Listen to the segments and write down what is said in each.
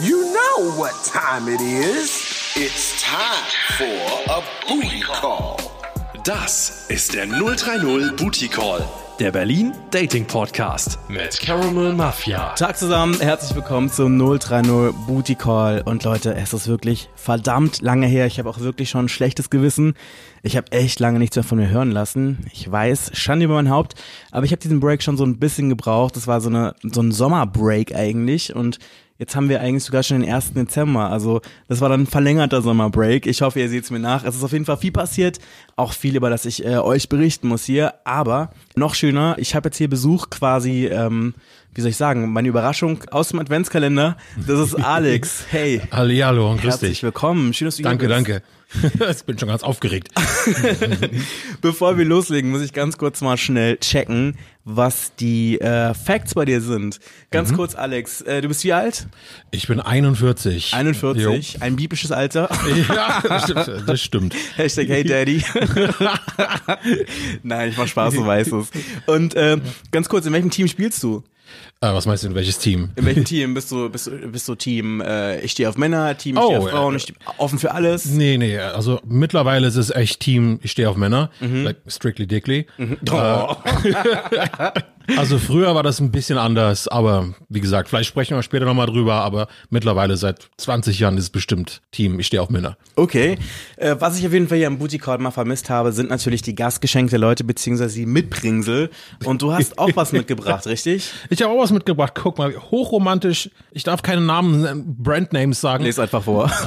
You know what time it is. It's time for a booty call. Das ist der 030 Booty Call, der Berlin Dating Podcast mit Caramel Mafia. Tag zusammen, herzlich willkommen zum 030 Booty Call. Und Leute, es ist wirklich verdammt lange her. Ich habe auch wirklich schon ein schlechtes Gewissen. Ich habe echt lange nichts mehr von mir hören lassen. Ich weiß, Schande über mein Haupt, aber ich habe diesen Break schon so ein bisschen gebraucht. Das war so, eine, so ein Sommerbreak eigentlich. Und Jetzt haben wir eigentlich sogar schon den 1. Dezember. Also das war dann ein verlängerter Sommerbreak. Ich hoffe, ihr seht es mir nach. Es ist auf jeden Fall viel passiert. Auch viel, über das ich äh, euch berichten muss hier. Aber noch schöner, ich habe jetzt hier Besuch quasi, ähm, wie soll ich sagen, meine Überraschung aus dem Adventskalender. Das ist Alex. Hey. Hallihallo und grüß Herzlich dich. willkommen. Schön, dass du Danke, hier bist. danke. Ich bin schon ganz aufgeregt. Bevor wir loslegen, muss ich ganz kurz mal schnell checken, was die äh, Facts bei dir sind. Ganz Mhm. kurz, Alex, äh, du bist wie alt? Ich bin 41. 41, ein biblisches Alter. Jo. Ja, das stimmt. Das stimmt. Hashtag Hey Daddy. Nein, ich mach Spaß, du weißt es. Und ähm, ganz kurz, in welchem Team spielst du? Äh, was meinst du, in welches Team? In welchem Team bist du? Bist du, bist du Team äh, Ich stehe auf Männer, Team Ich Oh, stehe auf äh, Frauen, ich stehe offen für alles? Nee, nee, also mittlerweile ist es echt Team, ich stehe auf Männer, like Strictly Dickly. Oh. Also früher war das ein bisschen anders, aber wie gesagt, vielleicht sprechen wir später nochmal drüber, aber mittlerweile seit 20 Jahren ist es bestimmt Team, ich stehe auf Männer. Okay. Äh, was ich auf jeden Fall hier am Booty Call mal vermisst habe, sind natürlich die Gastgeschenke der Leute, beziehungsweise die Mitbringsel. Und du hast auch was mitgebracht, richtig? Ich habe auch was mitgebracht, guck mal, hochromantisch, ich darf keine Namen, äh, Brandnames sagen. Lies einfach vor.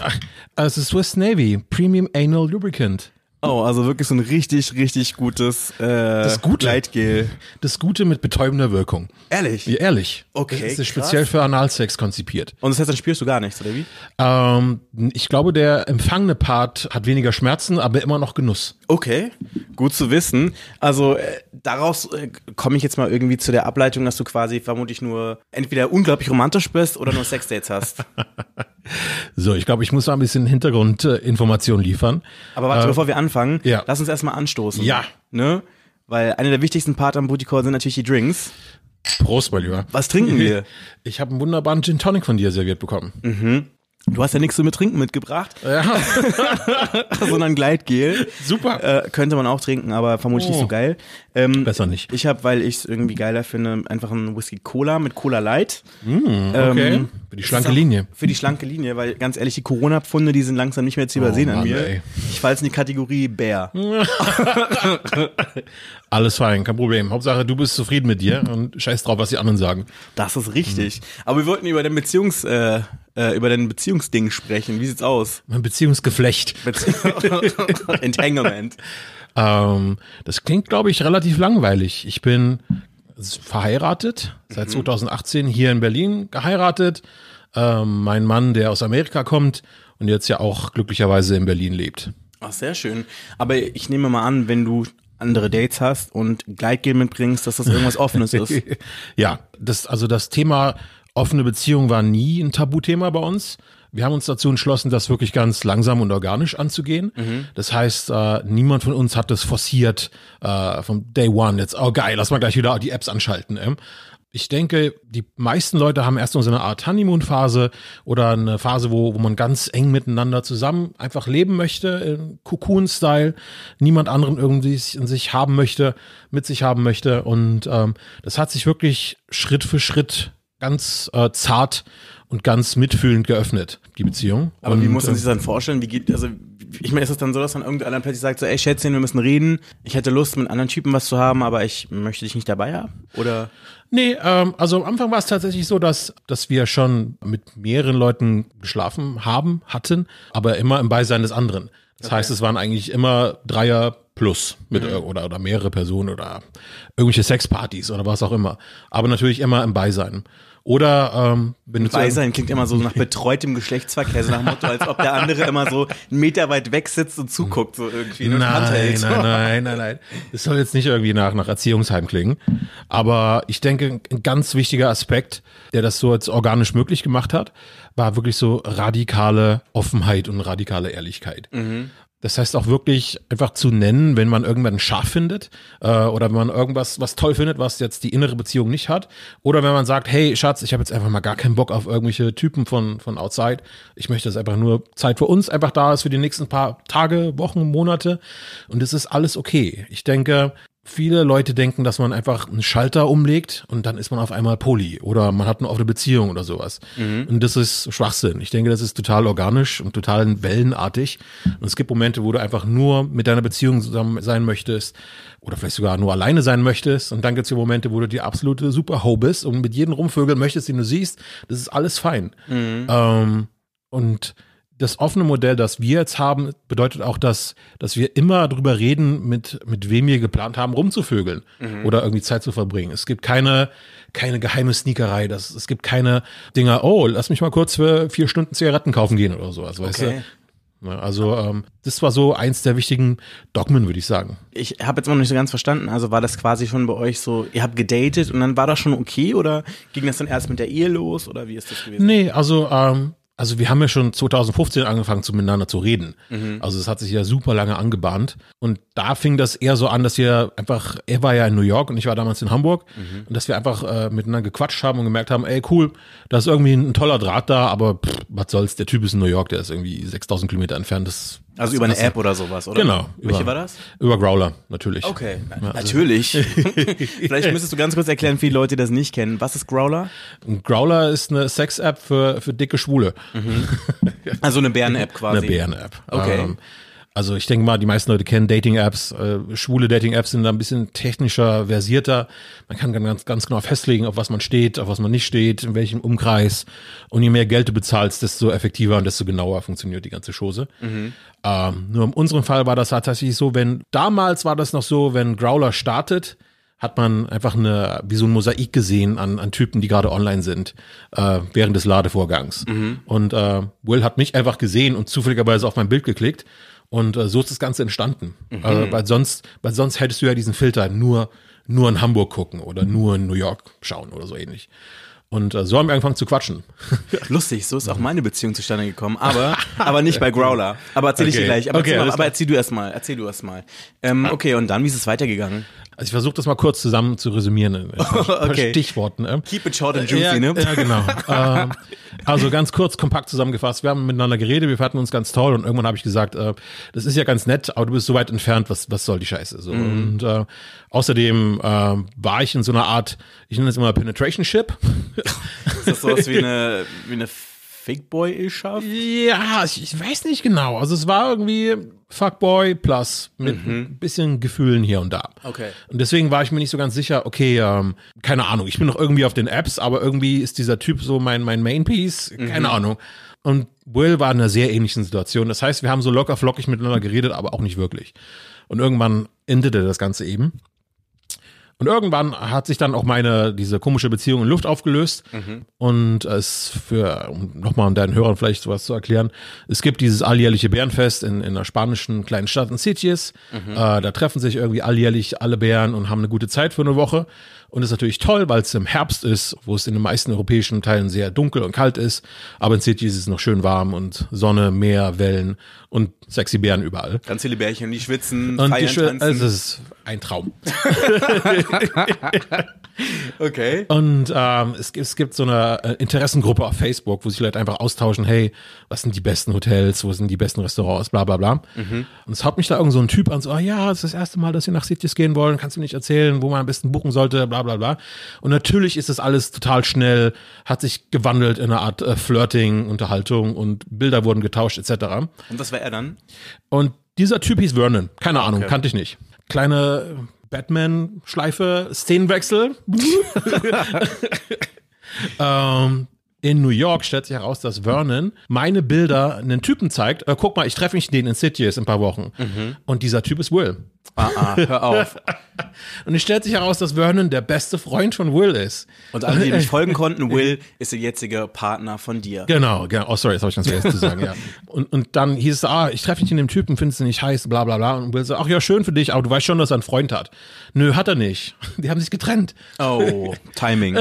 Es ist Swiss Navy, Premium Anal Lubricant. Oh, also wirklich so ein richtig, richtig gutes äh, das Gute. Gleitgel. Das Gute mit betäubender Wirkung. Ehrlich? Ja, ehrlich. Okay, Das ist krass. speziell für Analsex konzipiert. Und das heißt, dann spürst du gar nichts, oder wie? Ähm, ich glaube, der empfangene Part hat weniger Schmerzen, aber immer noch Genuss. Okay, gut zu wissen. Also äh, daraus äh, komme ich jetzt mal irgendwie zu der Ableitung, dass du quasi vermutlich nur entweder unglaublich romantisch bist oder nur Sexdates hast. So, ich glaube, ich muss mal ein bisschen Hintergrundinformation liefern. Aber warte, bevor wir anfangen, ja. lass uns erstmal anstoßen. Ja. Ne? Weil einer der wichtigsten Part am Booty Call sind natürlich die Drinks. Prost, mein Lieber. Was trinken wir? Ich habe einen wunderbaren Gin Tonic von dir serviert bekommen. Du hast ja nichts so mit Trinken mitgebracht, Ja, sondern Gleitgel. super. Äh, könnte man auch trinken, aber vermutlich nicht Oh. so geil. Ähm, Besser nicht. Ich habe, weil ich es irgendwie geiler finde, einfach einen Whisky Cola mit Cola Light. Okay. Ähm, Für die schlanke Linie. Für die schlanke Linie, weil ganz ehrlich, die Corona-Pfunde, die sind langsam nicht mehr zu übersehen Oh an Mann, mir. ey. Ich falle jetzt in die Kategorie Bär. Alles fein, kein Problem. Hauptsache, du bist zufrieden mit dir und scheiß drauf, was die anderen sagen. Das ist richtig. Aber wir wollten über den Beziehungs, äh, äh, über den Beziehungsding sprechen. Wie sieht's aus? Mein Beziehungsgeflecht. Bezie Entanglement. Ähm, das klingt, glaube ich, relativ langweilig. Ich bin verheiratet, seit 2018 hier in Berlin geheiratet. Ähm, mein Mann, der aus Amerika kommt und jetzt ja auch glücklicherweise in Berlin lebt. Ach, sehr schön. Aber ich nehme mal an, wenn du andere Dates hast und Gleitgel mitbringst, dass das irgendwas Offenes ist. Ja, das, also das Thema offene Beziehung war nie ein Tabuthema bei uns. Wir haben uns dazu entschlossen, das wirklich ganz langsam und organisch anzugehen. Das heißt, äh, niemand von uns hat das forciert äh, vom Day One. Jetzt, oh geil, lass mal gleich wieder die Apps anschalten. Ähm. Ich denke, die meisten Leute haben erst so eine Art Honeymoon-Phase oder eine Phase, wo, wo man ganz eng miteinander zusammen einfach leben möchte, in Cocoon-Style, niemand anderen irgendwie in sich haben möchte, mit sich haben möchte. Und ähm, das hat sich wirklich Schritt für Schritt ganz äh, zart und ganz mitfühlend geöffnet, die Beziehung. Aber und, wie muss man äh, sich das dann vorstellen? Wie geht, also, ich meine, ist es dann so, dass dann irgendeiner plötzlich sagt so, ey Schätzchen, wir müssen reden. Ich hätte Lust, mit anderen Typen was zu haben, aber ich möchte dich nicht dabei haben? Oder? Nee, ähm, also am Anfang war es tatsächlich so, dass, dass wir schon mit mehreren Leuten geschlafen haben, hatten, aber immer im Beisein des anderen. Das heißt, es waren eigentlich immer Dreier plus mit ir- oder, oder mehrere Personen oder irgendwelche Sexpartys oder was auch immer. Aber natürlich immer im Beisein. Oder ähm, wenn du zu- Beisein klingt immer so nach betreutem Geschlechtsverkehr, so nach Motto, als ob der andere immer so einen Meter weit weg sitzt und zuguckt, so irgendwie. Hand Nein, nein, nein, nein, nein. Das soll jetzt nicht irgendwie nach, nach Erziehungsheim klingen. Aber ich denke, ein ganz wichtiger Aspekt, der das so jetzt organisch möglich gemacht hat, war wirklich so radikale Offenheit und radikale Ehrlichkeit. Das heißt auch wirklich einfach zu nennen, wenn man irgendwann scharf findet äh, oder wenn man irgendwas was toll findet, was jetzt die innere Beziehung nicht hat. Oder wenn man sagt, hey Schatz, ich habe jetzt einfach mal gar keinen Bock auf irgendwelche Typen von, von outside. Ich möchte, dass einfach nur Zeit für uns einfach da ist für die nächsten paar Tage, Wochen, Monate. Und es ist alles okay. Ich denke, Viele Leute denken, dass man einfach einen Schalter umlegt und dann ist man auf einmal Poly oder man hat eine offene Beziehung oder sowas. Mhm. Und das ist Schwachsinn. Ich denke, das ist total organisch und total wellenartig. Und es gibt Momente, wo du einfach nur mit deiner Beziehung zusammen sein möchtest oder vielleicht sogar nur alleine sein möchtest. Und dann gibt es Momente, wo du die absolute Superho bist und mit jedem rumvögeln möchtest, den du siehst. Das ist alles fein. Mhm. Ähm, und das offene Modell, das wir jetzt haben, bedeutet auch, dass, dass wir immer drüber reden, mit, mit wem wir geplant haben, rumzuvögeln mhm. oder irgendwie Zeit zu verbringen. Es gibt keine, keine geheime Sneakerei. Das, es gibt keine Dinger, oh, lass mich mal kurz für vier Stunden Zigaretten kaufen gehen oder sowas, weißt okay. du? Also ähm, das war so eins der wichtigen Dogmen, würde ich sagen. Ich habe jetzt noch nicht so ganz verstanden. Also war das quasi schon bei euch so, ihr habt gedatet und dann war das schon okay oder ging das dann erst mit der Ehe los oder wie ist das gewesen? Nee, also ähm, also wir haben ja schon 2015 angefangen, zu miteinander zu reden. Mhm. Also es hat sich ja super lange angebahnt. Und da fing das eher so an, dass wir einfach, er war ja in New York und ich war damals in Hamburg. Mhm. Und dass wir einfach äh, miteinander gequatscht haben und gemerkt haben, ey cool, da ist irgendwie ein toller Draht da, aber pff, was soll's, der Typ ist in New York, der ist irgendwie 6000 Kilometer entfernt. Das also über eine App oder sowas, oder? Genau. Welche über, war das? Über Growler, natürlich. Okay, also natürlich. Vielleicht müsstest du ganz kurz erklären für die Leute, die das nicht kennen. Was ist Growler? Growler ist eine Sex-App für, für dicke Schwule. Mhm. Also eine Bären-App quasi. Eine Bären-App. Okay. Ähm, also ich denke mal, die meisten Leute kennen Dating-Apps. Äh, schwule Dating-Apps sind da ein bisschen technischer, versierter. Man kann ganz, ganz genau festlegen, auf was man steht, auf was man nicht steht, in welchem Umkreis. Und je mehr Geld du bezahlst, desto effektiver und desto genauer funktioniert die ganze Chose. Mhm. Ähm, nur in unserem Fall war das tatsächlich so, wenn damals war das noch so, wenn Growler startet, hat man einfach eine, wie so ein Mosaik gesehen an, an Typen, die gerade online sind, äh, während des Ladevorgangs. Mhm. Und äh, Will hat mich einfach gesehen und zufälligerweise auf mein Bild geklickt und äh, so ist das Ganze entstanden. Mhm. Also, weil sonst, weil sonst hättest du ja diesen Filter nur, nur in Hamburg gucken oder nur in New York schauen oder so ähnlich. Und äh, so haben wir angefangen zu quatschen. Lustig, so ist auch meine Beziehung zustande gekommen, aber aber nicht bei Growler. Aber erzähl okay. ich dir gleich. Aber, okay, erzähl, mal, aber erzähl du erst mal. Erzähl du erst mal. Ähm, okay, und dann wie ist es weitergegangen? Also ich versuche das mal kurz zusammen zu resümieren in okay. Stichworten. Ne? Keep it short and juicy, ja, ne? Ja, genau. ähm, also ganz kurz, kompakt zusammengefasst. Wir haben miteinander geredet, wir fanden uns ganz toll und irgendwann habe ich gesagt, äh, das ist ja ganz nett, aber du bist so weit entfernt, was, was soll die Scheiße? So. Mhm. Und äh, außerdem äh, war ich in so einer Art, ich nenne es immer Penetration Ship. ist das sowas wie eine, wie eine Fake-Boy-Ischaft? Ja, ich, ich, weiß nicht genau. Also es war irgendwie Fuckboy plus mit mhm. ein bisschen Gefühlen hier und da. Okay. Und deswegen war ich mir nicht so ganz sicher, okay, ähm, keine Ahnung, ich bin noch irgendwie auf den Apps, aber irgendwie ist dieser Typ so mein, mein Main-Piece, keine mhm. Ahnung. Und Will war in einer sehr ähnlichen Situation. Das heißt, wir haben so locker flockig miteinander geredet, aber auch nicht wirklich. Und irgendwann endete das Ganze eben. Und irgendwann hat sich dann auch meine, diese komische Beziehung in Luft aufgelöst. Mhm. Und es für, um nochmal an deinen Hörern vielleicht sowas zu erklären, es gibt dieses alljährliche Bärenfest in, in einer spanischen kleinen Stadt in Sitges. Mhm. Äh, da treffen sich irgendwie alljährlich alle Bären und haben eine gute Zeit für eine Woche. Und ist natürlich toll, weil es im Herbst ist, wo es in den meisten europäischen Teilen sehr dunkel und kalt ist. Aber in City ist es noch schön warm und Sonne, Meer, Wellen und sexy Bären überall. Ganz viele Bärchen, die schwitzen, und feiern, die tanzen. Also es ist ein Traum. okay. Und ähm, es, es gibt so eine äh, Interessengruppe auf Facebook, wo sich Leute einfach austauschen, hey, was sind die besten Hotels, wo sind die besten Restaurants, bla bla bla. Mhm. Und es haut mich da irgend so ein Typ an, so, oh, ja, es ist das erste Mal, dass wir nach Cities gehen wollen, kannst du nicht erzählen, wo man am besten buchen sollte, bla bla bla. Und natürlich ist das alles total schnell, hat sich gewandelt in eine Art äh, Flirting, Unterhaltung und Bilder wurden getauscht etc. Und was war er dann? Und dieser Typ hieß Vernon, keine Ahnung, okay. kannte ich nicht. Kleine Batman-Schleife, Szenenwechsel. ähm, in New York stellt sich heraus, dass Vernon meine Bilder einen Typen zeigt. Äh, guck mal, ich treffe mich den in Sitges in ein paar Wochen. Mhm. Und dieser Typ ist Will. Ah, ah, hör auf. und es stellt sich heraus, dass Vernon der beste Freund von Will ist. Und alle, die nicht folgen konnten, Will ist der jetzige Partner von dir. Genau, genau. Oh, sorry, das habe ich ganz vergessen zu sagen, ja. Und, und dann hieß es, ah, ich treffe mich in dem Typen, findest du nicht heiß, bla bla bla. Und Will sagt, ach ja, schön für dich, aber du weißt schon, dass er einen Freund hat. Nö, hat er nicht. Die haben sich getrennt. Oh, Timing.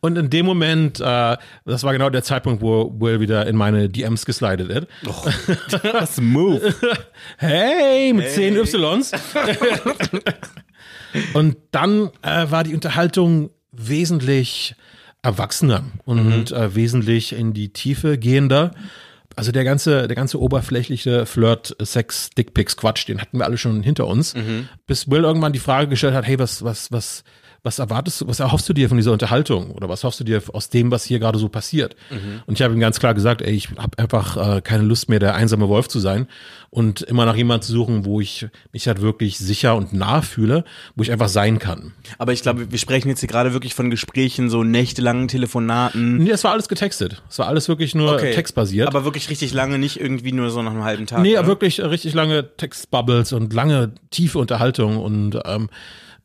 Und in dem Moment, äh, das war genau der Zeitpunkt, wo Will wieder in meine DMs geslidet ist. Das Move. Hey, mit 10 Ys. und dann äh, war die Unterhaltung wesentlich erwachsener und äh, wesentlich in die Tiefe gehender. Also der ganze, der ganze oberflächliche Flirt, Sex, Dickpics, Quatsch, den hatten wir alle schon hinter uns. Bis Will irgendwann die Frage gestellt hat, hey, was, was, was, was erwartest du, was erhoffst du dir von dieser Unterhaltung? Oder was hoffst du dir aus dem, was hier gerade so passiert? Und ich habe ihm ganz klar gesagt, ey, ich habe einfach äh, keine Lust mehr, der einsame Wolf zu sein und immer nach jemandem zu suchen, wo ich mich halt wirklich sicher und nah fühle, wo ich einfach sein kann. Aber ich glaube, wir sprechen jetzt hier gerade wirklich von Gesprächen, so nächtelangen Telefonaten. Nee, es war alles getextet. Es war alles wirklich nur textbasiert. Aber wirklich richtig lange, nicht irgendwie nur so nach einem halben Tag. Nee, oder? wirklich richtig lange Textbubbles und lange tiefe Unterhaltung und ähm,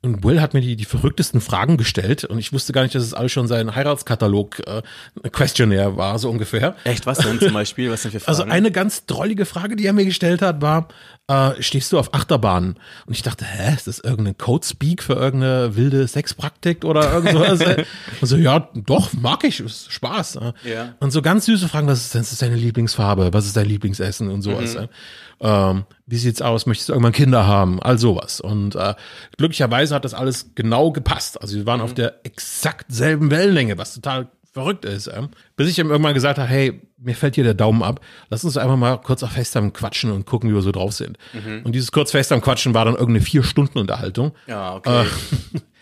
und Will hat mir die, die verrücktesten Fragen gestellt und ich wusste gar nicht, dass es alles schon sein Heiratskatalog äh, Questionnaire war, so ungefähr. Echt, was denn zum Beispiel? Was sind für Fragen? Also eine ganz drollige Frage, die er mir gestellt hat, war, äh, stehst du auf Achterbahnen? Und ich dachte, hä, ist das irgendein Codespeak für irgendeine wilde Sexpraktik oder irgend sowas? und so, ja, doch, mag ich, ist Spaß. äh. Ja. Und so ganz süße Fragen, was ist denn was ist deine Lieblingsfarbe? Was ist dein Lieblingsessen und sowas? äh. Ähm, wie sieht's aus? Möchtest du irgendwann Kinder haben? All sowas. Und äh, glücklicherweise hat das alles genau gepasst. Also wir waren auf der exakt selben Wellenlänge, was total verrückt ist. Ähm. Bis ich ihm irgendwann gesagt habe, hey, mir fällt hier der Daumen ab. Lass uns einfach mal kurz auf FaceTime quatschen und gucken, wie wir so drauf sind. Und dieses kurz FaceTime quatschen war dann irgendeine vier Stunden Unterhaltung. ja, okay.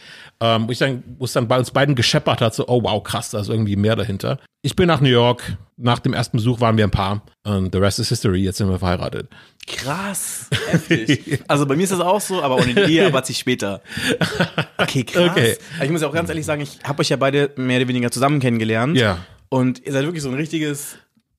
Ähm, wo ich dann, wo es dann bei uns beiden gescheppert hat, so, oh wow, krass, da ist irgendwie mehr dahinter. Ich bin nach New York. Nach dem ersten Besuch waren wir ein Paar. Und the rest is history. Jetzt sind wir verheiratet. Krass, heftig. Also bei mir ist das auch so, aber ohne die Ehe, aber sich später. Okay, krass. Okay. Aber ich muss auch ganz ehrlich sagen, ich habe euch ja beide mehr oder weniger zusammen kennengelernt. Ja. Und ihr seid wirklich so ein richtiges,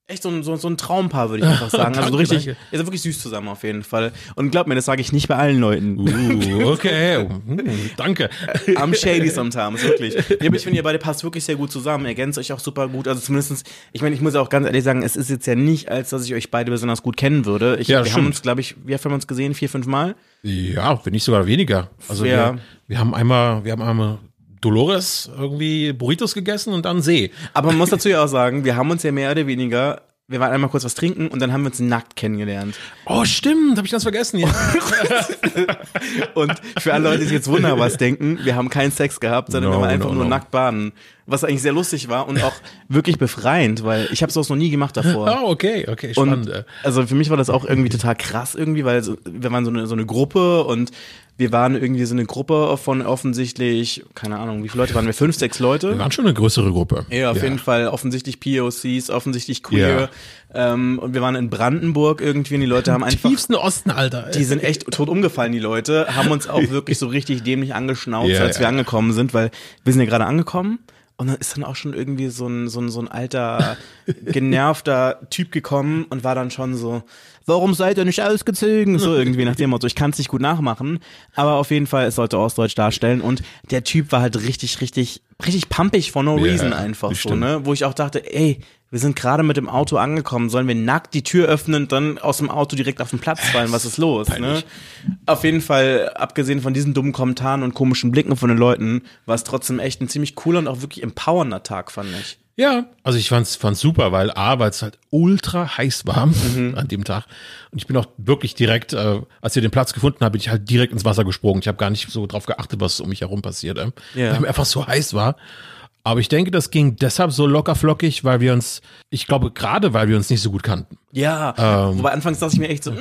echt so ein, so, so ein Traumpaar, würde ich einfach sagen. Also so Danke, richtig, danke. ihr seid wirklich süß zusammen auf jeden Fall. Und glaubt mir, das sage ich nicht bei allen Leuten. Uh, okay. Hm, danke. I'm shady sometimes, wirklich. Ja, aber ich finde, ihr beide passt wirklich sehr gut zusammen, ergänzt euch auch super gut. Also zumindestens, ich meine, ich muss auch ganz ehrlich sagen, es ist jetzt ja nicht, als dass ich euch beide besonders gut kennen würde. Ich, Ja, wir haben stimmt. uns, glaube ich, wie oft haben wir uns gesehen? Vier, fünf Mal? Ja, wenn nicht sogar weniger. Also Ja. wir, wir haben einmal, wir haben einmal Dolores irgendwie Burritos gegessen und dann See. Aber man muss dazu ja auch sagen, wir haben uns ja mehr oder weniger, wir waren einmal kurz was trinken und dann haben wir uns nackt kennengelernt. Oh, stimmt, habe ich ganz vergessen. Ja. Und für alle Leute, die sich jetzt wundern, was denken, wir haben keinen Sex gehabt, sondern No, wir waren einfach no, nur no. nackt baden. Was eigentlich sehr lustig war und auch wirklich befreiend, weil ich habe sowas noch nie gemacht davor. Ah, okay, okay, spannend. Und also für mich war das auch irgendwie total krass irgendwie, weil so, wir waren so eine, so eine Gruppe und wir waren irgendwie so eine Gruppe von offensichtlich, keine Ahnung, wie viele Leute waren wir? Fünf, sechs Leute? wir waren schon eine größere Gruppe. Ja, auf jeden Fall offensichtlich POCs, offensichtlich queer. Ähm, und wir waren in Brandenburg irgendwie und die Leute haben einfach, Tiefsten Osten, Alter. die sind echt tot umgefallen, die Leute, haben uns auch wirklich so richtig dämlich angeschnauzt, Ja, als wir ja. angekommen sind, weil wir sind ja gerade angekommen. Und dann ist dann auch schon irgendwie so ein, so ein, so ein alter, genervter Typ gekommen und war dann schon so, warum seid ihr nicht ausgezogen? So irgendwie nach dem Motto, ich kann es nicht gut nachmachen, aber auf jeden Fall, es sollte Ostdeutsch darstellen und der Typ war halt richtig, richtig, richtig pumpig for no Ja, reason einfach so, ne? Wo ich auch dachte, ey, wir sind gerade mit dem Auto angekommen, sollen wir nackt die Tür öffnen und dann aus dem Auto direkt auf den Platz fallen? Was ist los? Ne? Auf jeden Fall, abgesehen von diesen dummen Kommentaren und komischen Blicken von den Leuten, war es trotzdem echt ein ziemlich cooler und auch wirklich empowernder Tag, fand ich. Ja, also ich fand's, fand's super, weil A, weil es halt ultra heiß war Mhm. an dem Tag. Und ich bin auch wirklich direkt, äh, als wir den Platz gefunden haben, bin ich halt direkt ins Wasser gesprungen. Ich habe gar nicht so drauf geachtet, was um mich herum passiert, äh, Ja. weil mir einfach so heiß war. Aber ich denke, das ging deshalb so locker flockig, weil wir uns, ich glaube, gerade weil wir uns nicht so gut kannten. Ja, Ähm. wobei anfangs dachte ich mir echt so, mm,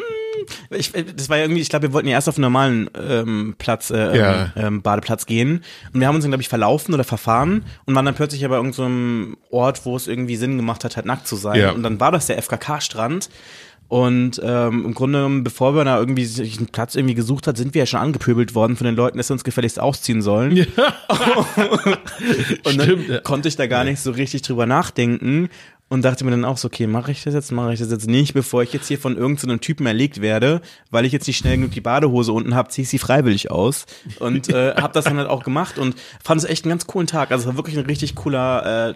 ich, das war ja irgendwie, ich glaube, wir wollten ja erst auf einen normalen ähm, Platz, äh, Ja. ähm, Badeplatz gehen. Und wir haben uns dann, glaube ich, verlaufen oder verfahren und waren dann plötzlich ja bei irgendeinem Ort, wo es irgendwie Sinn gemacht hat, halt nackt zu sein. Ja. Und dann war das der FKK-Strand. Und ähm, im Grunde genommen, bevor wir da irgendwie sich einen Platz irgendwie gesucht hat, sind wir ja schon angepöbelt worden von den Leuten, dass wir uns gefälligst ausziehen sollen. Und dann Stimmt, ja. konnte ich da gar nicht so richtig drüber nachdenken und dachte mir dann auch so, okay, mache ich das jetzt, mache ich das jetzt nicht, bevor ich jetzt hier von irgendeinem Typen erlegt werde, weil ich jetzt nicht schnell genug die Badehose unten habe, ziehe ich sie freiwillig aus und äh, habe das dann halt auch gemacht und fand es echt einen ganz coolen Tag. Also es war wirklich ein richtig cooler, äh,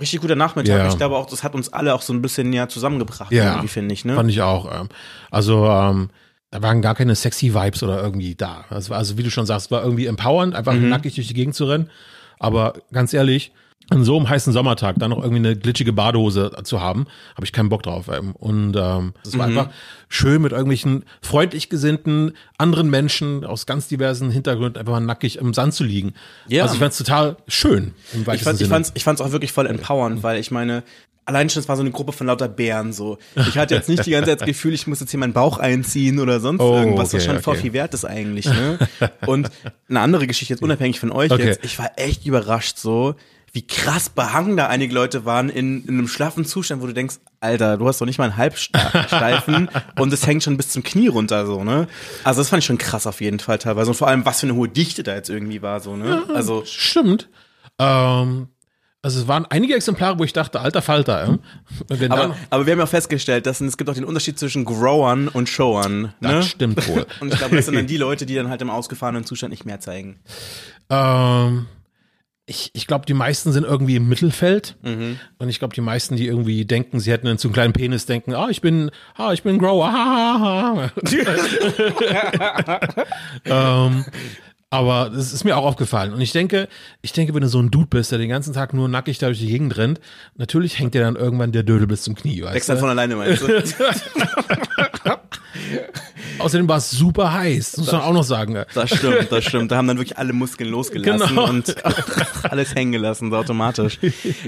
richtig guter Nachmittag. Ja. Ich glaube auch, das hat uns alle auch so ein bisschen näher zusammengebracht, Ja, irgendwie finde ich. Ne? Fand ich auch. Ähm, also ähm, da waren gar keine sexy Vibes oder irgendwie da. War, also wie du schon sagst, war irgendwie empowernd, einfach Mhm. nackig durch die Gegend zu rennen. Aber ganz ehrlich, an so einem heißen Sommertag dann noch irgendwie eine glitschige Badehose zu haben, habe ich keinen Bock drauf. Ähm. Und ähm, es war einfach schön mit irgendwelchen freundlich gesinnten anderen Menschen aus ganz diversen Hintergründen einfach mal nackig im Sand zu liegen. Ja. Also ich fand es total schön im Ich, fand, ich, fand's, ich fand's auch wirklich voll empowernd, weil ich meine, allein schon, es war so eine Gruppe von lauter Bären so. Ich hatte jetzt nicht die ganze Zeit das Gefühl, ich muss jetzt hier meinen Bauch einziehen oder sonst Oh, irgendwas, was okay, schon voll okay. viel wert ist eigentlich. Ne? Und eine andere Geschichte, jetzt unabhängig von euch Okay. jetzt, ich war echt überrascht so, wie krass behangen da einige Leute waren in, in einem schlaffen Zustand, wo du denkst, Alter, du hast doch nicht mal einen Halbsteifen und es hängt schon bis zum Knie runter so, ne? Also das fand ich schon krass auf jeden Fall teilweise und vor allem, was für eine hohe Dichte da jetzt irgendwie war so, ne? Also Stimmt. Ähm, also es waren einige Exemplare, wo ich dachte, alter Falter. Ähm. Aber, aber wir haben ja auch festgestellt, dass es gibt auch den Unterschied zwischen Growern und Showern. Ne? das stimmt wohl. Und ich glaube, das sind dann die Leute, die dann halt im ausgefahrenen Zustand nicht mehr zeigen. Ähm, ich ich glaube, die meisten sind irgendwie im Mittelfeld. Mhm. Und ich glaube, die meisten, die irgendwie denken, sie hätten einen zu kleinen Penis, denken, ah, ich bin, ah, ich bin Grower. Ha, ha, ha. ähm, aber das ist mir auch aufgefallen. Und ich denke, ich denke, wenn du so ein Dude bist, der den ganzen Tag nur nackig da durch die Gegend rennt, natürlich hängt dir dann irgendwann der Dödel bis zum Knie, weißt Wächst dann von alleine, meinst du? Außerdem war es super heiß, das muss man auch noch sagen. Das stimmt, das stimmt. Da haben dann wirklich alle Muskeln losgelassen Genau. und alles hängen gelassen, so automatisch.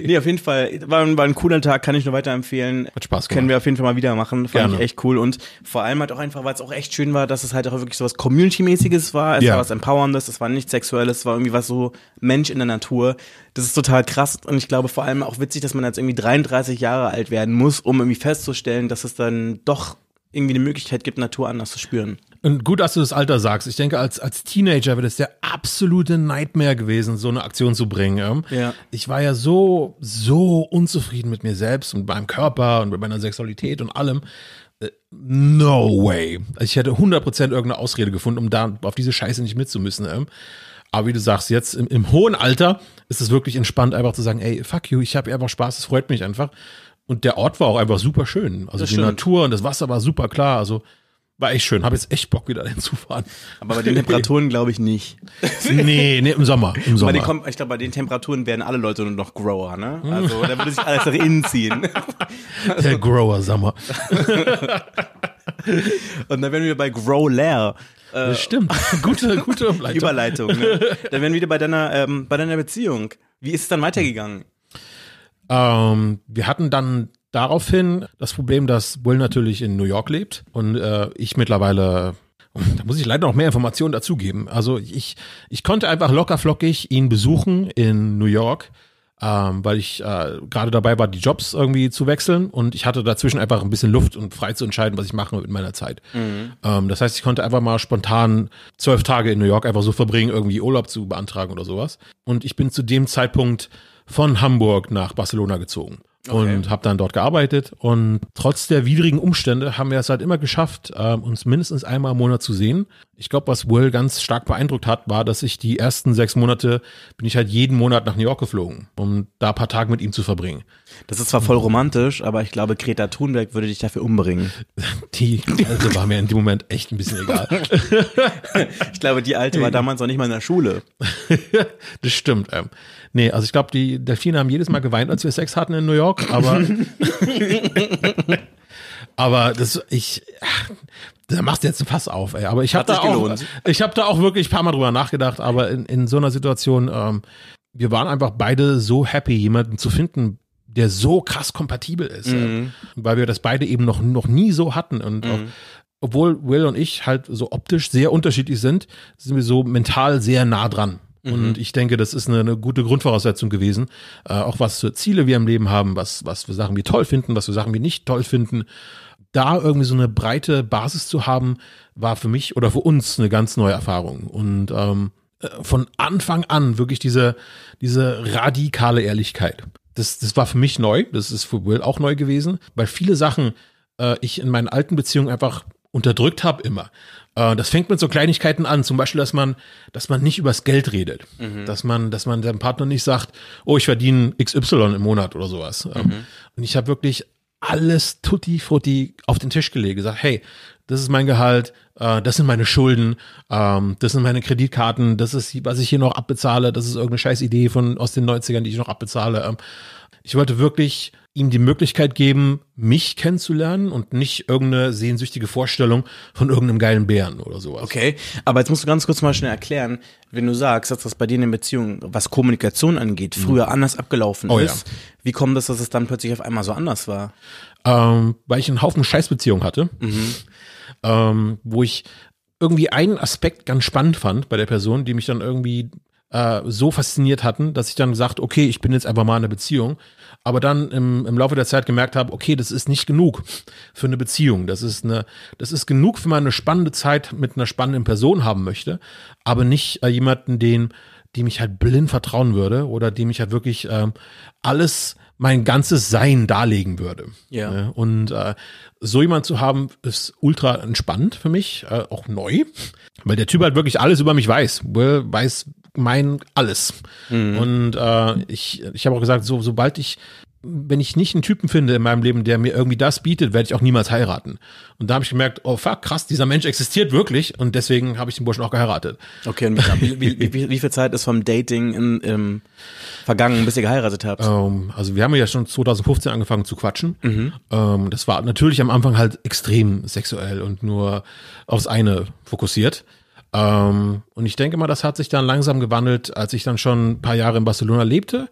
Nee, auf jeden Fall, war, ein- war ein cooler Tag, kann ich nur weiterempfehlen. Hat Spaß gemacht. Können wir auf jeden Fall mal wieder machen. Fand Gerne. ich echt cool. Und vor allem halt auch einfach, weil es auch echt schön war, dass es halt auch wirklich so was Community-mäßiges war. Es Ja. war was Empowerndes, es war nichts Sexuelles, es war irgendwie was so Mensch in der Natur. Das ist total krass. Und ich glaube vor allem auch witzig, dass man jetzt irgendwie 33 Jahre alt werden muss, um irgendwie festzustellen, dass es dann doch irgendwie eine Möglichkeit gibt, Natur anders zu spüren. Und gut, dass du das Alter sagst. Ich denke, als, als Teenager wäre das der absolute Nightmare gewesen, so eine Aktion zu bringen. Ja. Ich war ja so, so unzufrieden mit mir selbst und meinem Körper und mit meiner Sexualität und allem. No way. Also ich hätte 100% irgendeine Ausrede gefunden, um da auf diese Scheiße nicht mitzumüssen. ähm. Aber wie du sagst, jetzt im, im hohen Alter ist es wirklich entspannt, einfach zu sagen, ey, fuck you, ich habe einfach Spaß, es freut mich einfach. Und der Ort war auch einfach super schön. Also Das die stimmt. Natur und das Wasser war super klar. Also war echt schön. Habe jetzt echt Bock, wieder hinzufahren. Aber bei den Temperaturen glaube ich nicht. nee, nee, im Sommer. Im Sommer. kommen, ich glaube, bei den Temperaturen werden alle Leute nur noch Grower, ne? Also da würde sich alles nach innen ziehen. Der Grower Sommer. Und dann werden wir bei Growler. Das stimmt. Gute, gute Umleitung. Überleitung. Ne? Dann werden wir wieder bei deiner, ähm, bei deiner Beziehung. Wie ist es dann weitergegangen? Ähm, wir hatten dann daraufhin das Problem, dass Will natürlich in New York lebt und äh, ich mittlerweile, da muss ich leider noch mehr Informationen dazugeben. Also ich, ich konnte einfach locker flockig ihn besuchen in New York, ähm, weil ich äh, gerade dabei war, die Jobs irgendwie zu wechseln und ich hatte dazwischen einfach ein bisschen Luft und frei zu entscheiden, was ich mache mit meiner Zeit. Ähm, das heißt, ich konnte einfach mal spontan zwölf Tage in New York einfach so verbringen, irgendwie Urlaub zu beantragen oder sowas. Und ich bin zu dem Zeitpunkt von Hamburg nach Barcelona gezogen. Und habe dann dort gearbeitet und trotz der widrigen Umstände haben wir es halt immer geschafft, ähm, uns mindestens einmal im Monat zu sehen. Ich glaube, was Will ganz stark beeindruckt hat, war, dass ich die ersten sechs Monate bin ich halt jeden Monat nach New York geflogen, um da ein paar Tage mit ihm zu verbringen. Das ist zwar voll romantisch, aber ich glaube, Greta Thunberg würde dich dafür umbringen. Die Alte war mir in dem Moment echt ein bisschen egal. Ich glaube, die Alte war damals noch nicht mal in der Schule. das stimmt. Ähm. Nee, also ich glaube, die Delfine haben jedes Mal geweint, als wir Sex hatten in New York, aber aber das ich ach, da machst du jetzt ein Fass auf, ey. Aber ich habe da auch ich habe da auch wirklich ein paar Mal drüber nachgedacht, aber in, in so einer Situation ähm, wir waren einfach beide so happy, jemanden zu finden, der so krass kompatibel ist, ähm, weil wir das beide eben noch noch nie so hatten und auch, obwohl Will und ich halt so optisch sehr unterschiedlich sind, sind wir so mental sehr nah dran. Und ich denke, das ist eine, eine gute Grundvoraussetzung gewesen, äh, auch was für Ziele wir im Leben haben, was, was für Sachen wir toll finden, was für Sachen wir nicht toll finden. Da irgendwie so eine breite Basis zu haben, war für mich oder für uns eine ganz neue Erfahrung. Und ähm, äh, von Anfang an wirklich diese, diese radikale Ehrlichkeit. Das, das war für mich neu, das ist für Will auch neu gewesen, weil viele Sachen äh, ich in meinen alten Beziehungen einfach unterdrückt habe immer. Äh, das fängt mit so Kleinigkeiten an, zum Beispiel, dass man, dass man nicht übers Geld redet, dass man, dass man seinem Partner nicht sagt, oh, ich verdiene XY im Monat oder sowas. Ähm, Und ich habe wirklich alles tutti frutti auf den Tisch gelegt, gesagt, hey, das ist mein Gehalt, äh, das sind meine Schulden, ähm, das sind meine Kreditkarten, das ist, was ich hier noch abbezahle, das ist irgendeine scheiß Idee von aus den 90ern, die ich noch abbezahle. Ähm, ich wollte wirklich ihm die Möglichkeit geben, mich kennenzulernen und nicht irgendeine sehnsüchtige Vorstellung von irgendeinem geilen Bären oder sowas. Okay, aber jetzt musst du ganz kurz mal schnell erklären, wenn du sagst, dass das bei dir in der Beziehung, was Kommunikation angeht, früher anders abgelaufen Oh ja. ist, wie kommt es, dass es dann plötzlich auf einmal so anders war? ähm, weil ich einen Haufen Scheißbeziehungen hatte, Mhm. ähm, wo ich irgendwie einen Aspekt ganz spannend fand bei der Person, die mich dann irgendwie äh, so fasziniert hatten, dass ich dann gesagt, okay, ich bin jetzt einfach mal in einer Beziehung, aber dann im, im Laufe der Zeit gemerkt habe, okay, das ist nicht genug für eine Beziehung. Das ist eine, das ist genug, wenn man eine spannende Zeit mit einer spannenden Person haben möchte, aber nicht äh, jemanden, den, dem ich halt blind vertrauen würde oder dem ich halt wirklich ähm, alles mein ganzes Sein darlegen würde. Ja. Ne? Und äh, so jemand zu haben, ist ultra entspannt für mich, äh, auch neu, weil der Typ halt wirklich alles über mich weiß. Weiß mein alles. Und äh, ich, ich habe auch gesagt, so sobald ich wenn ich nicht einen Typen finde in meinem Leben, der mir irgendwie das bietet, werde ich auch niemals heiraten. Und da habe ich gemerkt, oh fuck, krass, dieser Mensch existiert wirklich und deswegen habe ich den Burschen auch geheiratet. Okay, und wie, wie, wie, wie viel Zeit ist vom Dating in, im vergangen, bis ihr geheiratet habt? Ähm, also wir haben ja schon 2015 angefangen zu quatschen. Ähm, das war natürlich am Anfang halt extrem sexuell und nur aufs eine fokussiert. Ähm, und ich denke mal, das hat sich dann langsam gewandelt, als ich dann schon ein paar Jahre in Barcelona lebte.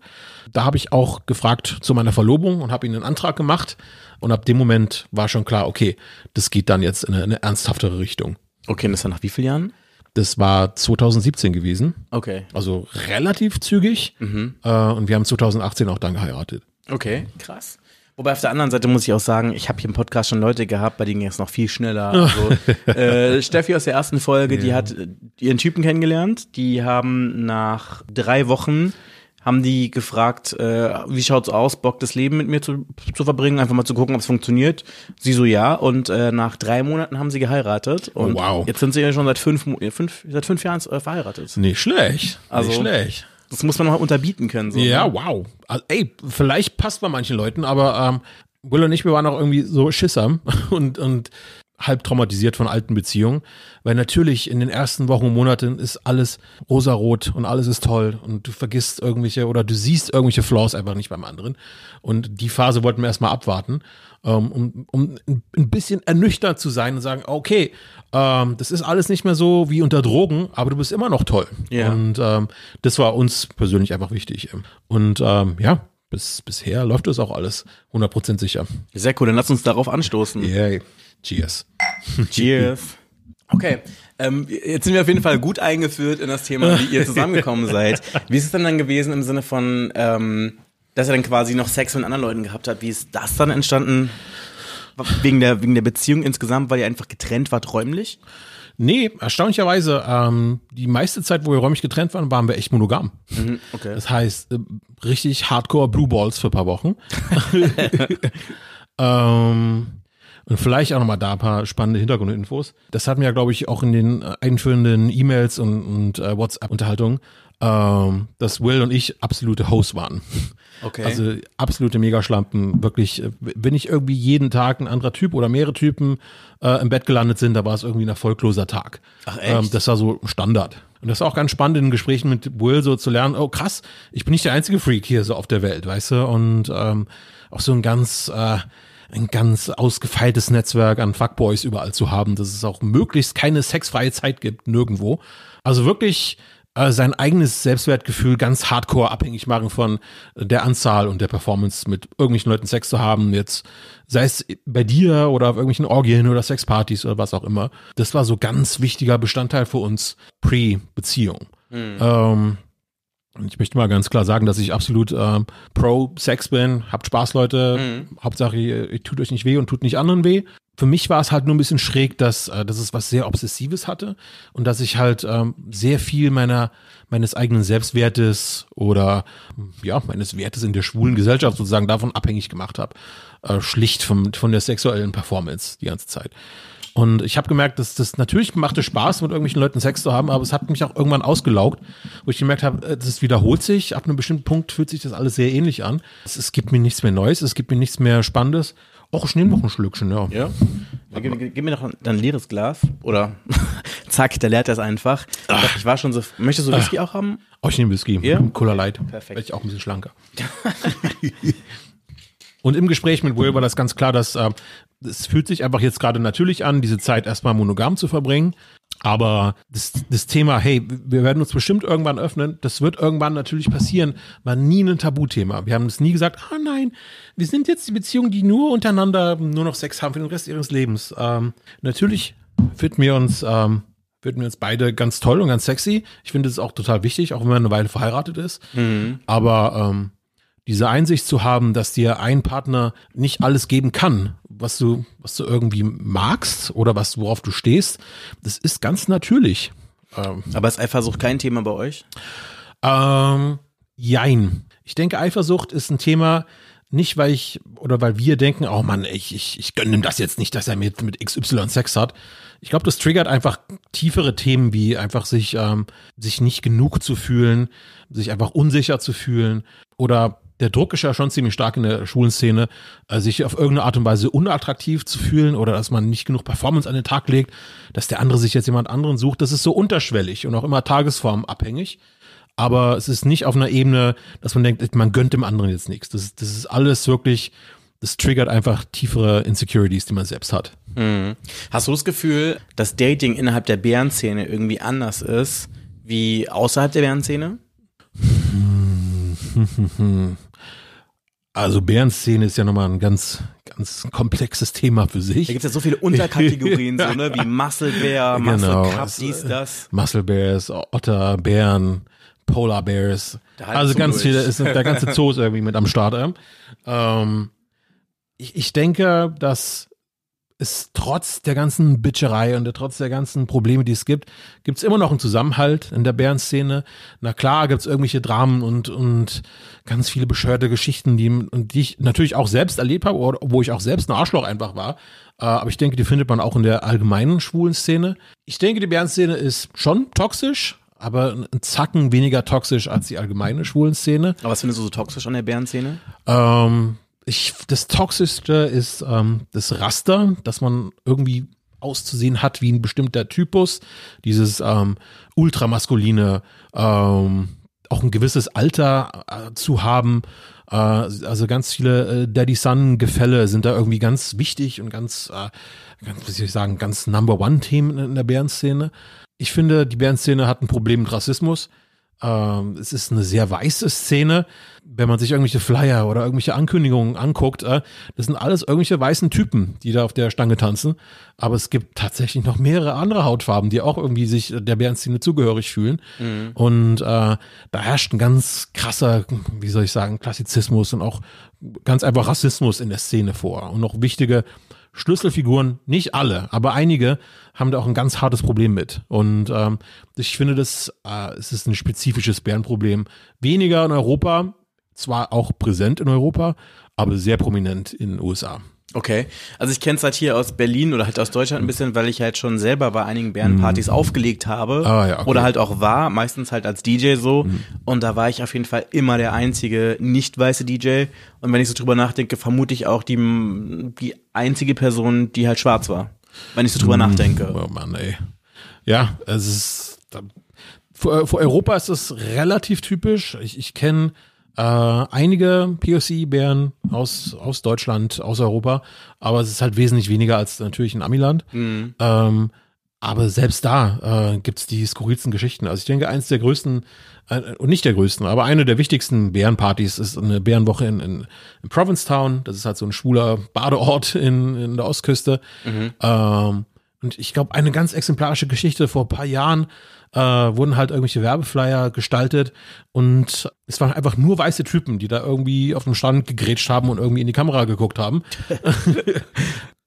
Da habe ich auch gefragt zu meiner Verlobung und habe ihnen einen Antrag gemacht. Und ab dem Moment war schon klar, okay, das geht dann jetzt in eine, eine ernsthaftere Richtung. Okay, und das war nach wie vielen Jahren? Das war 2017 gewesen, Okay. also relativ zügig. Äh, und wir haben 2018 auch dann geheiratet. Okay, krass. Wobei auf der anderen Seite muss ich auch sagen, ich habe hier im Podcast schon Leute gehabt, bei denen ging es noch viel schneller. Also, äh, Steffi aus der ersten Folge, die hat äh, ihren Typen kennengelernt. Die haben nach drei Wochen haben die gefragt, äh, wie schaut's aus, Bock das Leben mit mir zu, zu verbringen, einfach mal zu gucken, ob es funktioniert. Sie so ja und äh, nach drei Monaten haben sie geheiratet und wow. jetzt sind sie ja schon seit fünf, fünf seit fünf Jahren äh, verheiratet. Nicht schlecht. Also- nicht schlecht. Das muss man noch mal unterbieten können. So, Ja, ne? wow. Also, ey, vielleicht passt bei manchen Leuten, aber ähm, Will und ich, wir waren auch irgendwie so Schisser und, und halb traumatisiert von alten Beziehungen. Weil natürlich in den ersten Wochen und Monaten ist alles rosarot und alles ist toll und du vergisst irgendwelche oder du siehst irgendwelche Flaws einfach nicht beim anderen. Und die Phase wollten wir erstmal abwarten, um, um ein bisschen ernüchtert zu sein und sagen, okay, ähm, das ist alles nicht mehr so wie unter Drogen, aber du bist immer noch toll. Ja. Und ähm, das war uns persönlich einfach wichtig. Und ähm, ja, bis, bisher läuft das auch alles 100% sicher. Sehr cool, dann lass uns darauf anstoßen. Yay. Cheers. Cheers. Okay, ähm, jetzt sind wir auf jeden Fall gut eingeführt in das Thema, wie ihr zusammengekommen seid. Wie ist es denn dann gewesen im Sinne von, ähm, dass ihr dann quasi noch Sex mit anderen Leuten gehabt habt? Wie ist das dann entstanden? Wegen der, wegen der Beziehung insgesamt, weil ihr einfach getrennt wart räumlich? Nee, erstaunlicherweise, ähm, die meiste Zeit, wo wir räumlich getrennt waren, waren wir echt monogam. Okay. Das heißt, äh, richtig hardcore Blue Balls für ein paar Wochen. ähm, und vielleicht auch nochmal da ein paar spannende Hintergrundinfos. Das hatten wir ja, glaube ich, auch in den äh, einführenden E-Mails und, und äh, WhatsApp-Unterhaltungen, ähm, dass Will und ich absolute Hosts waren. Okay. Also absolute Megaschlampen. Wirklich, äh, wenn nicht irgendwie jeden Tag ein anderer Typ oder mehrere Typen äh, im Bett gelandet sind, da war es irgendwie ein erfolgloser Tag. Ach, echt? Ähm, das war so Standard. Und das ist auch ganz spannend in Gesprächen mit Will so zu lernen, oh krass, ich bin nicht der einzige Freak hier so auf der Welt, weißt du? Und ähm, auch so ein ganz, äh, ein ganz ausgefeiltes Netzwerk an Fuckboys überall zu haben, dass es auch möglichst keine sexfreie Zeit gibt, nirgendwo. Also wirklich äh, sein eigenes Selbstwertgefühl ganz hardcore abhängig machen von der Anzahl und der Performance mit irgendwelchen Leuten Sex zu haben, jetzt sei es bei dir oder auf irgendwelchen Orgien oder Sexpartys oder was auch immer. Das war so ganz wichtiger Bestandteil für uns pre-Beziehung. Ähm, und ich möchte mal ganz klar sagen, dass ich absolut ähm, pro Sex bin. Habt Spaß, Leute. Hauptsache, ihr, ihr tut euch nicht weh und tut nicht anderen weh. Für mich war es halt nur ein bisschen schräg, dass, äh, dass es was sehr Obsessives hatte und dass ich halt ähm, sehr viel meiner meines eigenen Selbstwertes oder ja meines Wertes in der schwulen Gesellschaft sozusagen davon abhängig gemacht habe, äh, schlicht vom, von der sexuellen Performance die ganze Zeit. Und ich habe gemerkt, dass das natürlich machte Spaß, mit irgendwelchen Leuten Sex zu haben, aber es hat mich auch irgendwann ausgelaugt, wo ich gemerkt habe, äh, das wiederholt sich. Ab einem bestimmten Punkt fühlt sich das alles sehr ähnlich an. Es, es gibt mir nichts mehr Neues, es gibt mir nichts mehr Spannendes. Och, ich nehme noch ein Schlückchen, ja. Ja. Gib, gib, gib mir noch ein, ein leeres Glas. Oder zack, der leert das einfach. Ich, glaub, ich war schon so. Möchtest du Whisky auch haben? Oh, ich nehme Whisky. Ja? Cola Light. Perfekt. Werde ich auch ein bisschen schlanker. Und im Gespräch mit Will war das ganz klar, dass äh, es fühlt sich einfach jetzt gerade natürlich an, diese Zeit erstmal monogam zu verbringen. Aber das, das Thema, hey, wir werden uns bestimmt irgendwann öffnen, das wird irgendwann natürlich passieren, war nie ein Tabuthema. Wir haben es nie gesagt, ah nein, wir sind jetzt die Beziehung, die nur untereinander nur noch Sex haben für den Rest ihres Lebens. Ähm, natürlich finden wir uns, ähm, finden wir uns beide ganz toll und ganz sexy. Ich finde es auch total wichtig, auch wenn man eine Weile verheiratet ist. Aber ähm, diese Einsicht zu haben, dass dir ein Partner nicht alles geben kann, was du, was du irgendwie magst oder was, worauf du stehst, das ist ganz natürlich. Ähm, Aber ist Eifersucht kein Thema bei euch? ähm, jein. Ich denke, Eifersucht ist ein Thema, nicht weil ich oder weil wir denken, oh Mann, ich, ich, ich gönne ihm das jetzt nicht, dass er mit, mit XY Sex hat. Ich glaube, das triggert einfach tiefere Themen, wie einfach sich, ähm, sich nicht genug zu fühlen, sich einfach unsicher zu fühlen oder der Druck ist ja schon ziemlich stark in der schwulen Szene, äh, sich auf irgendeine Art und Weise unattraktiv zu fühlen oder dass man nicht genug Performance an den Tag legt, dass der andere sich jetzt jemand anderen sucht. Das ist so unterschwellig und auch immer tagesformabhängig. Aber es ist nicht auf einer Ebene, dass man denkt, man gönnt dem anderen jetzt nichts. Das, ist- das ist alles wirklich, das triggert einfach tiefere Insecurities, die man selbst hat. Hast du das Gefühl, dass Dating innerhalb der Bärenszene irgendwie anders ist wie außerhalb der Bärenszene? Also Bärenszene ist ja nochmal ein ganz, ganz komplexes Thema für sich. Da gibt es ja so viele Unterkategorien, so, ne, wie Muscle Bear, Muscle. Cup, Es, dies, das. Muscle Bears, Otter, Bären, Polar Bears. Also so ganz viele, ist, der ganze Zoo ist irgendwie mit am Start. ähm. Ähm, ich, ich denke, dass es trotz der ganzen Bitcherei und der, trotz der ganzen Probleme, die es gibt, gibt es immer noch einen Zusammenhalt in der Bärenszene. Na klar, gibt es irgendwelche Dramen und, und ganz viele bescheuerte Geschichten, die, und die ich natürlich auch selbst erlebt habe, oder wo ich auch selbst ein Arschloch einfach war. Äh, aber ich denke, die findet man auch in der allgemeinen schwulen Szene. Ich denke, die Bärenszene ist schon toxisch, aber ein Zacken weniger toxisch als die allgemeine schwulen Szene. Aber was findest du so toxisch an der Bärenszene? Ähm, ich, das Toxischste ist ähm, das Raster, dass man irgendwie auszusehen hat wie ein bestimmter Typus. Dieses ähm, ultramaskuline, ähm, auch ein gewisses Alter äh, zu haben. Äh, also ganz viele äh, Daddy-Son-Gefälle sind da irgendwie ganz wichtig und ganz, äh, ganz, wie soll ich sagen, ganz Number-One-Themen in der Bärenszene. Ich finde, die Bärenszene hat ein Problem mit Rassismus. Ähm, es ist eine sehr weiße Szene. Wenn man sich irgendwelche Flyer oder irgendwelche Ankündigungen anguckt, äh, das sind alles irgendwelche weißen Typen, die da auf der Stange tanzen. Aber es gibt tatsächlich noch mehrere andere Hautfarben, die auch irgendwie sich der Bärenszene zugehörig fühlen. Und äh, da herrscht ein ganz krasser, wie soll ich sagen, Klassizismus und auch ganz einfach Rassismus in der Szene vor. Und noch wichtige Schlüsselfiguren, nicht alle, aber einige haben da auch ein ganz hartes Problem mit. Und ähm, ich finde, das äh, es ist ein spezifisches Bärenproblem. Weniger in Europa, zwar auch präsent in Europa, aber sehr prominent in den USA. Okay. Also ich kenne es halt hier aus Berlin oder halt aus Deutschland ein bisschen, weil ich halt schon selber bei einigen Bärenpartys aufgelegt habe. Ah, ja, okay. Oder halt auch war, meistens halt als DJ so. Und da war ich auf jeden Fall immer der einzige nicht weiße DJ. Und wenn ich so drüber nachdenke, vermute ich auch die, die einzige Person, die halt schwarz war. Wenn ich so drüber nachdenke. Oh Mann, ey. Ja, es ist. Da, für, für Europa ist es relativ typisch. Ich, ich kenne äh, einige POC-Bären aus, aus Deutschland, aus Europa, aber es ist halt wesentlich weniger als natürlich in Amiland. Ähm, aber selbst da äh, gibt's die skurrilsten Geschichten. Also ich denke, eins der größten, äh, und nicht der größten, aber eine der wichtigsten Bärenpartys ist eine Bärenwoche in, in, in Provincetown. Das ist halt so ein schwuler Badeort in, in der Ostküste. Ähm, und ich glaube, eine ganz exemplarische Geschichte vor ein paar Jahren äh, wurden halt irgendwelche Werbeflyer gestaltet und es waren einfach nur weiße Typen, die da irgendwie auf dem Stand gegrätscht haben und irgendwie in die Kamera geguckt haben.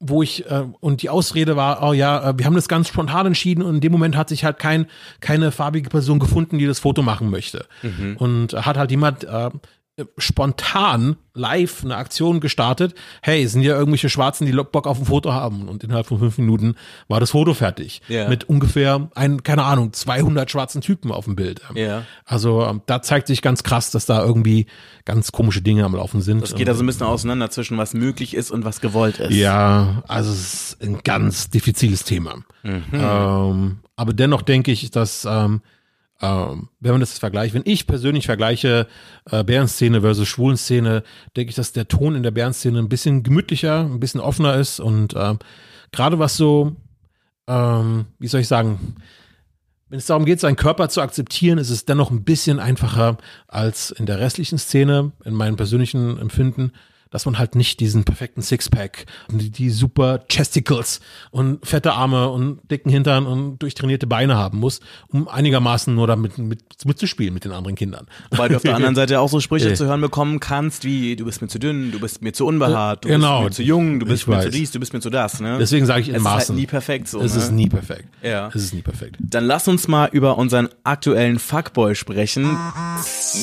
wo ich äh, und die Ausrede war, oh ja, äh, wir haben das ganz spontan entschieden und in dem Moment hat sich halt kein keine farbige Person gefunden, die das Foto machen möchte. Und hat halt jemand äh, spontan live eine Aktion gestartet. Hey, sind ja irgendwelche Schwarzen, die Bock auf ein Foto haben. Und innerhalb von fünf Minuten war das Foto fertig. Ja. Mit ungefähr, ein, keine Ahnung, 200 schwarzen Typen auf dem Bild. Ja. Also ähm, da zeigt sich ganz krass, dass da irgendwie ganz komische Dinge am Laufen sind. Es geht also ein bisschen auseinander zwischen was möglich ist und was gewollt ist. Ja, also es ist ein ganz diffiziles Thema. Ähm, aber dennoch denke ich, dass ähm, ähm, wenn man das vergleicht, wenn ich persönlich vergleiche äh, Bärenszene versus Schwulenszene, denke ich, dass der Ton in der Bärenszene ein bisschen gemütlicher, ein bisschen offener ist und ähm, gerade was so, ähm, wie soll ich sagen, wenn es darum geht, seinen Körper zu akzeptieren, ist es dennoch ein bisschen einfacher als in der restlichen Szene, in meinem persönlichen Empfinden, dass man halt nicht diesen perfekten Sixpack und die, die super Chesticles und fette Arme und dicken Hintern und durchtrainierte Beine haben muss, um einigermaßen nur damit mit, mitzuspielen mit den anderen Kindern. Weil du auf der anderen Seite auch so Sprüche Ja. zu hören bekommen kannst, wie du bist mir zu dünn, du bist mir zu unbehaart, du Genau. bist mir zu jung, du bist Ich mir zu weiß. dies, du bist mir zu das. Ne? Deswegen sage ich in es ist halt Maßen. nie perfekt so. es ne? ist nie perfekt. Ja. Es ist nie perfekt. Dann lass uns mal über unseren aktuellen Fuckboy sprechen.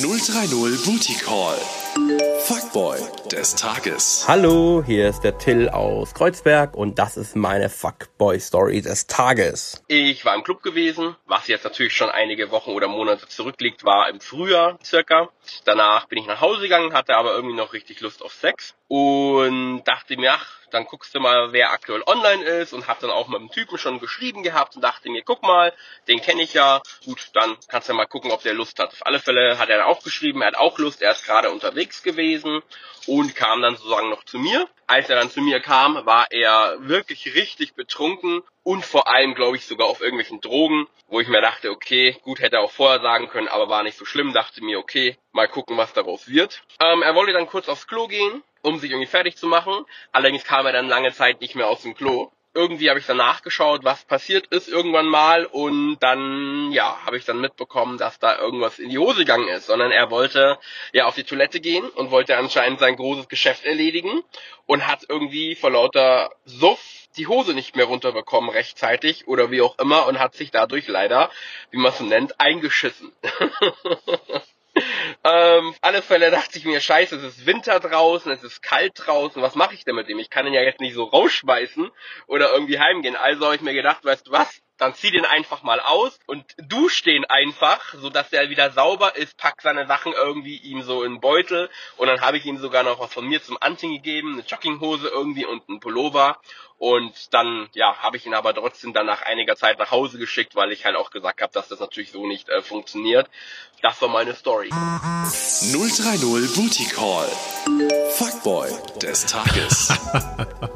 030 Booty Call. Fuckboy des Tages. Hallo, hier ist der Till aus Kreuzberg und das ist meine Fuckboy-Story des Tages. Ich war im Club gewesen, was jetzt natürlich schon einige Wochen oder Monate zurückliegt, war im Frühjahr circa. Danach bin ich nach Hause gegangen, hatte aber irgendwie noch richtig Lust auf Sex und dachte mir, ach, dann guckst du mal, wer aktuell online ist und hab dann auch mit dem Typen schon geschrieben gehabt und dachte mir, guck mal, den kenne ich ja. Gut, dann kannst du mal gucken, ob der Lust hat. Auf alle Fälle hat er auch geschrieben, er hat auch Lust, er ist gerade unterwegs gewesen und kam dann sozusagen noch zu mir. Als er dann zu mir kam, war er wirklich richtig betrunken und vor allem, glaube ich, sogar auf irgendwelchen Drogen, wo ich mir dachte, okay, gut, hätte er auch vorher sagen können, aber war nicht so schlimm, dachte mir, okay, mal gucken, was daraus wird. Ähm, er wollte dann kurz aufs Klo gehen, um sich irgendwie fertig zu machen. Allerdings kam er dann lange Zeit nicht mehr aus dem Klo. Irgendwie habe ich dann nachgeschaut, was passiert ist irgendwann mal und dann, ja, habe ich dann mitbekommen, dass da irgendwas in die Hose gegangen ist, sondern er wollte ja auf die Toilette gehen und wollte anscheinend sein großes Geschäft erledigen und hat irgendwie vor lauter Suff die Hose nicht mehr runterbekommen rechtzeitig oder wie auch immer und hat sich dadurch leider, wie man es nennt, eingeschissen. Ähm, auf alle Fälle dachte ich mir, scheiße, es ist Winter draußen, es ist kalt draußen, was mache ich denn mit dem? Ich kann ihn ja jetzt nicht so rausschmeißen oder irgendwie heimgehen. Also habe ich mir gedacht, weißt du was? Dann zieh den einfach mal aus und dusch den einfach, sodass der wieder sauber ist, pack seine Sachen irgendwie ihm so in den Beutel und dann habe ich ihm sogar noch was von mir zum Anziehen gegeben, eine Jogginghose irgendwie und ein Pullover und dann, ja, habe ich ihn aber trotzdem dann nach einiger Zeit nach Hause geschickt, weil ich halt auch gesagt habe, dass das natürlich so nicht äh, funktioniert. Das war meine Story. 030 Booty Call. Fuckboy des Tages.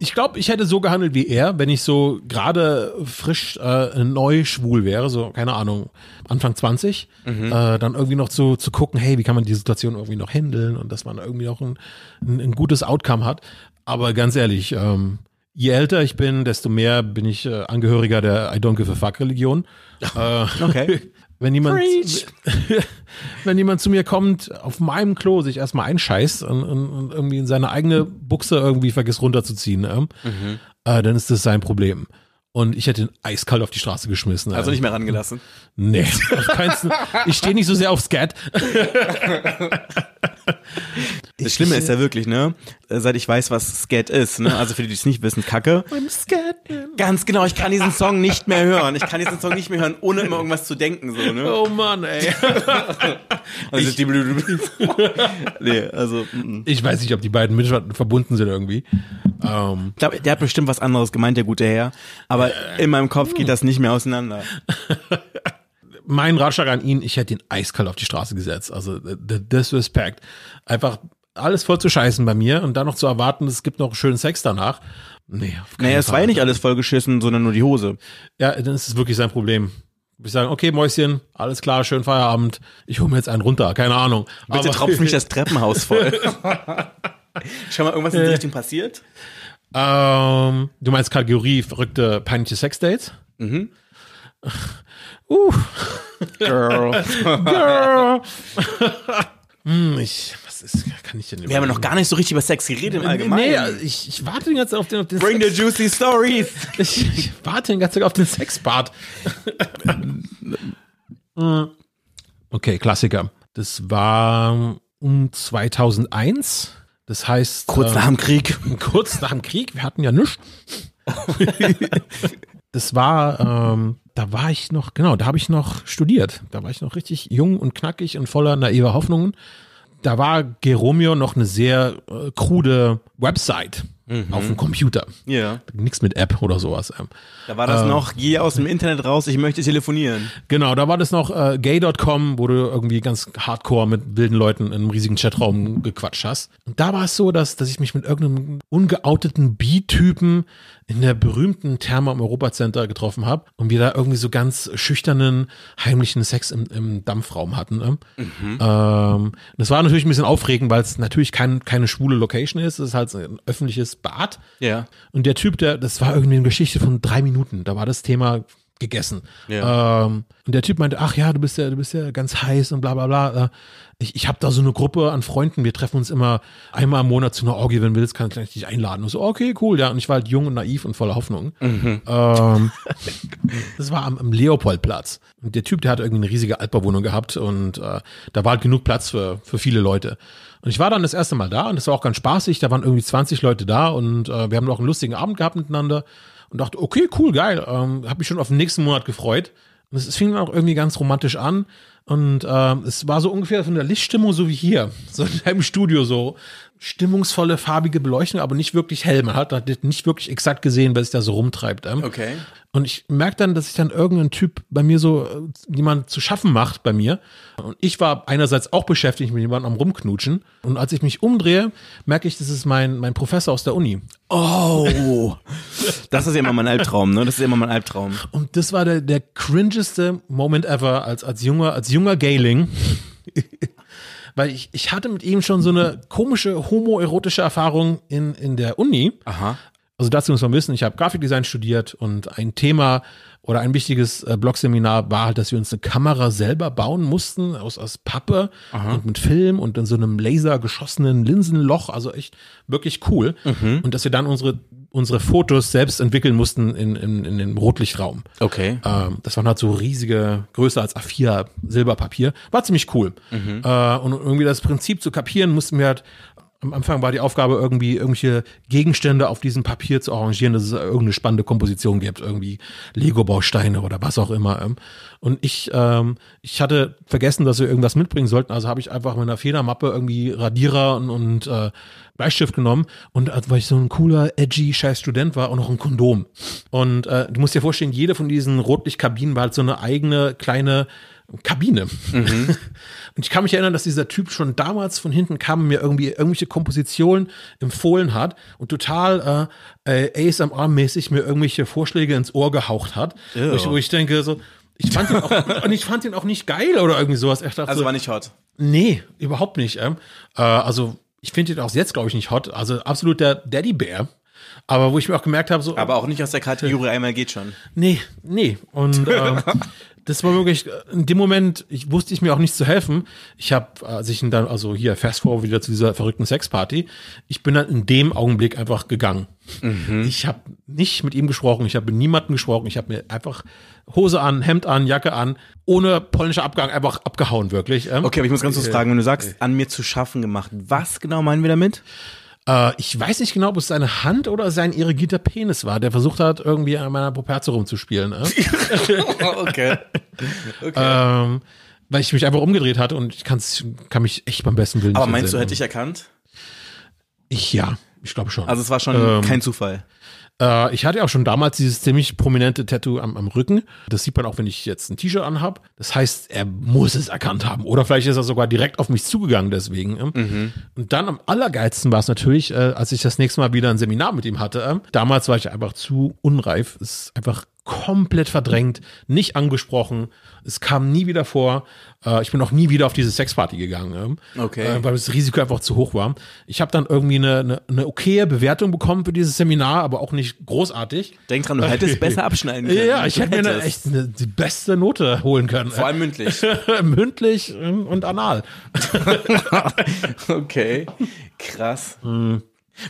Ich glaube, ich hätte so gehandelt wie er, wenn ich so gerade frisch äh, neu schwul wäre, so, keine Ahnung, Anfang 20, Mhm. äh, dann irgendwie noch zu, zu gucken, hey, wie kann man die Situation irgendwie noch handeln und dass man irgendwie noch ein, ein, ein gutes Outcome hat. Aber ganz ehrlich, ähm, je älter ich bin, desto mehr bin ich äh, Angehöriger der I don't give a fuck Religion. Äh, Okay. wenn jemand, wenn jemand zu mir kommt, auf meinem Klo sich erstmal einscheißt und, und, und irgendwie in seine eigene Buchse irgendwie vergisst runterzuziehen, ähm, Mhm. äh, dann ist das sein Problem. Und ich hätte ihn eiskalt auf die Straße geschmissen. Also ähm. nicht mehr rangelassen. Nee, auf keinen. Ich stehe nicht so sehr auf Scat. Das Schlimme ist ja wirklich, ne, äh, seit ich weiß, was Skat ist, ne, also für die, die es nicht wissen, Kacke. Ganz genau, ich kann diesen Song nicht mehr hören. Ich kann diesen Song nicht mehr hören, ohne immer irgendwas zu denken, so, ne. Oh Mann, ey. Also die Nee, also, mm. Ich weiß nicht, ob die beiden mit verbunden sind irgendwie. Ähm, ich glaube, der hat bestimmt was anderes gemeint, der gute Herr. Aber in meinem Kopf geht das nicht mehr auseinander. mein Ratschlag an ihn, ich hätte ihn eiskalt auf die Straße gesetzt. Also the disrespect. Einfach alles voll zu scheißen bei mir und dann noch zu erwarten, es gibt noch schönen Sex danach. Nee, Naja, es war ja nicht alles vollgeschissen, sondern nur die Hose. Ja, dann ist es wirklich sein Problem. Ich sagen, okay, Mäuschen, alles klar, schönen Feierabend. Ich hole mir jetzt einen runter, keine Ahnung. Bitte Aber- tropft mich das Treppenhaus voll. Schau mal, irgendwas in die Richtung passiert? Ähm, du meinst Kategorie verrückte, peinliche Sexdates? Mhm. Uh, Girl. girl. hm, ich, was ist, kann ich denn Wir haben ja noch gar nicht so richtig über Sex geredet im Allgemeinen. Nee, also ich, ich warte die ganze Zeit auf den, auf den Bring the Sex. juicy stories. Ich, ich warte die ganze Zeit auf den Sexpart. Okay, Klassiker. Das war um 2001. Das heißt. Kurz nach dem Krieg. kurz nach dem Krieg. Wir hatten ja nichts. Das war, ähm, da war ich noch, genau, da habe ich noch studiert. Da war ich noch richtig jung und knackig und voller naiver Hoffnungen. Da war Geromeo noch eine sehr äh, krude Website auf dem Computer. Ja. Nichts mit App oder sowas. Ähm. Da war das Ähm. noch, geh aus dem Internet raus, ich möchte telefonieren. Genau, da war das noch äh, gay.com, wo du irgendwie ganz hardcore mit wilden Leuten in einem riesigen Chatraum gequatscht hast. Und da war es so, dass, dass ich mich mit irgendeinem ungeouteten B-Typen in der berühmten Therma im Europacenter getroffen habe und wir da irgendwie so ganz schüchternen, heimlichen Sex im, im Dampfraum hatten. Ne? Ähm, das war natürlich ein bisschen aufregend, weil es natürlich kein, keine schwule Location ist. Es ist halt ein öffentliches Bad. Ja. Und der Typ, der, das war irgendwie eine Geschichte von drei Minuten. Da war das Thema gegessen. Ja. Ähm, und der Typ meinte, ach ja, du bist ja, du bist ja ganz heiß und bla bla bla. Ich, ich habe da so eine Gruppe an Freunden, wir treffen uns immer einmal im Monat zu einer Orgie, wenn du willst, kann ich dich einladen. Und so, okay, cool, ja. Und ich war halt jung und naiv und voller Hoffnung. Ähm, das war am, am Leopoldplatz. Und der Typ, der hatte irgendwie eine riesige Altbauwohnung gehabt und äh, da war halt genug Platz für, für viele Leute. Und ich war dann das erste Mal da und das war auch ganz spaßig. Da waren irgendwie 20 Leute da und äh, wir haben noch einen lustigen Abend gehabt miteinander und dachte, okay, cool, geil. Ähm, hab mich schon auf den nächsten Monat gefreut. Und es, es fing dann auch irgendwie ganz romantisch an. Und ähm, es war so ungefähr von der Lichtstimmung so wie hier, so in deinem Studio so stimmungsvolle, farbige Beleuchtung, aber nicht wirklich hell. Man hat, hat nicht wirklich exakt gesehen, wer sich da so rumtreibt. Ähm. Okay. Und ich merke dann, dass sich dann irgendein Typ bei mir so, äh, jemand zu schaffen macht bei mir. Und ich war einerseits auch beschäftigt mit jemandem am Rumknutschen. Und als ich mich umdrehe, merke ich, das ist mein, mein Professor aus der Uni. Oh. Das ist ja immer mein Albtraum, ne? Das ist immer mein Albtraum. Und das war der, der cringeste Moment ever als, als junger, als junger Gayling. Weil ich, ich hatte mit ihm schon so eine komische homoerotische Erfahrung in, in der Uni. Aha. Also dazu muss man wissen, ich habe Grafikdesign studiert und ein Thema oder ein wichtiges äh, Blogseminar war halt, dass wir uns eine Kamera selber bauen mussten aus, aus Pappe und mit Film und in so einem lasergeschossenen Linsenloch, also echt wirklich cool. Und dass wir dann unsere, unsere Fotos selbst entwickeln mussten in, in, in dem Rotlichtraum. Okay. Ähm, das waren halt so riesige, größer als A4 Silberpapier. War ziemlich cool. Äh, und irgendwie das Prinzip zu kapieren, mussten wir halt, am Anfang war die Aufgabe, irgendwie irgendwelche Gegenstände auf diesem Papier zu arrangieren, dass es irgendeine spannende Komposition gibt, irgendwie Lego-Bausteine oder was auch immer. ähm. Und ich, ähm, ich hatte vergessen, dass wir irgendwas mitbringen sollten, also habe ich einfach mit einer Federmappe irgendwie Radierer und, und äh, Bleistift genommen und weil ich so ein cooler, edgy, scheiß Student war, auch noch ein Kondom. Und äh, du musst dir vorstellen, jede von diesen Rotlichtkabinen war halt so eine eigene kleine Kabine. Und ich kann mich erinnern, dass dieser Typ schon damals von hinten kam und mir irgendwie irgendwelche Kompositionen empfohlen hat und total äh, äh, ASMR-mäßig mir irgendwelche Vorschläge ins Ohr gehaucht hat. Wo ich, wo ich denke, so, ich fand ihn auch, und ich fand ihn auch nicht geil oder irgendwie sowas. Also so, war nicht hot. Nee, überhaupt nicht. Ähm. Äh, also ich finde ihn auch jetzt, glaube ich, nicht hot. Also absolut der Daddy-Bär. Aber wo ich mir auch gemerkt habe, so, Aber auch nicht aus der Kategorie einmal geht schon. nee, nee. Und ähm, das war wirklich, äh, in dem Moment, ich wusste ich mir auch nichts zu helfen. Ich habe, als ich dann, also hier, fast forward wieder zu dieser verrückten Sexparty, ich bin dann in dem Augenblick einfach gegangen. Ich habe nicht mit ihm gesprochen, ich habe mit niemandem gesprochen, ich habe mir einfach Hose an, Hemd an, Jacke an, ohne polnischer Abgang einfach abgehauen, wirklich. Ähm. Okay, aber ich muss ganz kurz fragen, wenn du sagst, an mir zu schaffen gemacht, was genau meinen wir damit? Äh, ich weiß nicht genau, ob es seine Hand oder sein irrigierter Penis war, der versucht hat, irgendwie an meiner Properze rumzuspielen. Äh? okay. ähm, weil ich mich einfach umgedreht hatte und ich kann's, kann mich echt beim besten Willen Aber meinst du, hätte ich erkannt? Ich ja, ich glaube schon. Also es war schon Ähm, kein Zufall. Äh, ich hatte ja auch schon damals dieses ziemlich prominente Tattoo am, am Rücken. Das sieht man auch, wenn ich jetzt ein T-Shirt anhab. Das heißt, er muss es erkannt haben. Oder vielleicht ist er sogar direkt auf mich zugegangen deswegen. ähm. Und dann am allergeilsten war es natürlich, äh, als ich das nächste Mal wieder ein Seminar mit ihm hatte. ähm. Damals war ich einfach zu unreif. Es ist einfach komplett verdrängt, nicht angesprochen. Es kam nie wieder vor. Äh, ich bin auch nie wieder auf diese Sexparty gegangen, ähm, Okay. äh, weil das Risiko einfach zu hoch war. Ich habe dann irgendwie eine, eine, eine okaye Bewertung bekommen für dieses Seminar, aber auch nicht großartig. Denk dran, du hättest besser abschneiden können. Ja, ich hätte mir eine, echt eine, die beste Note holen können. Vor allem mündlich. Mündlich ähm, und anal. Okay, krass.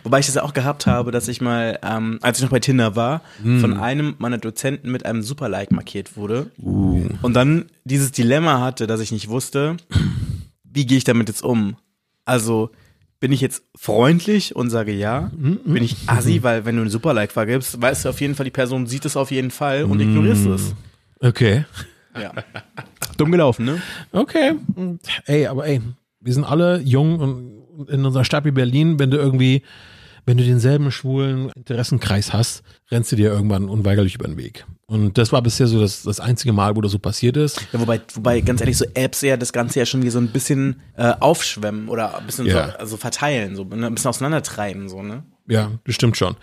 Wobei ich das auch gehabt habe, dass ich mal, ähm, als ich noch bei Tinder war, von einem meiner Dozenten mit einem Super-Like markiert wurde. Und dann dieses Dilemma hatte, dass ich nicht wusste, wie gehe ich damit jetzt um? Also, bin ich jetzt freundlich und sage ja? Bin ich assi, weil wenn du einen Super-Like vergibst, weißt du auf jeden Fall, die Person sieht es auf jeden Fall und ignorierst es. Okay. Ja. Dumm gelaufen, ne? Okay. Ey, aber ey, wir sind alle jung und in unserer Stadt wie Berlin, wenn du irgendwie, wenn du denselben schwulen Interessenkreis hast, rennst du dir irgendwann unweigerlich über den Weg. Und das war bisher so das, das einzige Mal, wo das so passiert ist. Ja, wobei, wobei, ganz ehrlich, so Apps ja das Ganze ja schon wie so ein bisschen äh, aufschwemmen oder ein bisschen Ja. so also verteilen, so ne, ein bisschen auseinandertreiben, so, ne? Ja, das stimmt schon.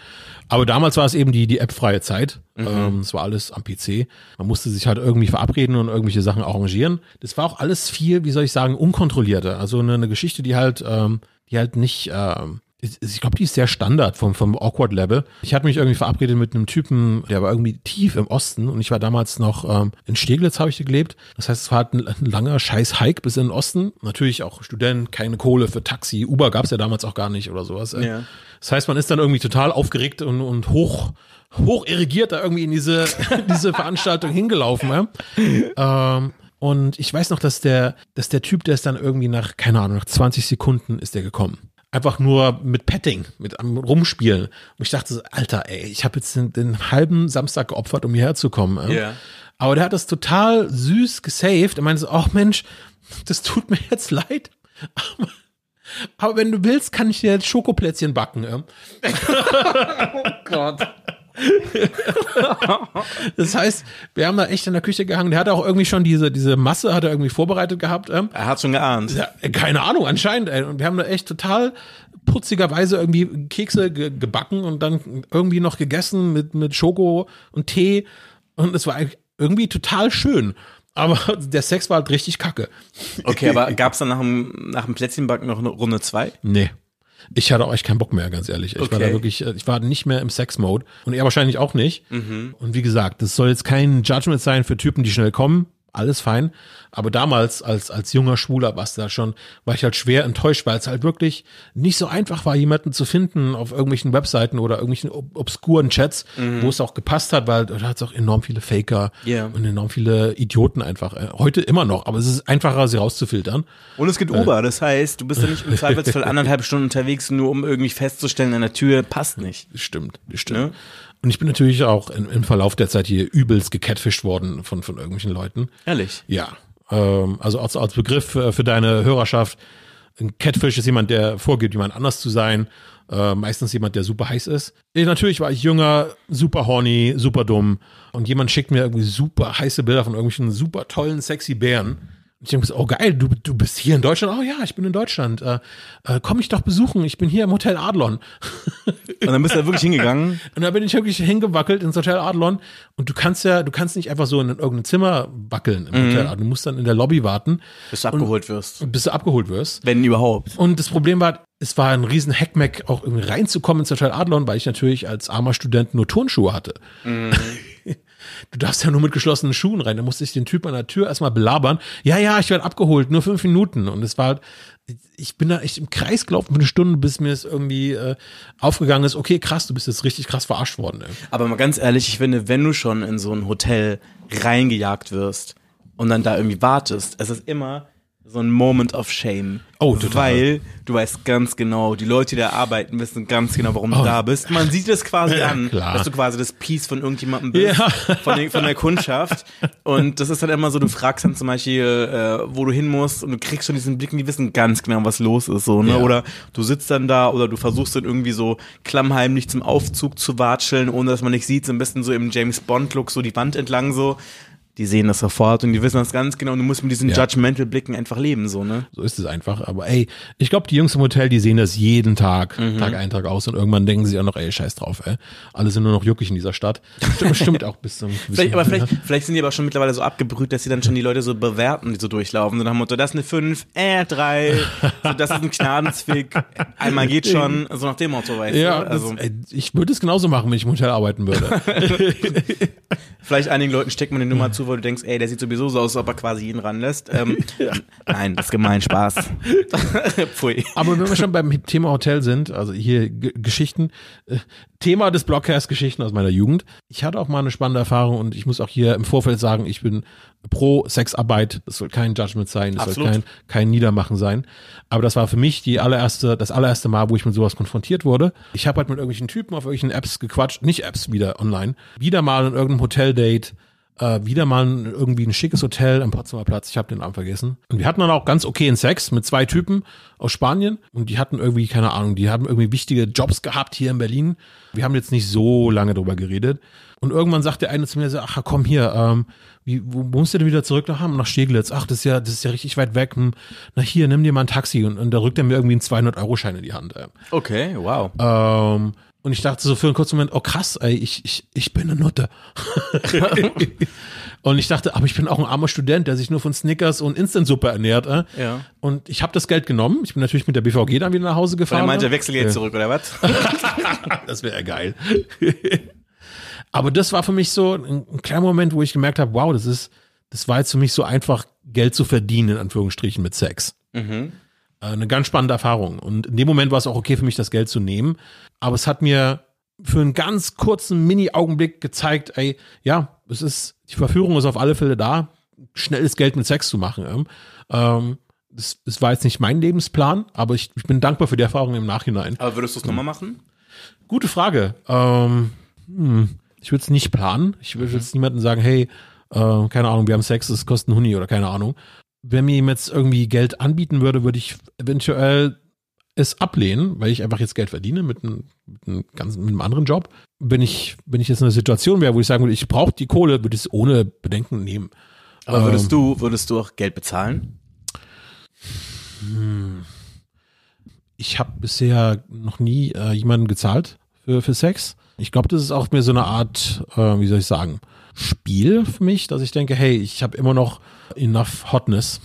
Aber damals war es eben die, die App-freie Zeit. Ähm, es war alles am PC. Man musste sich halt irgendwie verabreden und irgendwelche Sachen arrangieren. Das war auch alles viel, wie soll ich sagen, unkontrollierter. Also eine, eine Geschichte, die halt, ähm, die halt nicht, ähm, ich glaube, die ist sehr Standard vom, vom Awkward-Level. Ich hatte mich irgendwie verabredet mit einem Typen, der war irgendwie tief im Osten und ich war damals noch ähm, in Steglitz, habe ich gelebt. Das heißt, es war halt ein, ein langer scheiß Hike bis in den Osten. Natürlich auch Student, keine Kohle für Taxi. Uber gab's ja damals auch gar nicht oder sowas. äh. Ja. Das heißt, man ist dann irgendwie total aufgeregt und, und hoch, hoch irrigiert da irgendwie in diese, diese Veranstaltung hingelaufen. Ja? Ähm, und ich weiß noch, dass der, dass der Typ, der ist dann irgendwie nach, keine Ahnung, nach 20 Sekunden ist der gekommen. Einfach nur mit Petting, mit am Rumspielen. Und ich dachte so, Alter, ey, ich habe jetzt den, den halben Samstag geopfert, um hierher zu kommen. Ja? Ja. Aber der hat das total süß gesaved. Er meinte so, ach Mensch, das tut mir jetzt leid. Aber, aber wenn du willst, kann ich dir jetzt Schokoplätzchen backen. Ja? Gott. Das heißt, wir haben da echt in der Küche gehangen. Der hatte auch irgendwie schon diese, diese Masse, hat er irgendwie vorbereitet gehabt. Ähm. Er hat schon geahnt. Ja, keine Ahnung, anscheinend. Ey. Und wir haben da echt total putzigerweise irgendwie Kekse ge gebacken und dann irgendwie noch gegessen mit, mit Schoko und Tee. Und es war irgendwie total schön. Aber der Sex war halt richtig kacke. Okay, aber gab's dann nach dem, nach dem Plätzchenbacken noch eine Runde zwei? Nee. Ich hatte auch echt keinen Bock mehr, ganz ehrlich. Ich war Okay. da wirklich, äh, ich war nicht mehr im Sex-Mode. Und er wahrscheinlich auch nicht. Mhm. Und wie gesagt, das soll jetzt kein Judgment sein für Typen, die schnell kommen. Alles fein. Aber damals, als, als junger Schwuler, was da schon, war ich halt schwer enttäuscht, weil es halt wirklich nicht so einfach war, jemanden zu finden auf irgendwelchen Webseiten oder irgendwelchen ob obskuren Chats, wo es auch gepasst hat, weil da hat es auch enorm viele Faker Mhm. Ja. und enorm viele Idioten einfach. Äh, Heute immer noch, aber es ist einfacher, sie rauszufiltern. Und es gibt Uber, das heißt, du bist ja nicht im Zweifelsfall anderthalb Stunden unterwegs, nur um irgendwie festzustellen, an der Tür passt nicht. Stimmt, das stimmt. Ne? Und ich bin natürlich auch im, im Verlauf der Zeit hier übelst gecatfischt worden von, von irgendwelchen Leuten. Ehrlich. Ja. Ähm, also als, als Begriff für, für deine Hörerschaft, ein Catfish ist jemand, der vorgibt, jemand anders zu sein. Äh, meistens jemand, der super heiß ist. Ich, natürlich war ich jünger, super horny, super dumm. Und jemand schickt mir irgendwie super heiße Bilder von irgendwelchen super tollen, sexy Bären. Und ich denke oh geil, du, du bist hier in Deutschland? Oh ja, ich bin in Deutschland. Äh, äh, komm mich doch besuchen, ich bin hier im Hotel Adlon. Und dann bist du da wirklich hingegangen. Und da bin ich wirklich hingewackelt ins Hotel Adlon. Und du kannst ja, du kannst nicht einfach so in irgendein Zimmer wackeln im Hotel Adlon. Du musst dann in der Lobby warten, Bis du abgeholt wirst. bis du abgeholt wirst. Wenn überhaupt. Und das Problem war, es war ein riesen Hackmack, auch irgendwie reinzukommen ins Hotel Adlon, weil ich natürlich als armer Student nur Turnschuhe hatte. Du darfst ja nur mit geschlossenen Schuhen rein. Da musste ich den Typ an der Tür erstmal belabern. Ja, ja, ich werde abgeholt, nur fünf Minuten. Und es war, ich bin da echt im Kreis gelaufen für eine Stunde, bis mir es irgendwie äh, aufgegangen ist, okay, krass, du bist jetzt richtig krass verarscht worden. Ey. Aber mal ganz ehrlich, ich finde, wenn du schon in so ein Hotel reingejagt wirst und dann da irgendwie wartest, es ist immer so ein Moment of Shame. Oh, total. Weil du weißt ganz genau, die Leute, die da arbeiten, wissen ganz genau, warum du da bist. Man sieht es quasi an, Oh. klar. dass du quasi das Piece von irgendjemandem bist, Ja. von, den, von der Kundschaft. Und das ist dann immer so, du fragst dann zum Beispiel, äh, wo du hin musst und du kriegst schon diesen Blick und die wissen ganz genau, was los ist. So, ne? Ja. Oder du sitzt dann da oder du versuchst dann irgendwie so klammheimlich zum Aufzug zu watscheln, ohne dass man nicht sieht, so ein bisschen so im James Bond-Look so die Wand entlang so. Die sehen das sofort und die wissen das ganz genau und du musst mit diesen Ja. judgmental Blicken einfach leben, so, ne? So ist es einfach. Aber ey, ich glaube, die Jungs im Hotel, die sehen das jeden Tag, Tag ein, Tag aus. Und irgendwann denken sie auch noch, ey, scheiß drauf, ey. Alle sind nur noch juckig in dieser Stadt. Stimmt, stimmt auch bis zum Vielleicht, aber vielleicht, vielleicht sind die aber schon mittlerweile so abgebrüht, dass sie dann schon die Leute so bewerten, die so durchlaufen. So nach dem Motto, das ist eine 5, äh, 3, so, das ist ein Gnadensfick, einmal geht schon, so nach dem Motto, weißt Ja, du? Also, das, ey, ich würde es genauso machen, wenn ich im Hotel arbeiten würde. vielleicht einigen Leuten steckt man die Nummer zu, weil du denkst, ey, der sieht sowieso so aus, als ob er quasi jeden ranlässt. Ähm, Nein, das ist gemein, Spaß. Pfui. Aber wenn wir schon beim Thema Hotel sind, also hier G Geschichten, äh, Thema des Blockcast Geschichten aus meiner Jugend. Ich hatte auch mal eine spannende Erfahrung und ich muss auch hier im Vorfeld sagen, ich bin pro Sexarbeit. Das soll kein Judgment sein, das Absolut. soll kein, kein Niedermachen sein. Aber das war für mich die allererste, das allererste Mal, wo ich mit sowas konfrontiert wurde. Ich habe halt mit irgendwelchen Typen auf irgendwelchen Apps gequatscht, nicht Apps wieder online, wieder mal in irgendeinem Hoteldate, äh, wieder mal ein- irgendwie ein schickes Hotel am Potsdamer Platz, ich habe den Namen vergessen. Und wir hatten dann auch ganz okayen Sex mit zwei Typen aus Spanien und die hatten irgendwie, keine Ahnung, die haben irgendwie wichtige Jobs gehabt hier in Berlin. Wir haben jetzt nicht so lange drüber geredet. Und irgendwann sagt der eine zu mir so, ach komm hier, ähm, wie, wo, musst du denn wieder zurück nach Hamm, nach Steglitz? Ach, das ist ja, das ist ja richtig weit weg. Hm, Na hier, nimm dir mal ein Taxi. Und, und da rückt er mir irgendwie einen 200-Euro-Schein in die Hand. Okay, wow. Ähm, und ich dachte so für einen kurzen Moment, oh krass, ey, ich, ich, ich bin eine Nutte. und ich dachte, aber ich bin auch ein armer Student, der sich nur von Snickers und Instantsuppe ernährt. Äh? Ja. Und ich habe das Geld genommen. Ich bin natürlich mit der BVG dann wieder nach Hause Und gefahren. er meinte, ne? wechsel jetzt zurück, oder was? Das wäre ja geil. Aber das war für mich so ein, ein kleiner Moment, wo ich gemerkt habe, wow, das ist, das war jetzt für mich so einfach, Geld zu verdienen, in Anführungsstrichen, mit Sex. Äh, Eine ganz spannende Erfahrung. Und in dem Moment war es auch okay für mich, das Geld zu nehmen. Aber es hat mir für einen ganz kurzen Mini-Augenblick gezeigt, ey, ja, es ist, die Verführung ist auf alle Fälle da, schnelles Geld mit Sex zu machen. Ähm, ähm, das, das war jetzt nicht mein Lebensplan, aber ich, ich bin dankbar für die Erfahrung im Nachhinein. Aber würdest du es nochmal machen? Gute Frage. Ähm, hm, ich würde es nicht planen. Ich würde jetzt niemandem sagen, hey, äh, keine Ahnung, wir haben Sex, es kostet ein Huni oder keine Ahnung. Wenn mir jemand jetzt irgendwie Geld anbieten würde, würde ich eventuell es ablehnen, weil ich einfach jetzt Geld verdiene mit einem, mit einem, ganz, mit einem anderen Job. Wenn ich, wenn ich jetzt in einer Situation wäre, wo ich sagen würde, ich brauche die Kohle, würde ich es ohne Bedenken nehmen. Aber würdest du, würdest du auch Geld bezahlen? ich habe bisher noch nie äh, jemanden gezahlt für, für Sex. Ich glaube, das ist auch mir so eine Art, äh, wie soll ich sagen, Spiel für mich, dass ich denke, hey, ich habe immer noch enough Hotness,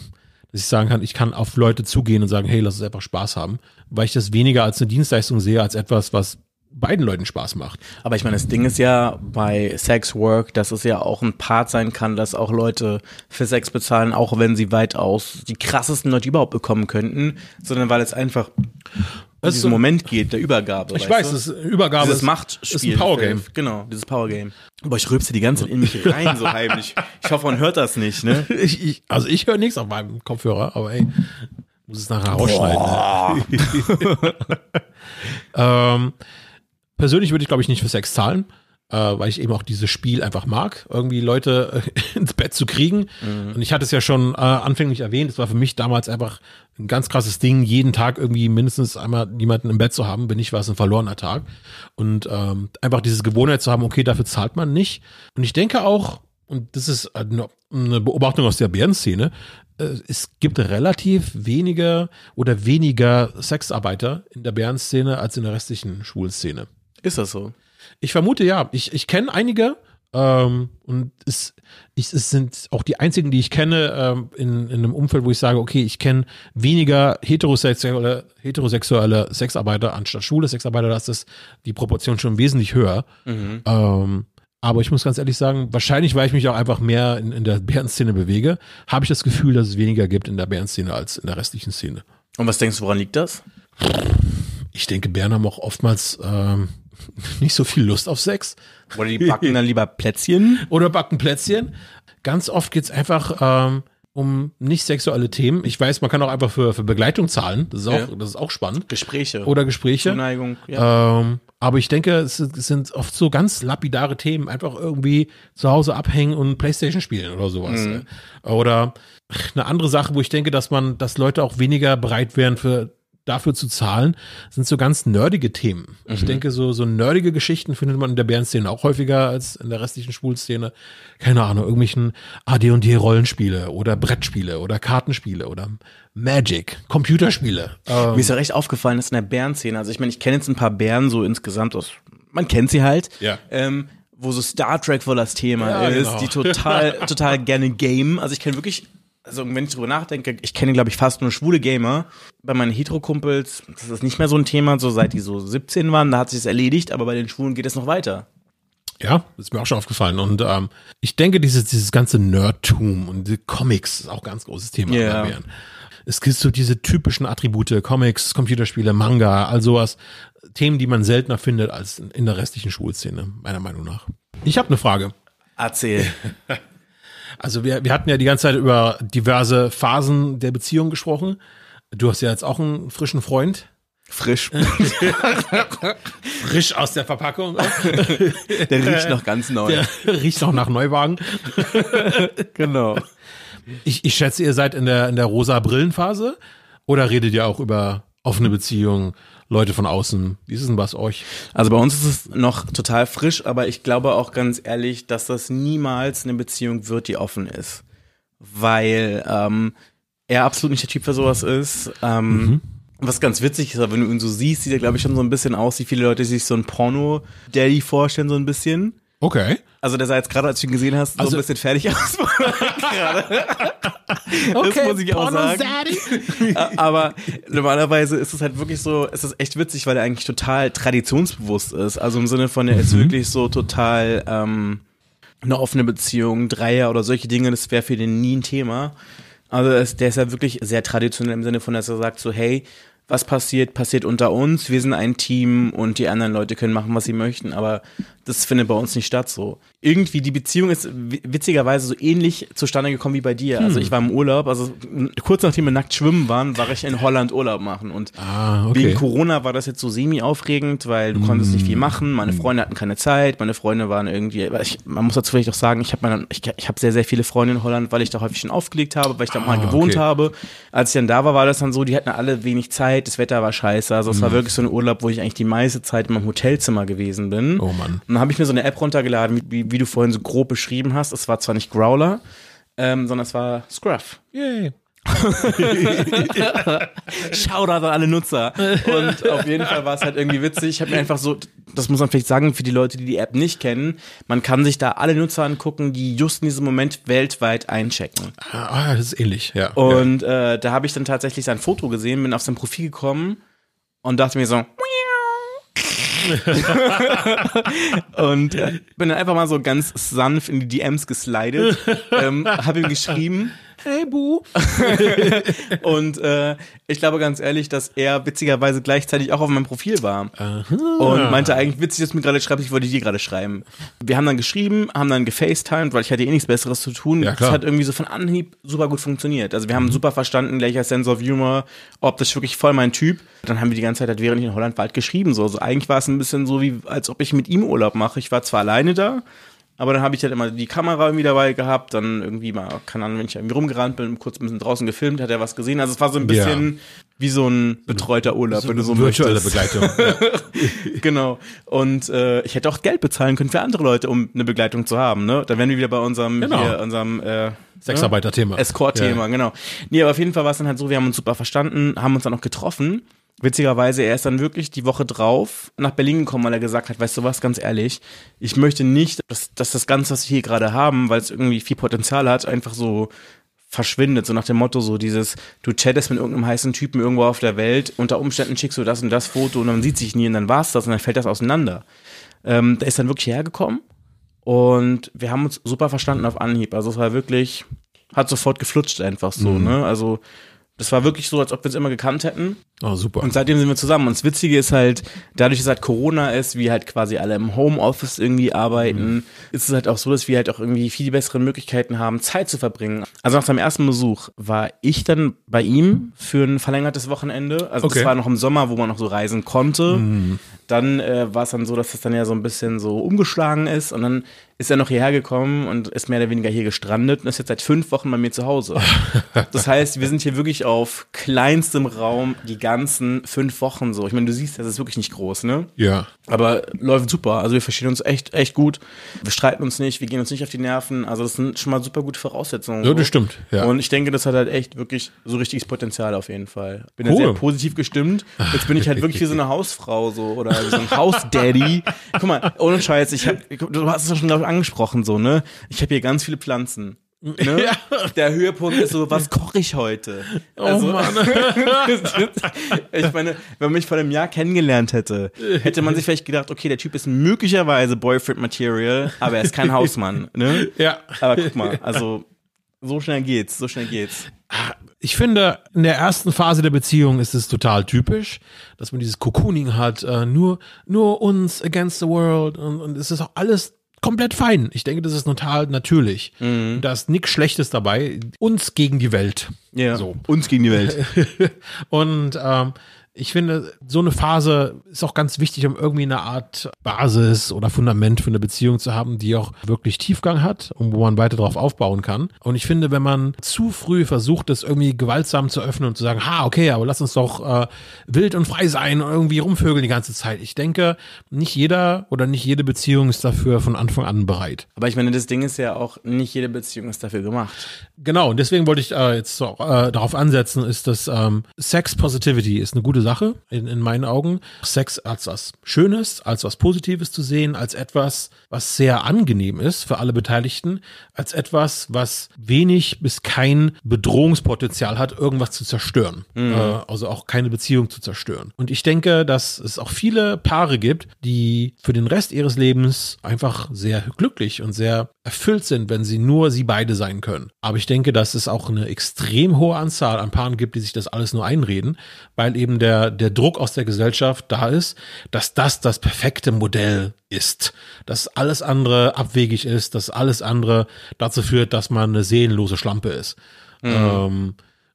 dass ich sagen kann, ich kann auf Leute zugehen und sagen, hey, lass uns einfach Spaß haben, weil ich das weniger als eine Dienstleistung sehe, als etwas, was beiden Leuten Spaß macht. Aber ich meine, das Ding ist ja bei Sex Work, dass es ja auch ein Part sein kann, dass auch Leute für Sex bezahlen, auch wenn sie weitaus die krassesten Leute überhaupt bekommen könnten, sondern weil es einfach Das ist diesen so- Moment geht, der Übergabe. Ich weißt weiß, du? das ist Übergabe dieses ist, Machtspiel. ist ein Powergame. Genau, dieses Powergame. Aber ich rülpse die ganze Zeit in mich rein, so heimlich. Ich hoffe, man hört das nicht, ne? Ich, ich, also ich höre nichts auf meinem Kopfhörer, aber ey, muss es nachher rausschneiden. Ne? ähm, persönlich würde ich, glaube ich, nicht für Sex zahlen, äh, weil ich eben auch dieses Spiel einfach mag, irgendwie Leute äh, ins Bett zu kriegen. Und ich hatte es ja schon äh, anfänglich erwähnt, es war für mich damals einfach ein ganz krasses Ding, jeden Tag irgendwie mindestens einmal jemanden im Bett zu haben, wenn nicht war es ein verlorener Tag. Und ähm, einfach diese Gewohnheit zu haben, okay, dafür zahlt man nicht. Und ich denke auch, und das ist eine Beobachtung aus der Bärenszene, äh, es gibt relativ wenige oder weniger Sexarbeiter in der Bärenszene als in der restlichen Schwulszene. Ist das so? Ich vermute ja. Ich, ich kenne einige ähm, und es, ich, es sind auch die einzigen, die ich kenne ähm, in, in einem Umfeld, wo ich sage, okay, ich kenne weniger heterosexuelle, heterosexuelle Sexarbeiter anstatt schwule Sexarbeiter. Da ist das die Proportion schon wesentlich höher. Ähm, aber ich muss ganz ehrlich sagen, wahrscheinlich, weil ich mich auch einfach mehr in, in der Bärenszene bewege, habe ich das Gefühl, dass es weniger gibt in der Bärenszene als in der restlichen Szene. Und was denkst du, woran liegt das? Ich denke, Bären haben auch oftmals ähm, nicht so viel Lust auf Sex. Oder die backen dann lieber Plätzchen? oder backen Plätzchen. Ganz oft geht's einfach ähm, um nicht sexuelle Themen. Ich weiß, man kann auch einfach für, für Begleitung zahlen. Das ist auch, Ja. das ist auch spannend. Gespräche. Oder Gespräche. Zuneigung. Ja. Ähm, aber ich denke, es sind- es sind oft so ganz lapidare Themen. Einfach irgendwie zu Hause abhängen und Playstation spielen oder sowas. Mhm. Oder eine andere Sache, wo ich denke, dass man, dass Leute auch weniger bereit wären für dafür zu zahlen, sind so ganz nerdige Themen. Mhm. Ich denke, so, so nerdige Geschichten findet man in der Bärenszene auch häufiger als in der restlichen Schwulszene. Keine Ahnung, irgendwelchen AD&D Rollenspiele oder Brettspiele oder Kartenspiele oder Magic, Computerspiele. Ähm, Mir ist ja recht aufgefallen, dass in der Bärenszene, also ich meine, ich kenne jetzt ein paar Bären so insgesamt aus, man kennt sie halt, Ja. ähm, wo so Star Trek voll das Thema Ja, ist, genau. die total, total gerne game. Also ich kenne wirklich, also wenn ich drüber nachdenke, ich kenne glaube ich fast nur schwule Gamer. Bei meinen Hetero-Kumpels, das ist nicht mehr so ein Thema, so seit die so 17 waren, da hat sich das erledigt, aber bei den Schwulen geht es noch weiter. Ja, ist mir auch schon aufgefallen. Und ähm, ich denke, dieses, dieses ganze Nerdtum und die Comics ist auch ein ganz großes Thema. Bären. Es gibt so diese typischen Attribute, Comics, Computerspiele, Manga, all sowas. Themen, die man seltener findet als in, in der restlichen Schulszene, meiner Meinung nach. Ich habe eine Frage. Erzähl. Also wir, wir hatten ja die ganze Zeit über diverse Phasen der Beziehung gesprochen. Du hast ja jetzt auch einen frischen Freund. Frisch. Frisch aus der Verpackung. Der riecht noch ganz neu. Der riecht noch nach Neuwagen. genau. Ich, ich schätze, ihr seid in der, in der rosa Brillenphase oder redet ihr auch über offene Beziehungen, Leute von außen? Wie ist es denn bei euch? Also bei uns ist es noch total frisch, aber ich glaube auch ganz ehrlich, dass das niemals eine Beziehung wird, die offen ist. Weil ähm, er absolut nicht der Typ für sowas ist. Ähm, Was ganz witzig ist, wenn du ihn so siehst, sieht er, glaube ich, schon so ein bisschen aus, wie viele Leute sich so ein Porno-Daddy vorstellen, so ein bisschen. Okay. Also der sah jetzt gerade, als du ihn gesehen hast, so Also- ein bisschen fertig aus. gerade. das muss ich auch sagen. Aber normalerweise ist es halt wirklich so, es ist echt witzig, weil er eigentlich total traditionsbewusst ist. Also im Sinne von, er ist wirklich so total ähm, eine offene Beziehung, Dreier oder solche Dinge, das wäre für den nie ein Thema. Also es, der ist ja wirklich sehr traditionell im Sinne von, dass er sagt so, hey, was passiert, passiert unter uns, wir sind ein Team und die anderen Leute können machen, was sie möchten, aber das findet bei uns nicht statt so. Irgendwie die Beziehung ist wi- witzigerweise so ähnlich zustande gekommen wie bei dir. Also ich war im Urlaub, also kurz nachdem wir nackt schwimmen waren, war ich in Holland Urlaub machen und Ah, okay. wegen Corona war das jetzt so semi aufregend, weil du konntest nicht viel machen, meine Freunde hatten keine Zeit, meine Freunde waren irgendwie, ich, man muss dazu vielleicht auch sagen, ich habe ich, ich habe sehr sehr viele Freunde in Holland, weil ich da häufig schon aufgelegt habe, weil ich da mal Ah, gewohnt okay. habe. Als ich dann da war, war das dann so, die hatten alle wenig Zeit, das Wetter war scheiße, also es war wirklich so ein Urlaub, wo ich eigentlich die meiste Zeit in meinem Hotelzimmer gewesen bin. Oh Mann. Und dann habe ich mir so eine App runtergeladen, wie, wie, wie du vorhin so grob beschrieben hast. Es war zwar nicht Growler, ähm, sondern es war Scruff. Yay. Shoutout an alle Nutzer. Und auf jeden Fall war es halt irgendwie witzig. Ich habe mir einfach so, das muss man vielleicht sagen für die Leute, die die App nicht kennen, man kann sich da alle Nutzer angucken, die just in diesem Moment weltweit einchecken. Ah, das ist ähnlich, ja. Und äh, da habe ich dann tatsächlich sein Foto gesehen, bin auf sein Profil gekommen und dachte mir so, und äh, bin dann einfach mal so ganz sanft in die DMs geslidet, ähm, habe ihm geschrieben, hey Bu. und äh, ich glaube ganz ehrlich, dass er witzigerweise gleichzeitig auch auf meinem Profil war. Und meinte eigentlich, witzig, dass du mir gerade schreibst, ich wollte dir gerade schreiben. Wir haben dann geschrieben, haben dann gefacetimed, weil ich hatte eh nichts Besseres zu tun. Ja, das hat irgendwie so von Anhieb super gut funktioniert. Also wir haben super verstanden, gleicher Sense of Humor, ob das wirklich voll mein Typ. Dann haben wir die ganze Zeit, halt, während ich in Holland war, halt geschrieben. So. Also eigentlich war es ein bisschen so, wie als ob ich mit ihm Urlaub mache. Ich war zwar alleine da, aber dann habe ich halt immer die Kamera irgendwie dabei gehabt, dann irgendwie mal, keine Ahnung, wenn ich irgendwie rumgerannt bin, kurz ein bisschen draußen gefilmt, hat er was gesehen. Also es war so ein Ja. bisschen wie so ein betreuter Urlaub, wenn du so Virtuelle möchtest. Begleitung. ja. Genau. Und äh, ich hätte auch Geld bezahlen können für andere Leute, um eine Begleitung zu haben. Ne? Da wären wir wieder bei unserem, Genau. hier, unserem äh, Sexarbeiter-Thema. Escort-Thema, Ja. genau. Nee, aber auf jeden Fall war es dann halt so, wir haben uns super verstanden, haben uns dann auch getroffen. Witzigerweise, er ist dann wirklich die Woche drauf nach Berlin gekommen, weil er gesagt hat, weißt du was, ganz ehrlich, ich möchte nicht, dass, dass das Ganze, was wir hier gerade haben, weil es irgendwie viel Potenzial hat, einfach so verschwindet, so nach dem Motto, so dieses, du chattest mit irgendeinem heißen Typen irgendwo auf der Welt, unter Umständen schickst du das und das Foto und man sieht sich nie und dann war's das und dann fällt das auseinander. Ähm, der ist dann wirklich hergekommen und wir haben uns super verstanden auf Anhieb. Also es war wirklich, hat sofort geflutscht einfach so, ne? Also das war wirklich so, als ob wir uns immer gekannt hätten. Oh, super. Und seitdem sind wir zusammen. Und das Witzige ist halt, dadurch, dass halt Corona ist, wir halt quasi alle im Homeoffice irgendwie arbeiten, ist es halt auch so, dass wir halt auch irgendwie viel bessere Möglichkeiten haben, Zeit zu verbringen. Also nach seinem ersten Besuch war ich dann bei ihm für ein verlängertes Wochenende. Also Okay. es war noch im Sommer, wo man noch so reisen konnte. Dann äh, war es dann so, dass das dann ja so ein bisschen so umgeschlagen ist. Und dann ist er noch hierher gekommen und ist mehr oder weniger hier gestrandet und ist jetzt seit fünf Wochen bei mir zu Hause. Das heißt, wir sind hier wirklich auf kleinstem Raum die ganzen fünf Wochen so. Ich meine, du siehst, das ist wirklich nicht groß, ne? Ja. Aber läuft super. Also wir verstehen uns echt, echt gut. Wir streiten uns nicht, wir gehen uns nicht auf die Nerven. Also das sind schon mal super gute Voraussetzungen. Ja, so. das stimmt. Ja. Und ich denke, das hat halt echt wirklich so richtiges Potenzial auf jeden Fall. Bin da Cool. sehr positiv gestimmt. Jetzt bin ich halt wirklich wie so eine Hausfrau so oder so ein Hausdaddy. Guck mal, ohne Scheiß, ich hab, du hast es ja schon glaub ich, angesprochen so, ne? Ich habe hier ganz viele Pflanzen. Ne? Der Höhepunkt ist so, was koche ich heute? Also, ich meine, wenn man mich vor einem Jahr kennengelernt hätte, hätte man sich vielleicht gedacht, okay, der Typ ist möglicherweise Boyfriend-Material, aber er ist kein Hausmann. Ne? Ja. Aber guck mal, also so schnell geht's, so schnell geht's. Ich finde, in der ersten Phase der Beziehung ist es total typisch, dass man dieses Cocooning hat, äh, nur, nur uns against the world und, und es ist auch alles komplett fein. Ich denke, das ist total natürlich. Da ist nichts Schlechtes dabei. Uns gegen die Welt. Ja. So. Uns gegen die Welt. Und ähm, ich finde, so eine Phase ist auch ganz wichtig, um irgendwie eine Art Basis oder Fundament für eine Beziehung zu haben, die auch wirklich Tiefgang hat und wo man weiter drauf aufbauen kann. Und ich finde, wenn man zu früh versucht, das irgendwie gewaltsam zu öffnen und zu sagen, ha, okay, aber lass uns doch äh, wild und frei sein und irgendwie rumvögeln die ganze Zeit. Ich denke, nicht jeder oder nicht jede Beziehung ist dafür von Anfang an bereit. Aber ich meine, das Ding ist ja auch, nicht jede Beziehung ist dafür gemacht. Genau, und deswegen wollte ich äh, jetzt so, äh, darauf ansetzen, ist, dass ähm, Sex Positivity ist eine gute Sache in, in meinen Augen. Sex als was Schönes, als was Positives zu sehen, als etwas, was sehr angenehm ist für alle Beteiligten, als etwas, was wenig bis kein Bedrohungspotenzial hat, irgendwas zu zerstören. Äh, also auch keine Beziehung zu zerstören. Und ich denke, dass es auch viele Paare gibt, die für den Rest ihres Lebens einfach sehr glücklich und sehr erfüllt sind, wenn sie nur sie beide sein können. Aber ich denke, dass es auch eine extrem hohe Anzahl an Paaren gibt, die sich das alles nur einreden, weil eben der, der Druck aus der Gesellschaft da ist, dass das das perfekte Modell ist, dass alles andere abwegig ist, dass alles andere dazu führt, dass man eine seelenlose Schlampe ist. Ähm,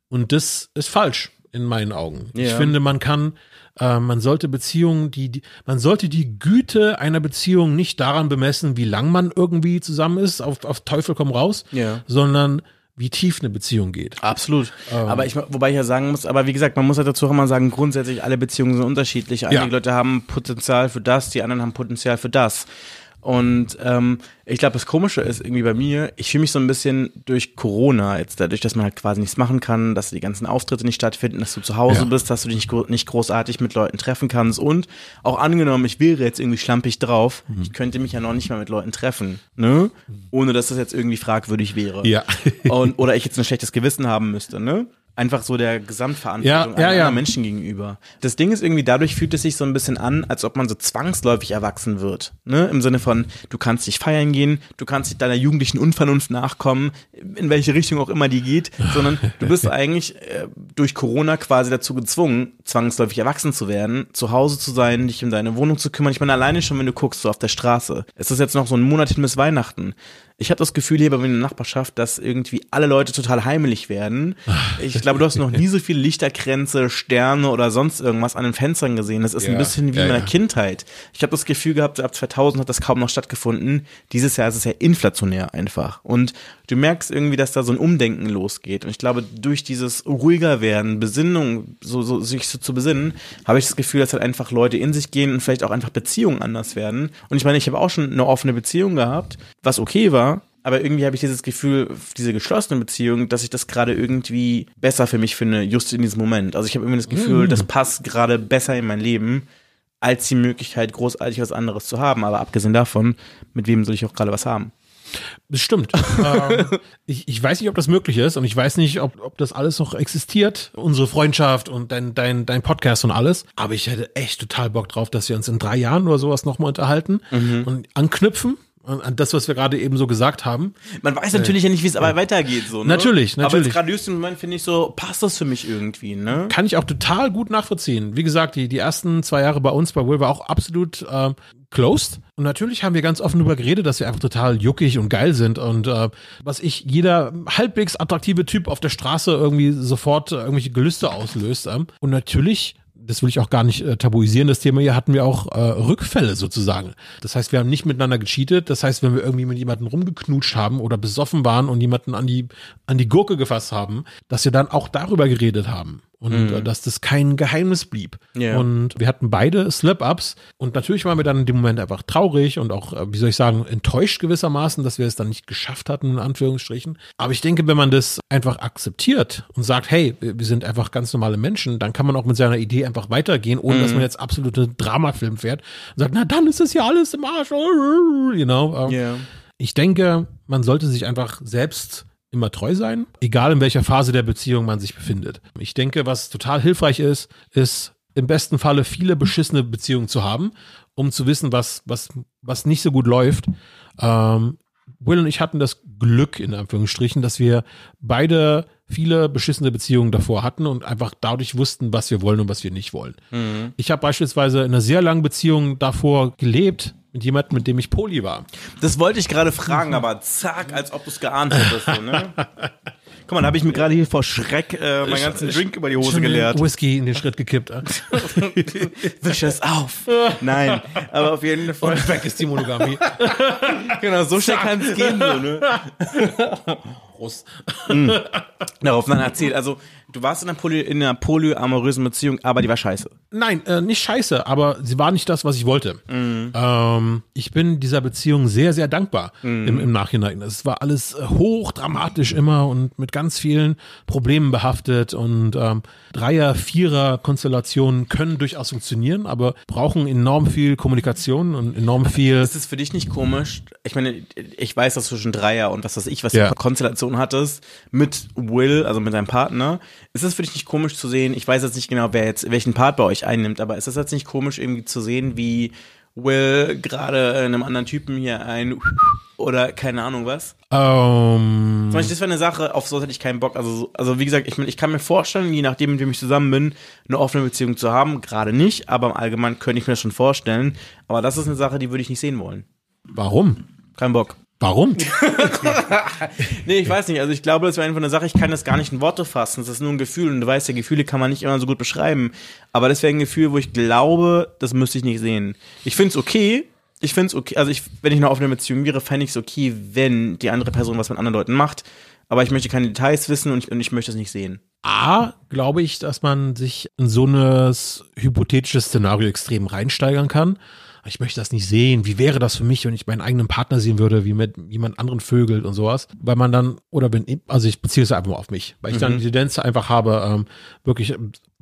und das ist falsch in meinen Augen. Ich Ja. finde, man kann, äh, man sollte Beziehungen, die, die, man sollte die Güte einer Beziehung nicht daran bemessen, wie lang man irgendwie zusammen ist, auf, auf Teufel komm raus, Ja. sondern wie tief eine Beziehung geht. Absolut. aber ich, wobei ich ja sagen muss, aber wie gesagt, man muss halt dazu auch immer sagen, grundsätzlich alle Beziehungen sind unterschiedlich. Einige Ja. Leute haben Potenzial für das, die anderen haben Potenzial für das. Und ähm, ich glaube, das Komische ist irgendwie bei mir, ich fühle mich so ein bisschen durch Corona, jetzt dadurch, dass man halt quasi nichts machen kann, dass die ganzen Auftritte nicht stattfinden, dass du zu Hause Ja. bist, dass du dich nicht, nicht großartig mit Leuten treffen kannst und auch angenommen, ich wäre jetzt irgendwie schlampig drauf, Mhm. ich könnte mich ja noch nicht mal mit Leuten treffen, ne? Ohne dass das jetzt irgendwie fragwürdig wäre. Ja. Und, oder ich jetzt ein schlechtes Gewissen haben müsste, ne? Einfach so der Gesamtverantwortung Ja, ja, ja. Menschen gegenüber. Das Ding ist irgendwie, dadurch fühlt es sich so ein bisschen an, als ob man so zwangsläufig erwachsen wird. Ne? Im Sinne von, du kannst nicht feiern gehen, du kannst nicht deiner jugendlichen Unvernunft nachkommen, in welche Richtung auch immer die geht, sondern du bist eigentlich äh, durch Corona quasi dazu gezwungen, zwangsläufig erwachsen zu werden, zu Hause zu sein, dich um deine Wohnung zu kümmern. Ich meine, alleine schon, wenn du guckst, so auf der Straße. Es ist jetzt noch so ein Monat hin bis Weihnachten. Ich habe das Gefühl hier bei mir in der Nachbarschaft, dass irgendwie alle Leute total heimelig werden. Ich glaube, du hast noch nie so viele Lichterkränze, Sterne oder sonst irgendwas an den Fenstern gesehen. Das ist ein Ja, bisschen wie ja, in meiner ja. Kindheit. Ich habe das Gefühl gehabt, ab 2000 hat das kaum noch stattgefunden. Dieses Jahr ist es ja inflationär einfach. Und du merkst irgendwie, dass da so ein Umdenken losgeht. Und ich glaube, durch dieses ruhiger werden, Besinnung, so, so sich so zu besinnen, habe ich das Gefühl, dass halt einfach Leute in sich gehen und vielleicht auch einfach Beziehungen anders werden. Und ich meine, ich habe auch schon eine offene Beziehung gehabt, was okay war. Aber irgendwie habe ich dieses Gefühl, diese geschlossene Beziehung, dass ich das gerade irgendwie besser für mich finde, just in diesem Moment. Also ich habe irgendwie das Gefühl, das passt gerade besser in mein Leben, als die Möglichkeit, großartig was anderes zu haben. Aber abgesehen davon, mit wem soll ich auch gerade was haben? Das stimmt. ähm, ich, ich weiß nicht, ob das möglich ist und ich weiß nicht, ob, ob das alles noch existiert, unsere Freundschaft und dein, dein, dein Podcast und alles. Aber ich hätte echt total Bock drauf, dass wir uns in drei Jahren oder sowas nochmal unterhalten und anknüpfen an das, was wir gerade eben so gesagt haben. Man weiß natürlich ja nicht, wie es aber weitergeht. So, ne? Natürlich, Aber natürlich. jetzt gerade just im Moment finde ich so, passt das für mich irgendwie, ne? Kann ich auch total gut nachvollziehen. Wie gesagt, die, die ersten zwei Jahre bei uns bei Will war auch absolut ähm, closed. Und natürlich haben wir ganz offen darüber geredet, dass wir einfach total juckig und geil sind und äh, was ich jeder halbwegs attraktive Typ auf der Straße irgendwie sofort äh, irgendwelche Gelüste auslöst. Ähm. Und natürlich das will ich auch gar nicht äh, tabuisieren, das Thema hier hatten wir auch äh, Rückfälle sozusagen. Das heißt, wir haben nicht miteinander gecheatet. Das heißt, wenn wir irgendwie mit jemandem rumgeknutscht haben oder besoffen waren und jemanden an die, an die Gurke gefasst haben, dass wir dann auch darüber geredet haben. Und äh, dass das kein Geheimnis blieb. Ja. Und wir hatten beide Slip-Ups. Und natürlich waren wir dann in dem Moment einfach traurig und auch, äh, wie soll ich sagen, enttäuscht gewissermaßen, dass wir es dann nicht geschafft hatten, in Anführungsstrichen. Aber ich denke, wenn man das einfach akzeptiert und sagt, hey, wir sind einfach ganz normale Menschen, dann kann man auch mit seiner Idee einfach weitergehen, ohne dass man jetzt absolute Dramafilm fährt und sagt, na dann ist es ja alles im Arsch. You know? ähm, Ja. ich denke, man sollte sich einfach selbst immer treu sein, egal in welcher Phase der Beziehung man sich befindet. Ich denke, was total hilfreich ist, ist im besten Falle viele beschissene Beziehungen zu haben, um zu wissen, was, was, was nicht so gut läuft. Ähm, Will und ich hatten das Glück, in Anführungsstrichen, dass wir beide viele beschissene Beziehungen davor hatten und einfach dadurch wussten, was wir wollen und was wir nicht wollen. Ich habe beispielsweise in einer sehr langen Beziehung davor gelebt, mit jemandem, mit dem ich Poli war. Das wollte ich gerade fragen, aber zack, als ob du es geahnt hättest. So, ne? Guck mal, da habe ich mir gerade hier vor Schreck äh, meinen ganzen Drink über die Hose geleert. Whisky in den Schritt gekippt. Wisch es auf. Nein, aber auf jeden Fall. Und weg ist die Monogamie. Genau, so schnell kann es gehen. So, ne? Prost. Darauf, dann erzähl. Also, du warst in einer, Poly in einer polyamorösen Beziehung, aber die war scheiße. Nein, äh, nicht scheiße, aber sie war nicht das, was ich wollte. Ähm, ich bin dieser Beziehung sehr, sehr dankbar im, im Nachhinein. Es war alles äh, hochdramatisch immer und mit ganz vielen Problemen behaftet und ähm, Dreier-, Vierer-Konstellationen können durchaus funktionieren, aber brauchen enorm viel Kommunikation und enorm viel. Ist es für dich nicht komisch? Ich meine, ich weiß, dass du schon Dreier und was weiß ich, was Ja. du für Konstellation hattest mit Will, also mit deinem Partner. Ist es für dich nicht komisch zu sehen? Ich weiß jetzt nicht genau, wer jetzt welchen Part bei euch einnimmt, aber ist es jetzt nicht komisch irgendwie zu sehen, wie Will gerade einem anderen Typen hier ein oder keine Ahnung was? Ähm, Zum Beispiel, das wäre eine Sache, auf sowas hätte ich keinen Bock. Also, so- also wie gesagt, ich, ich kann mir vorstellen, je nachdem, mit wem ich zusammen bin, eine offene Beziehung zu haben. Gerade nicht, aber im Allgemeinen könnte ich mir das schon vorstellen. Aber das ist eine Sache, die würde ich nicht sehen wollen. warum? Kein Bock. Warum? Nee, ich weiß nicht. Also ich glaube, das wäre einfach eine Sache, ich kann das gar nicht in Worte fassen. Das ist nur ein Gefühl und du weißt ja, Gefühle kann man nicht immer so gut beschreiben. Aber das wäre ein Gefühl, wo ich glaube, das müsste ich nicht sehen. Ich finde es okay. Ich finde es okay. Also ich, wenn ich eine offene Beziehung wäre, fände ich es okay, wenn die andere Person was mit anderen Leuten macht. Aber ich möchte keine Details wissen und ich, und ich möchte es nicht sehen. A, glaube ich, dass man sich in so ein hypothetisches Szenario extrem reinsteigern kann. Ich möchte das nicht sehen. Wie wäre das für mich, wenn ich meinen eigenen Partner sehen würde, wie mit jemand anderen vögelt und sowas? Weil man dann, oder ich- also ich beziehe es einfach mal auf mich, weil ich dann die Tendenz einfach habe, ähm, wirklich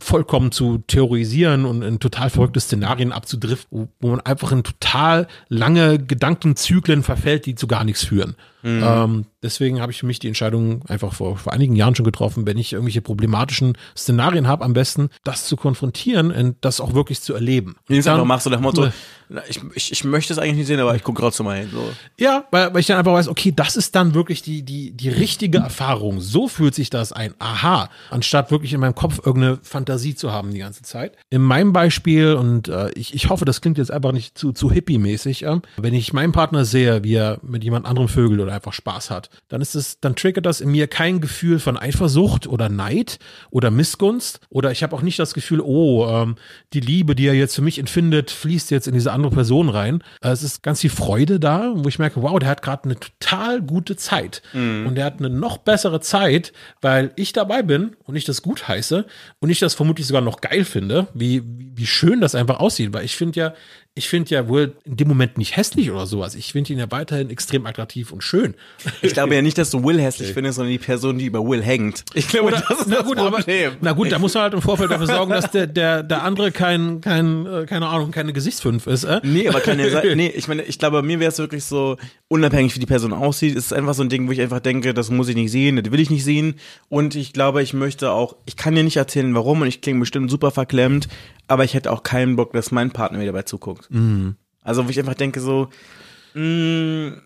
vollkommen zu theorisieren und in total verrückte Szenarien abzudriften, wo, man einfach in total lange Gedankenzyklen verfällt, die zu gar nichts führen. Ähm, deswegen habe ich für mich die Entscheidung einfach vor, vor einigen Jahren schon getroffen, wenn ich irgendwelche problematischen Szenarien habe, am besten das zu konfrontieren und das auch wirklich zu erleben. Jetzt Dann- machst du nach dem Motto, na, ich, ich, ich möchte es eigentlich nicht sehen, aber ich gucke trotzdem mal hin. So. Ja, weil, weil ich dann einfach weiß, okay, das ist dann wirklich die, die, die richtige Erfahrung. So fühlt sich das ein. Aha. Anstatt wirklich in meinem Kopf irgendeine Fantasie zu haben die ganze Zeit. In meinem Beispiel, und äh, ich, ich hoffe, das klingt jetzt einfach nicht zu, zu hippie-mäßig, äh, wenn ich meinen Partner sehe, wie er mit jemand anderem vögelt oder einfach Spaß hat, dann ist es, dann triggert das in mir kein Gefühl von Eifersucht oder Neid oder Missgunst. Oder ich habe auch nicht das Gefühl, oh, ähm, die Liebe, die er jetzt für mich empfindet, fließt jetzt in diese andere Person rein. Äh, Es ist ganz viel Freude da, wo ich merke, wow, der hat gerade eine total gute Zeit. Und der hat eine noch bessere Zeit, weil ich dabei bin und ich das gut heiße und ich das vermutlich sogar noch geil finde, wie, wie schön das einfach aussieht. Weil ich finde ja, ich finde ja wohl in dem Moment nicht hässlich oder sowas. Ich finde ihn ja weiterhin extrem attraktiv und schön. Ich glaube ja nicht, dass du Will hässlich findest, sondern die Person, die über Will hängt. Ich glaube, Oder, das ist na das gut, aber, Problem. na gut, da muss man halt im Vorfeld dafür sorgen, dass der, der, der andere kein, kein, äh, keine Ahnung, keine Gesichtsfünf ist. Äh? Nee, aber kann ja sein. Nee, ich meine, ich glaube, mir wäre es wirklich so, unabhängig wie die Person aussieht, ist es einfach so ein Ding, wo ich einfach denke, das muss ich nicht sehen, das will ich nicht sehen. Und ich glaube, ich möchte auch, ich kann dir nicht erzählen, warum, und ich klinge bestimmt super verklemmt, aber ich hätte auch keinen Bock, dass mein Partner mir dabei zuguckt. Also, wo ich einfach denke, so, mh,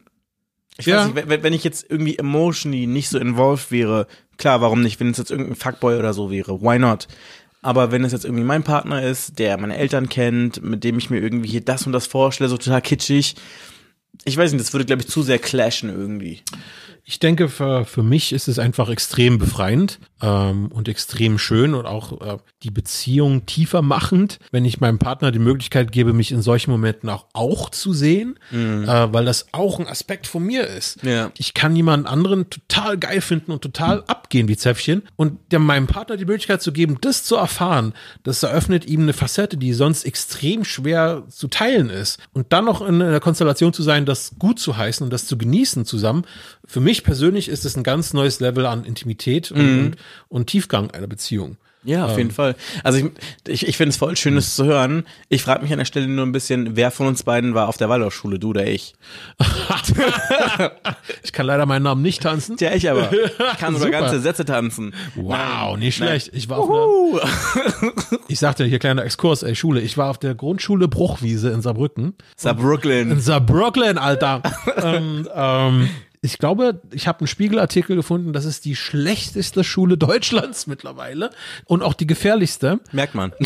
ich Ja. weiß nicht, wenn, wenn ich jetzt irgendwie emotionally nicht so involved wäre, klar, warum nicht, wenn es jetzt irgendein Fuckboy oder so wäre, why not? Aber wenn es jetzt irgendwie mein Partner ist, der meine Eltern kennt, mit dem ich mir irgendwie hier das und das vorstelle, so total kitschig, ich weiß nicht, das würde, glaube ich, zu sehr clashen irgendwie. Ich denke, für, für mich ist es einfach extrem befreiend ähm, und extrem schön und auch äh, die Beziehung tiefer machend, wenn ich meinem Partner die Möglichkeit gebe, mich in solchen Momenten auch, auch zu sehen, äh, weil das auch ein Aspekt von mir ist. Ja. Ich kann jemand anderen total geil finden und total abgehen wie Zäpfchen und der, meinem Partner die Möglichkeit zu geben, das zu erfahren, das eröffnet ihm eine Facette, die sonst extrem schwer zu teilen ist. Und dann noch in einer Konstellation zu sein, das gut zu heißen und das zu genießen zusammen. Für mich persönlich ist es ein ganz neues Level an Intimität und, und, und Tiefgang einer Beziehung. Ja, auf jeden Fall. Also ich, ich, ich finde es voll schön, das zu hören. Ich frage mich an der Stelle nur ein bisschen, wer von uns beiden war auf der Waldorfschule, du oder ich? Ich kann leider meinen Namen nicht tanzen. Ja, ich aber. Ich kann sogar ganze Sätze tanzen. Wow, nicht schlecht. Ich war auf einer, ich sagte hier kleiner Exkurs, ey Schule, ich war auf der Grundschule Bruchwiese in Saarbrücken. Saarbrücken. In Saarbrücken, Alter. ähm, ähm, ich glaube, ich habe einen Spiegelartikel gefunden, das ist die schlechteste Schule Deutschlands mittlerweile und auch die gefährlichste. Merkt man.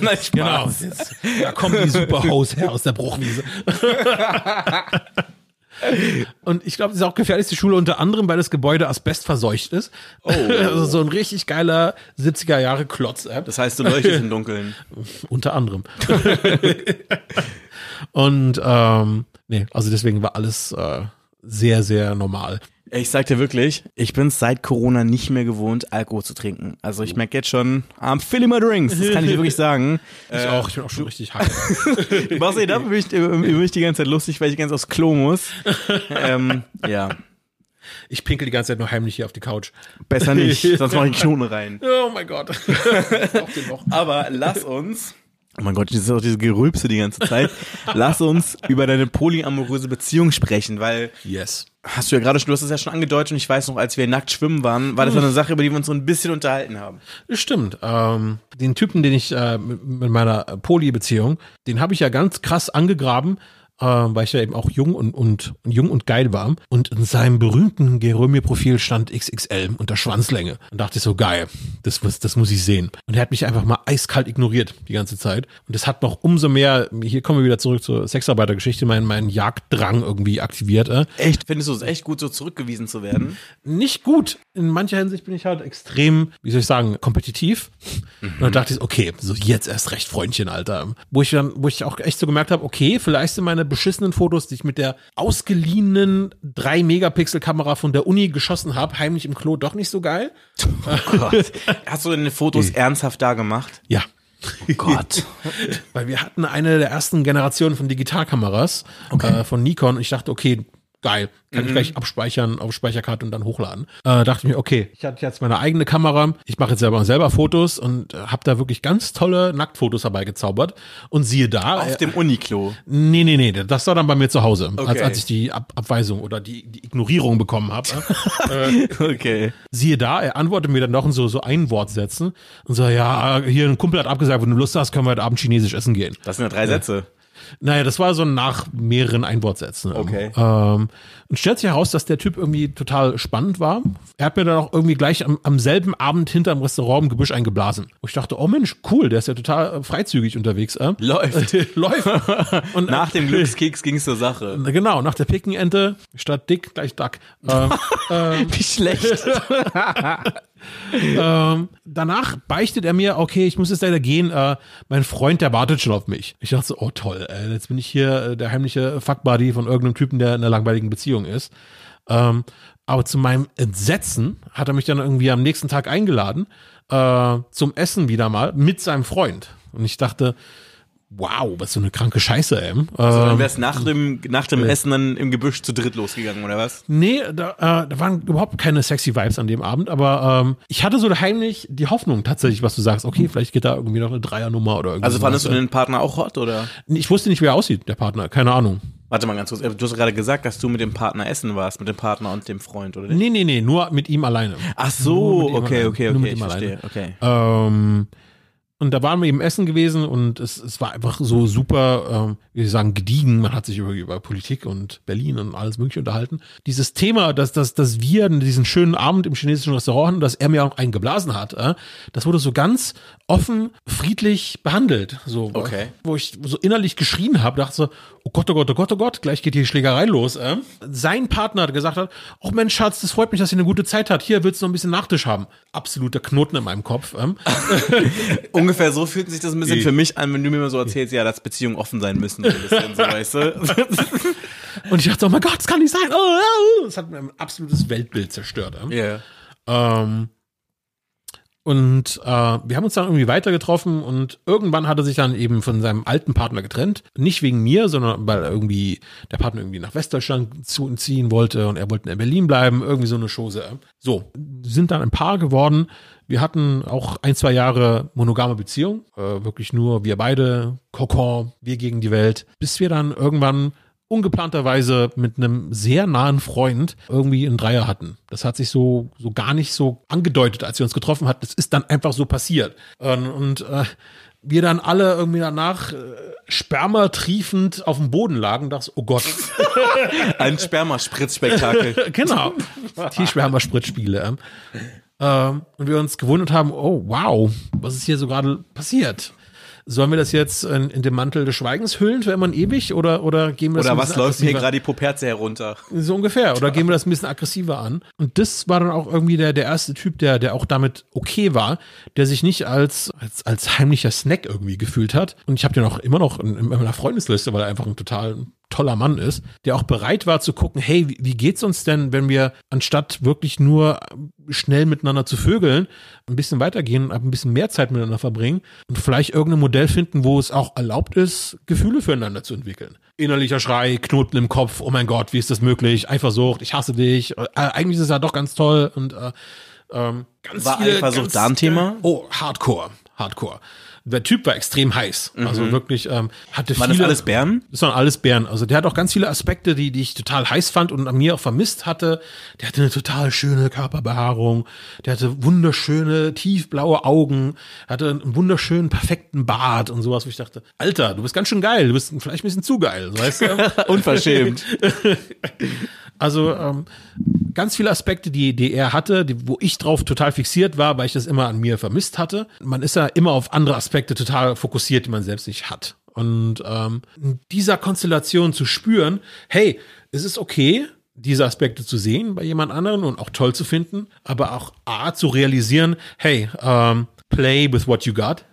Nein, Spaß. Genau. Jetzt, da kommen die Superhaus her aus der Bruchwiese. Und ich glaube, das ist auch gefährlichste Schule unter anderem, weil das Gebäude asbestverseucht ist. Oh. Also so ein richtig geiler 70er Jahre Klotz. Äh. Das heißt, du leuchtest im Dunkeln. unter anderem. Und ähm, nee, also deswegen war alles äh, sehr, sehr normal. Ich sag dir wirklich, ich bin seit Corona nicht mehr gewohnt, Alkohol zu trinken. Also ich merke jetzt schon, I'm filling my drinks. Das kann ich dir wirklich sagen. Ich auch, ich bin auch schon richtig high. Du machst eh dafür mich, mich die ganze Zeit lustig, weil ich ganz aufs Klo muss. ähm, ja. Ich pinkel die ganze Zeit nur heimlich hier auf die Couch. Besser nicht, sonst mache ich Knoten rein. Oh mein Gott. Aber lass uns. Oh mein Gott, das ist auch diese Gerülpse die ganze Zeit. Lass uns über deine polyamoröse Beziehung sprechen, weil Yes. hast du ja gerade schon, du hast es ja schon angedeutet und ich weiß noch, als wir nackt schwimmen waren, war das eine Sache, über die wir uns so ein bisschen unterhalten haben. Das stimmt. Ähm, den Typen, den ich äh, mit, mit meiner Poly-Beziehung, den habe ich ja ganz krass angegraben, äh, weil ich ja eben auch jung und, und, und jung und geil war. Und in seinem berühmten Gerömir-Profil stand XXL unter Schwanzlänge. Und dachte ich so, geil, das, muss- das muss ich sehen. Und er hat mich einfach mal eiskalt ignoriert die ganze Zeit. Und das hat noch umso mehr, hier kommen wir wieder zurück zur Sexarbeitergeschichte, meinen meinen Jagddrang irgendwie aktiviert. Äh. Echt, findest du es echt gut, so zurückgewiesen zu werden? nicht gut. In mancher Hinsicht bin ich halt extrem, wie soll ich sagen, kompetitiv. Und dann dachte ich, okay, so jetzt erst recht, Freundchen, Alter. Wo ich dann, wo ich auch echt so gemerkt habe, okay, vielleicht sind meine beschissenen Fotos, die ich mit der ausgeliehenen 3-Megapixel-Kamera von der Uni geschossen habe, heimlich im Klo doch nicht so geil. Gott. Hast du deine Fotos ernsthaft da gemacht? Ja. Oh Gott. Weil wir hatten eine der ersten Generationen von Digitalkameras äh, von Nikon und ich dachte, okay, geil, kann ich gleich abspeichern auf Speicherkarte und dann hochladen. Äh, dachte ich mir, okay, ich hatte jetzt meine eigene Kamera, ich mache jetzt selber selber Fotos und äh, habe da wirklich ganz tolle Nacktfotos dabei gezaubert und siehe da, Auf dem Uniklo. nee, nee, nee, das war dann bei mir zu Hause, als, Okay. als ich die Ab Abweisung oder die, die Ignorierung bekommen habe. Okay. Siehe da, er antwortet mir dann noch in so, so Einwortsätzen und so, ja, hier ein Kumpel hat abgesagt, wenn du Lust hast, können wir heute Abend chinesisch essen gehen. Das sind ja drei Sätze. Naja, das war so nach mehreren Einwortsätzen. Okay. Ähm, und stellt sich heraus, dass der Typ irgendwie total spannend war. Er hat mir dann auch irgendwie gleich am, am selben Abend hinterm Restaurant im Gebüsch eingeblasen. Und ich dachte, oh Mensch, cool, der ist ja total äh, freizügig unterwegs. Äh? Läuft. Läuft. Und Nach dem Glückskeks ging's zur Sache. Genau, nach der Pickenente statt dick gleich Duck. Ähm, Wie schlecht. Ähm, danach beichtet er mir, okay, ich muss jetzt leider gehen, äh, mein Freund, der wartet schon auf mich. Ich dachte so, oh toll, äh, jetzt bin ich hier äh, der heimliche Fuckbuddy von irgendeinem Typen, der in einer langweiligen Beziehung ist. Ähm, aber zu meinem Entsetzen hat er mich dann irgendwie am nächsten Tag eingeladen äh, zum Essen wieder mal mit seinem Freund. Und ich dachte, wow, was so eine kranke Scheiße, ey. Ähm, Dann wär's nach dem, nach dem Essen dann im Gebüsch zu dritt losgegangen, oder was? Nee, da, äh, da waren überhaupt keine sexy Vibes an dem Abend, aber ähm, ich hatte so heimlich die Hoffnung tatsächlich, was du sagst, okay, vielleicht geht da irgendwie noch eine Dreiernummer oder irgendwas. Also fandest du den Partner auch hot, oder? Ich wusste nicht, wie er aussieht, der Partner, keine Ahnung. Warte mal ganz kurz. Du hast gerade gesagt, dass du mit dem Partner essen warst, mit dem Partner und dem Freund, oder nicht? Nee, nee, nee, nur mit ihm alleine. Ach so, okay, allein. okay, okay, ich verstehe, okay. Ähm, und da waren wir eben essen gewesen und es, es war einfach so super, ähm, wie Sie sagen, gediegen. Man hat sich über, über Politik und Berlin und alles Mögliche unterhalten. Dieses Thema, dass, dass, dass wir diesen schönen Abend im chinesischen Restaurant hatten, dass er mir auch einen geblasen hat, äh, das wurde so ganz offen, friedlich behandelt. So, Okay. Wo ich so innerlich geschrien habe, dachte so, oh Gott, oh Gott, oh Gott, oh Gott, gleich geht die Schlägerei los. Äh. Sein Partner hat gesagt hat, oh Mensch, Schatz, das freut mich, dass ihr eine gute Zeit hat. Hier willst du noch ein bisschen Nachtisch haben. Absoluter Knoten in meinem Kopf. Ähm. Ungefähr so fühlt sich das ein bisschen für mich an, wenn du mir immer so erzählst, ja, dass Beziehungen offen sein müssen, so bisschen, so, weißt du? Und ich dachte, oh mein Gott, das kann nicht sein. Oh, oh. Das hat mir ein absolutes Weltbild zerstört. Ja. Ähm, und äh, wir haben uns dann irgendwie weiter getroffen und irgendwann hat er sich dann eben von seinem alten Partner getrennt. Nicht wegen mir, sondern weil irgendwie der Partner irgendwie nach Westdeutschland zu, ziehen wollte und er wollte in Berlin bleiben. Irgendwie so eine Chose. So, sind dann ein Paar geworden. Wir hatten auch ein, zwei Jahre monogame Beziehung. Äh, wirklich nur wir beide, Kokon, wir gegen die Welt. Bis wir dann irgendwann ungeplanterweise mit einem sehr nahen Freund irgendwie einen Dreier hatten. Das hat sich so, so gar nicht so angedeutet, als wir uns getroffen hatten. Das ist dann einfach so passiert. Ähm, Und äh, wir dann alle irgendwie danach äh, Sperma triefend auf dem Boden lagen, dachte ich, oh Gott. Ein Spermaspritzspektakel. genau. Die Spermaspritzspiele. Ähm, und wir uns gewundert haben, oh wow, was ist hier so gerade passiert? Sollen wir das jetzt in, in dem Mantel des Schweigens hüllen für immer und ewig oder, oder gehen wir das Oder was läuft mir aggressiver- gerade die Poperze herunter? so ungefähr. Oder gehen wir das ein bisschen aggressiver an? Und das war dann auch irgendwie der, der erste Typ, der, der auch damit okay war, der sich nicht als, als, als heimlicher Snack irgendwie gefühlt hat. Und ich habe den auch immer noch in, in meiner Freundesliste, weil er einfach ein total toller Mann ist, der auch bereit war zu gucken, hey, wie, geht's uns denn, wenn wir anstatt wirklich nur schnell miteinander zu vögeln, ein bisschen weitergehen und ein bisschen mehr Zeit miteinander verbringen und vielleicht irgendein Modell finden, wo es auch erlaubt ist, Gefühle füreinander zu entwickeln. Innerlicher Schrei, Knoten im Kopf, oh mein Gott, wie ist das möglich? Eifersucht, ich hasse dich. Äh, eigentlich ist es ja doch ganz toll und äh, ähm, ganz War viele, Eifersucht ganz- da ein Thema? Oh, Hardcore, Hardcore. Der Typ war extrem heiß, also wirklich ähm, hatte Mhm. Waren viele. das alles Bären? Das waren alles Bären. Also der hat auch ganz viele Aspekte, die, die ich total heiß fand und an mir auch vermisst hatte. Der hatte eine total schöne Körperbehaarung. Der hatte wunderschöne, tiefblaue Augen. hatte einen wunderschönen, perfekten Bart und sowas, wo ich dachte, Alter, du bist ganz schön geil. Du bist vielleicht ein bisschen zu geil, weißt du? Unverschämt. Also ähm, ganz viele Aspekte, die, die er hatte, die, wo ich drauf total fixiert war, weil ich das immer an mir vermisst hatte. Man ist ja immer auf andere Aspekte total fokussiert, die man selbst nicht hat. Und ähm, in dieser Konstellation zu spüren, hey, es ist okay, diese Aspekte zu sehen bei jemand anderen und auch toll zu finden, aber auch A, zu realisieren, hey, ähm, play with what you got.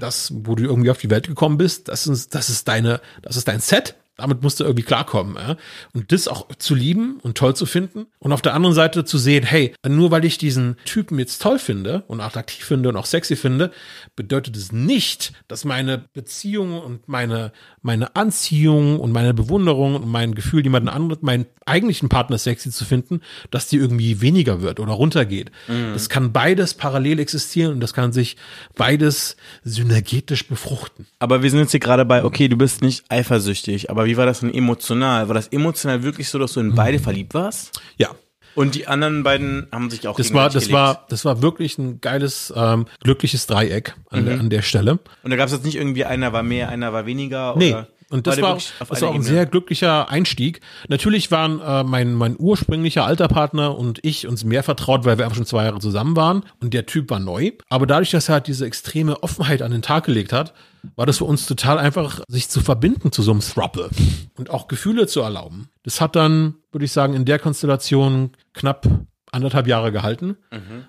Das, wo du irgendwie auf die Welt gekommen bist, das ist, das ist deine, das ist dein Set. Damit musst du irgendwie klarkommen. Ja? Und das auch zu lieben und toll zu finden. Und auf der anderen Seite zu sehen, hey, nur weil ich diesen Typen jetzt toll finde und attraktiv finde und auch sexy finde, bedeutet es nicht, dass meine Beziehung und meine, meine Anziehung und meine Bewunderung und mein Gefühl, jemanden anderen, meinen eigentlichen Partner sexy zu finden, dass die irgendwie weniger wird oder runtergeht. Das kann beides parallel existieren und das kann sich beides synergetisch befruchten. Aber wir sind jetzt hier gerade bei, okay, du bist nicht eifersüchtig, aber wie war das denn emotional? War das emotional wirklich so, dass du in beide verliebt warst? Ja, Und die anderen beiden haben sich auch Das war, das war, das war wirklich ein geiles, ähm, glückliches Dreieck an, der, an der Stelle. Und da gab es jetzt nicht irgendwie, einer war mehr, einer war weniger? Nee. Oder Und das war, das einer war auch ein Ebene? sehr glücklicher Einstieg. Natürlich waren äh, mein, mein ursprünglicher alter Partner und ich uns mehr vertraut, weil wir einfach schon zwei Jahre zusammen waren und der Typ war neu. Aber dadurch, dass er halt diese extreme Offenheit an den Tag gelegt hat, war das für uns total einfach, sich zu verbinden zu so einem Throuple und auch Gefühle zu erlauben. Das hat dann, würde ich sagen, in der Konstellation knapp anderthalb Jahre gehalten,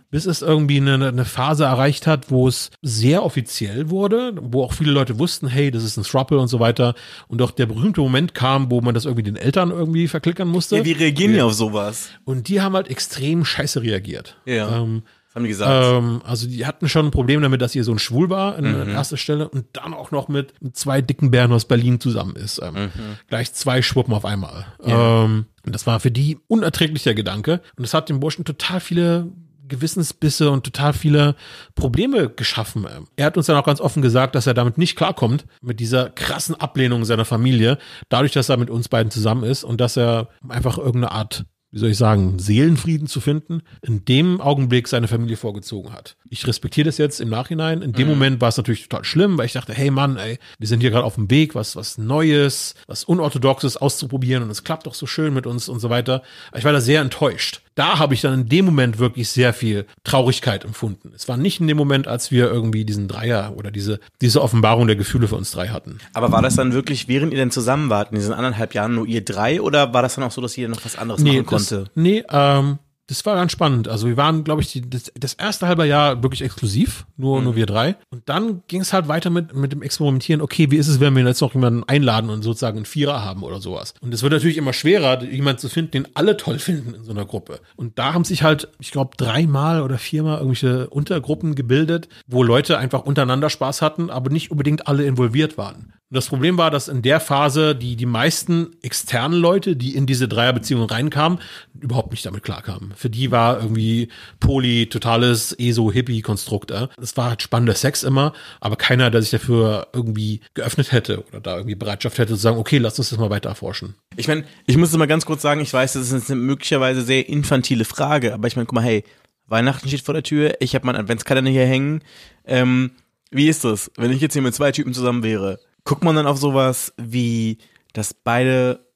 bis es irgendwie eine, eine Phase erreicht hat, wo es sehr offiziell wurde, wo auch viele Leute wussten, hey, das ist ein Throuple und so weiter. Und auch der berühmte Moment kam, wo man das irgendwie den Eltern irgendwie verklickern musste. Ja, wie reagieren die auf sowas? und die haben halt extrem scheiße reagiert. Ja. Ähm, haben die gesagt? ähm, also die hatten schon ein Problem damit, dass ihr Sohn schwul war an an erster Stelle und dann auch noch mit zwei dicken Bären aus Berlin zusammen ist. Ähm, Gleich zwei Schwuppen auf einmal. Ähm, und das war für die unerträglicher Gedanke. Und das hat dem Burschen total viele Gewissensbisse und total viele Probleme geschaffen. Er hat uns dann auch ganz offen gesagt, dass er damit nicht klarkommt, mit dieser krassen Ablehnung seiner Familie, dadurch, dass er mit uns beiden zusammen ist und dass er einfach irgendeine Art wie soll ich sagen, Seelenfrieden zu finden, in dem Augenblick seine Familie vorgezogen hat. Ich respektiere das jetzt im Nachhinein. In dem Moment war es natürlich total schlimm, weil ich dachte, hey Mann, ey, wir sind hier gerade auf dem Weg, was, was Neues, was Unorthodoxes auszuprobieren und es klappt doch so schön mit uns und so weiter. Aber ich war da sehr enttäuscht. Da habe ich dann in dem Moment wirklich sehr viel Traurigkeit empfunden. Es war nicht in dem Moment, als wir irgendwie diesen Dreier oder diese, diese Offenbarung der Gefühle für uns drei hatten. Aber war das dann wirklich, während ihr denn zusammen wart, in diesen anderthalb Jahren nur ihr drei oder war das dann auch so, dass ihr noch was anderes machen konnte? Das, nee, ähm, das war ganz spannend. Also wir waren, glaube ich, die, das, das erste halbe Jahr wirklich exklusiv, nur, nur wir drei. Und dann ging es halt weiter mit, mit dem Experimentieren, okay, wie ist es, wenn wir jetzt noch jemanden einladen und sozusagen einen Vierer haben oder sowas. Und es wird natürlich immer schwerer, jemanden zu finden, den alle toll finden in so einer Gruppe. Und da haben sich halt, ich glaube, dreimal oder viermal irgendwelche Untergruppen gebildet, wo Leute einfach untereinander Spaß hatten, aber nicht unbedingt alle involviert waren. Und das Problem war, dass in der Phase die, die meisten externen Leute, die in diese Dreierbeziehung reinkamen, überhaupt nicht damit klarkamen. Für die war irgendwie Poly totales ESO-Hippie-Konstrukt. Äh. Es war halt spannender Sex immer, aber keiner, der sich dafür irgendwie geöffnet hätte oder da irgendwie Bereitschaft hätte zu sagen, okay, lass uns das mal weiter erforschen. Ich meine, ich muss es mal ganz kurz sagen, ich weiß, das ist eine möglicherweise sehr infantile Frage, aber ich meine, guck mal, hey, Weihnachten steht vor der Tür, ich habe meinen Adventskalender hier hängen. Ähm, Wie ist das, wenn ich jetzt hier mit zwei Typen zusammen wäre? Guckt man dann auf sowas wie, dass beide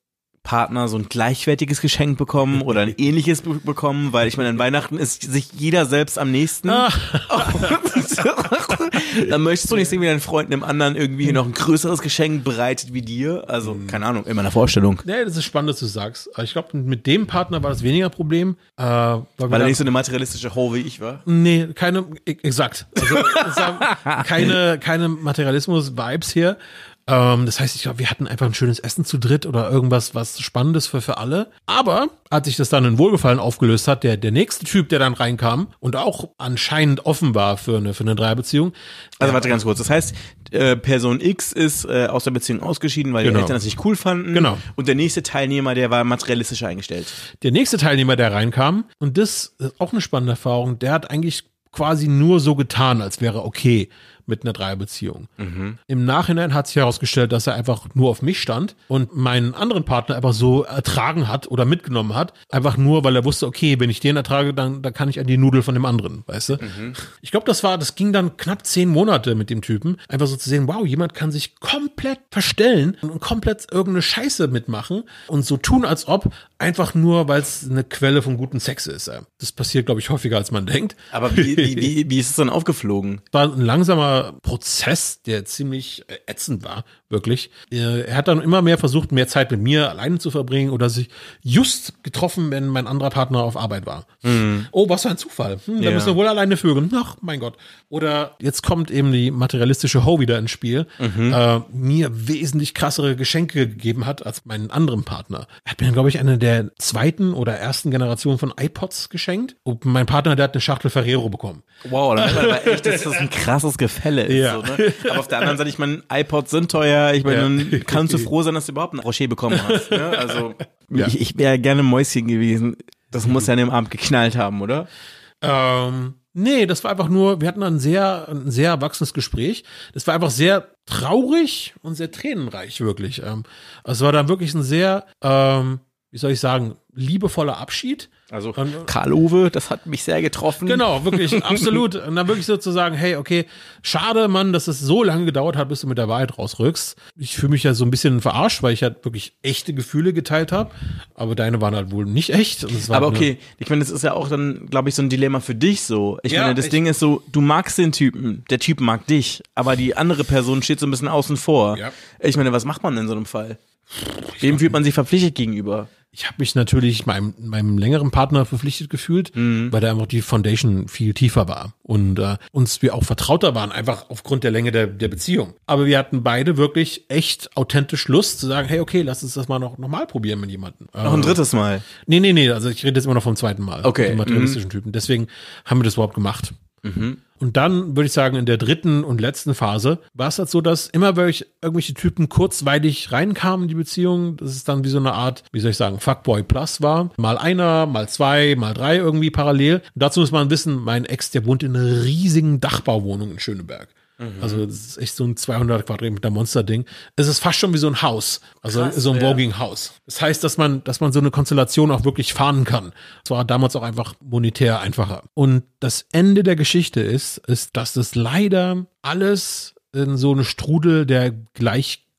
Partner so ein gleichwertiges Geschenk bekommen oder ein ähnliches be bekommen, weil ich meine, an Weihnachten ist sich jeder selbst am nächsten. dann möchtest du nicht sehen, wie dein Freund einem anderen irgendwie noch ein größeres Geschenk bereitet wie dir. Also, keine Ahnung, in meiner Vorstellung. Nee, das ist spannend, dass du sagst. Aber Ich glaube, mit dem Partner war das weniger Problem. Äh, weil Weil er nicht so eine materialistische Ho wie ich war. Nee, keine, e- exakt. Also, keine, keine Materialismus-Vibes hier. Ähm, das heißt, ich glaube, wir hatten einfach ein schönes Essen zu dritt oder irgendwas, was Spannendes für, für alle. Aber als sich das dann in Wohlgefallen aufgelöst hat, der, der nächste Typ, der dann reinkam und auch anscheinend offen war für eine, für eine Dreierbeziehung. Also warte ganz kurz. Das heißt, äh, Person X ist äh, aus der Beziehung ausgeschieden, weil die Genau. Eltern das nicht cool fanden. Genau. Und der nächste Teilnehmer, der war materialistisch eingestellt. Der nächste Teilnehmer, der reinkam, und das ist auch eine spannende Erfahrung, der hat eigentlich quasi nur so getan, als wäre okay mit einer Dreierbeziehung. Im Nachhinein hat sich herausgestellt, dass er einfach nur auf mich stand und meinen anderen Partner einfach so ertragen hat oder mitgenommen hat, einfach nur, weil er wusste, okay, wenn ich den ertrage, dann, dann kann ich an die Nudel von dem anderen, weißt du? Ich glaube, das war, das ging dann knapp zehn Monate mit dem Typen, einfach so zu sehen, wow, jemand kann sich komplett verstellen und komplett irgendeine Scheiße mitmachen und so tun, als ob, einfach nur, weil es eine Quelle von guten Sex ist. Das passiert, glaube ich, häufiger, als man denkt. Aber wie, wie, wie, wie ist es dann aufgeflogen? war ein langsamer Prozess, der ziemlich äh, ätzend war, wirklich. Äh, Er hat dann immer mehr versucht, mehr Zeit mit mir alleine zu verbringen oder sich just getroffen, wenn mein anderer Partner auf Arbeit war. Oh, was für ein Zufall. Hm, da Ja. müssen wir wohl alleine vögeln. Ach, mein Gott. Oder jetzt kommt eben die materialistische Ho wieder ins Spiel, äh, mir wesentlich krassere Geschenke gegeben hat als meinen anderen Partner. Er hat mir, glaube ich, eine der zweiten oder ersten Generation von iPods geschenkt. Und mein Partner, der hat eine Schachtel Ferrero bekommen. Wow, dann merkt man aber echt, dass das ein krasses Gefälle ist. Ja. So, ne? Aber auf der anderen Seite, ich meine, iPods sind teuer. Ich meine, Ja. dann kannst du froh sein, dass du überhaupt ein Rocher bekommen hast. Ne? Also, Ja. ich, ich wäre gerne Mäuschen gewesen. Das muss ja an dem Abend geknallt haben, oder? Ähm, nee, das war einfach nur, wir hatten ein sehr, ein sehr erwachsenes Gespräch. Das war einfach sehr traurig und sehr tränenreich, wirklich. Ähm, es war dann wirklich ein sehr, ähm, wie soll ich sagen, liebevoller Abschied. Also, Karl-Uwe, das hat mich sehr getroffen. Genau, wirklich, absolut. Und dann wirklich so zu sagen, hey, okay, schade, Mann, dass es so lange gedauert hat, bis du mit der Wahrheit rausrückst. Ich fühle mich ja so ein bisschen verarscht, weil ich halt wirklich echte Gefühle geteilt habe. Aber deine waren halt wohl nicht echt. Und es war Aber okay, ich meine, das ist ja auch dann, glaube ich, so ein Dilemma für dich so. Ich Ja, meine, das ich- Ding ist so, du magst den Typen, der Typ mag dich, aber die andere Person steht so ein bisschen außen vor. Ja. Ich meine, was macht man in so einem Fall? Wem fühlt man sich verpflichtet gegenüber? Ich habe mich natürlich meinem, meinem längeren Partner verpflichtet gefühlt, Mhm. weil da einfach die Foundation viel tiefer war und äh, uns wir auch vertrauter waren, einfach aufgrund der Länge der, der Beziehung. Aber wir hatten beide wirklich echt authentisch Lust zu sagen, hey, okay, lass uns das mal noch, noch mal probieren mit jemandem. Noch ein drittes Mal. Nee, nee, nee, also ich rede jetzt immer noch vom zweiten Mal. Okay, Mit dem materialistischen Typen. Deswegen haben wir das überhaupt gemacht. Und dann würde ich sagen, in der dritten und letzten Phase war es halt so, dass immer welche, irgendwelche Typen kurzweilig reinkamen in die Beziehung, dass es dann wie so eine Art, wie soll ich sagen, Fuckboy Plus war. Mal einer, mal zwei, mal drei irgendwie parallel. Und dazu muss man wissen, mein Ex, der wohnt in einer riesigen Dachbauwohnung in Schöneberg. Also das ist echt so ein 200 Quadratmeter Monster-Ding. Es ist fast schon wie so ein Haus, also Krass, so ein ja. Walking-Haus. Das heißt, dass man, dass man so eine Konstellation auch wirklich fahren kann. Das war damals auch einfach monetär einfacher. Und das Ende der Geschichte ist, ist, dass das leider alles in so eine Strudel der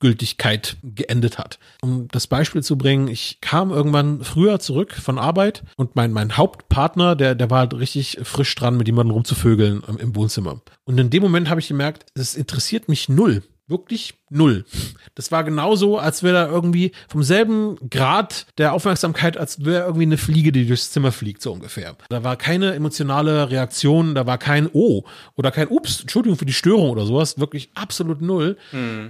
Gleichgültigkeit geendet hat. Um das Beispiel zu bringen, ich kam irgendwann früher zurück von Arbeit und mein, mein Hauptpartner, der, der war halt richtig frisch dran, mit jemandem rumzufögeln im, im Wohnzimmer. Und in dem Moment habe ich gemerkt, es interessiert mich null. Wirklich null. Das war genauso, als wäre da irgendwie vom selben Grad der Aufmerksamkeit, als wäre irgendwie eine Fliege, die durchs Zimmer fliegt, so ungefähr. Da war keine emotionale Reaktion, da war kein Oh oder kein Ups, Entschuldigung für die Störung oder sowas, wirklich absolut null.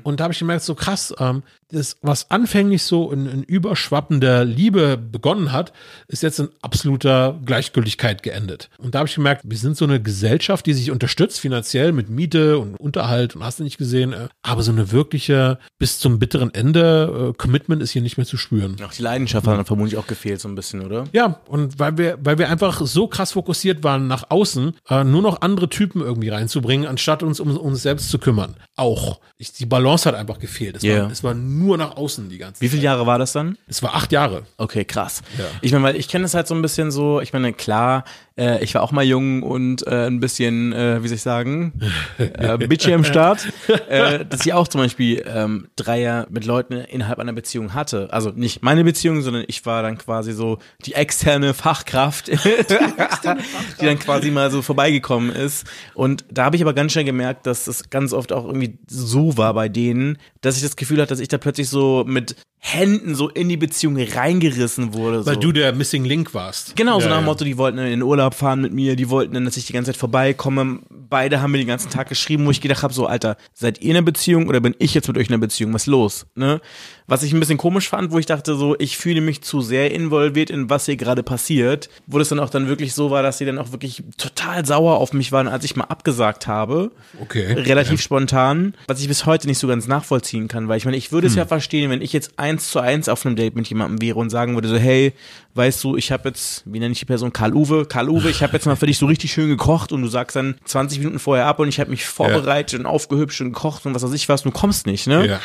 Und da habe ich gemerkt, so krass, ähm, das, was anfänglich so in, in überschwappender Liebe begonnen hat, ist jetzt in absoluter Gleichgültigkeit geendet. Und da habe ich gemerkt, wir sind so eine Gesellschaft, die sich unterstützt finanziell mit Miete und Unterhalt und hast du nicht gesehen, äh, aber so eine wirkliche bis zum bitteren Ende äh, Commitment ist hier nicht mehr zu spüren. Auch die Leidenschaft hat dann vermutlich auch gefehlt, so ein bisschen, oder? Ja, und weil wir, weil wir einfach so krass fokussiert waren nach außen, äh, nur noch andere Typen irgendwie reinzubringen, anstatt uns um uns selbst zu kümmern. Auch. Ich, die Balance hat einfach gefehlt. Es, Ja. war, es war nur nach außen die ganze Wie viele Zeit. Jahre war das dann? Es war acht Jahre. Okay, krass. Ja. Ich meine, weil ich kenne es halt so ein bisschen so, ich meine, klar, Äh, ich war auch mal jung und äh, ein bisschen, äh, wie soll ich sagen, äh, bitchy am Start. äh, dass ich auch zum Beispiel ähm, Dreier mit Leuten innerhalb einer Beziehung hatte. Also nicht meine Beziehung, sondern ich war dann quasi so die externe Fachkraft, die dann quasi mal so vorbeigekommen ist. Und da habe ich aber ganz schnell gemerkt, dass es ganz oft auch irgendwie so war bei denen, dass ich das Gefühl hatte, dass ich da plötzlich so mit Händen so in die Beziehung reingerissen wurde. Weil so. du der Missing Link warst. Genau, so Ja, nach dem ja. Motto, die wollten in den Urlaub fahren mit mir, die wollten dann, dass ich die ganze Zeit vorbeikomme. Beide haben mir den ganzen Tag geschrieben, wo ich gedacht habe, so, Alter, seid ihr in einer Beziehung oder bin ich jetzt mit euch in einer Beziehung? Was ist los? Ne? Was ich ein bisschen komisch fand, wo ich dachte, so, ich fühle mich zu sehr involviert in was hier gerade passiert, wo das dann auch dann wirklich so war, dass sie dann auch wirklich total sauer auf mich waren, als ich mal abgesagt habe. Okay. Relativ spontan, was ich bis heute nicht so ganz nachvollziehen kann, weil ich meine, ich würde Hm. es ja verstehen, wenn ich jetzt eins zu eins auf einem Date mit jemandem wäre und sagen würde so, hey, weißt du, ich habe jetzt, wie nenne ich die Person, Karl-Uwe, Karl-Uwe, ich habe jetzt mal für dich so richtig schön gekocht und du sagst dann 20 Minuten vorher ab und ich habe mich vorbereitet und aufgehübscht und gekocht und was weiß ich was, du kommst nicht, ne? Ja.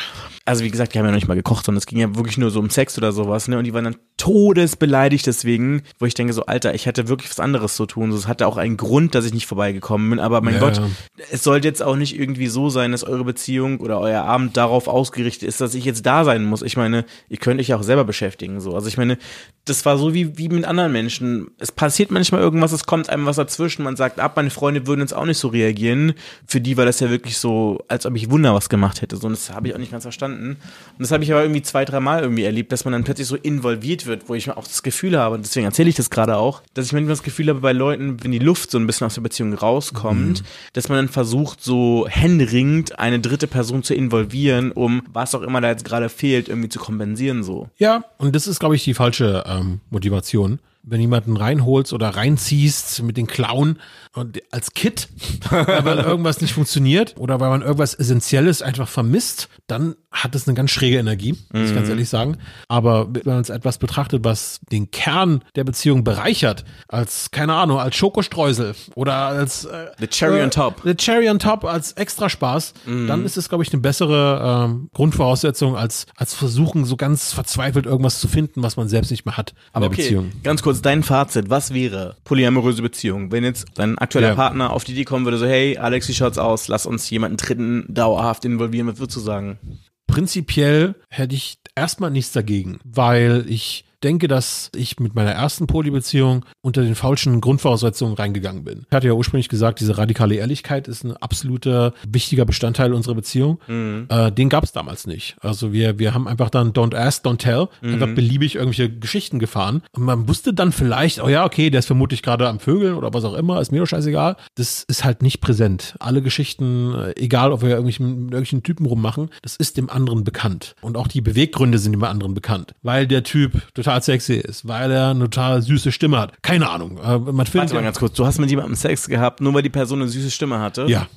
Also wie gesagt, die haben ja noch nicht mal gekocht, sondern es ging ja wirklich nur so um Sex oder sowas, ne? Und die waren dann todesbeleidigt deswegen, wo ich denke so, Alter, ich hätte wirklich was anderes zu tun. Es hatte auch einen Grund, dass ich nicht vorbeigekommen bin, aber mein Ja, Gott, ja. es sollte jetzt auch nicht irgendwie so sein, dass eure Beziehung oder euer Abend darauf ausgerichtet ist, dass ich jetzt da sein muss. Ich meine, ihr könnt euch ja auch selber beschäftigen, so. Also ich meine, das war so wie, wie mit anderen Menschen. Es passiert manchmal irgendwas, es kommt einem was dazwischen, man sagt ab, meine Freunde würden jetzt auch nicht so reagieren. Für die war das ja wirklich so, als ob ich Wunder was gemacht hätte. So, und das habe ich auch nicht ganz verstanden. Und das habe ich aber irgendwie zwei, drei Mal irgendwie erlebt, dass man dann plötzlich so involviert wird, wo ich auch das Gefühl habe, und deswegen erzähle ich das gerade auch, dass ich manchmal das Gefühl habe bei Leuten, wenn die Luft so ein bisschen aus der Beziehung rauskommt, dass man dann versucht, so händeringend eine dritte Person zu involvieren, um was auch immer da jetzt gerade fehlt, irgendwie zu kompensieren, so. Ja, und das ist, glaube ich, die falsche ähm, Motivation. Wenn jemanden reinholst oder reinziehst mit den Klauen und als Kid, weil irgendwas nicht funktioniert oder weil man irgendwas Essentielles einfach vermisst, dann hat es eine ganz schräge Energie, muss ich ganz ehrlich sagen. Aber wenn man es etwas betrachtet, was den Kern der Beziehung bereichert, als, keine Ahnung, als Schokostreusel oder als äh, The cherry äh, on top. The Cherry on Top als Extraspaß, dann ist es, glaube ich, eine bessere ähm, Grundvoraussetzung als, als versuchen, so ganz verzweifelt irgendwas zu finden, was man selbst nicht mehr hat in Aber der okay, Beziehung. ganz kurz, dein Fazit, was wäre polyamoröse Beziehung? Wenn jetzt dein aktueller Ja. Partner auf die Idee kommen würde, so, hey, Alex, wie schaut's aus? Lass uns jemanden dritten dauerhaft involvieren, was würdest du sagen? Prinzipiell hätte ich erstmal nichts dagegen, weil ich denke, dass ich mit meiner ersten Polybeziehung unter den falschen Grundvoraussetzungen reingegangen bin. Ich hatte ja ursprünglich gesagt, diese radikale Ehrlichkeit ist ein absoluter wichtiger Bestandteil unserer Beziehung. Äh, den gab es damals nicht. Also wir, wir haben einfach dann Don't Ask, Don't Tell, einfach beliebig irgendwelche Geschichten gefahren. Und man wusste dann vielleicht, oh ja, okay, der ist vermutlich gerade am Vögeln oder was auch immer, ist mir doch scheißegal. Das ist halt nicht präsent. Alle Geschichten, äh, egal ob wir irgendwelchen, mit irgendwelchen Typen rummachen, das ist dem anderen bekannt. Und auch die Beweggründe sind dem anderen bekannt. Weil der Typ total sexy ist, weil er eine total süße Stimme hat. Keine Ahnung. Äh, man findet Warte mal ganz kurz, du hast mit jemandem Sex gehabt, nur weil die Person eine süße Stimme hatte? ja.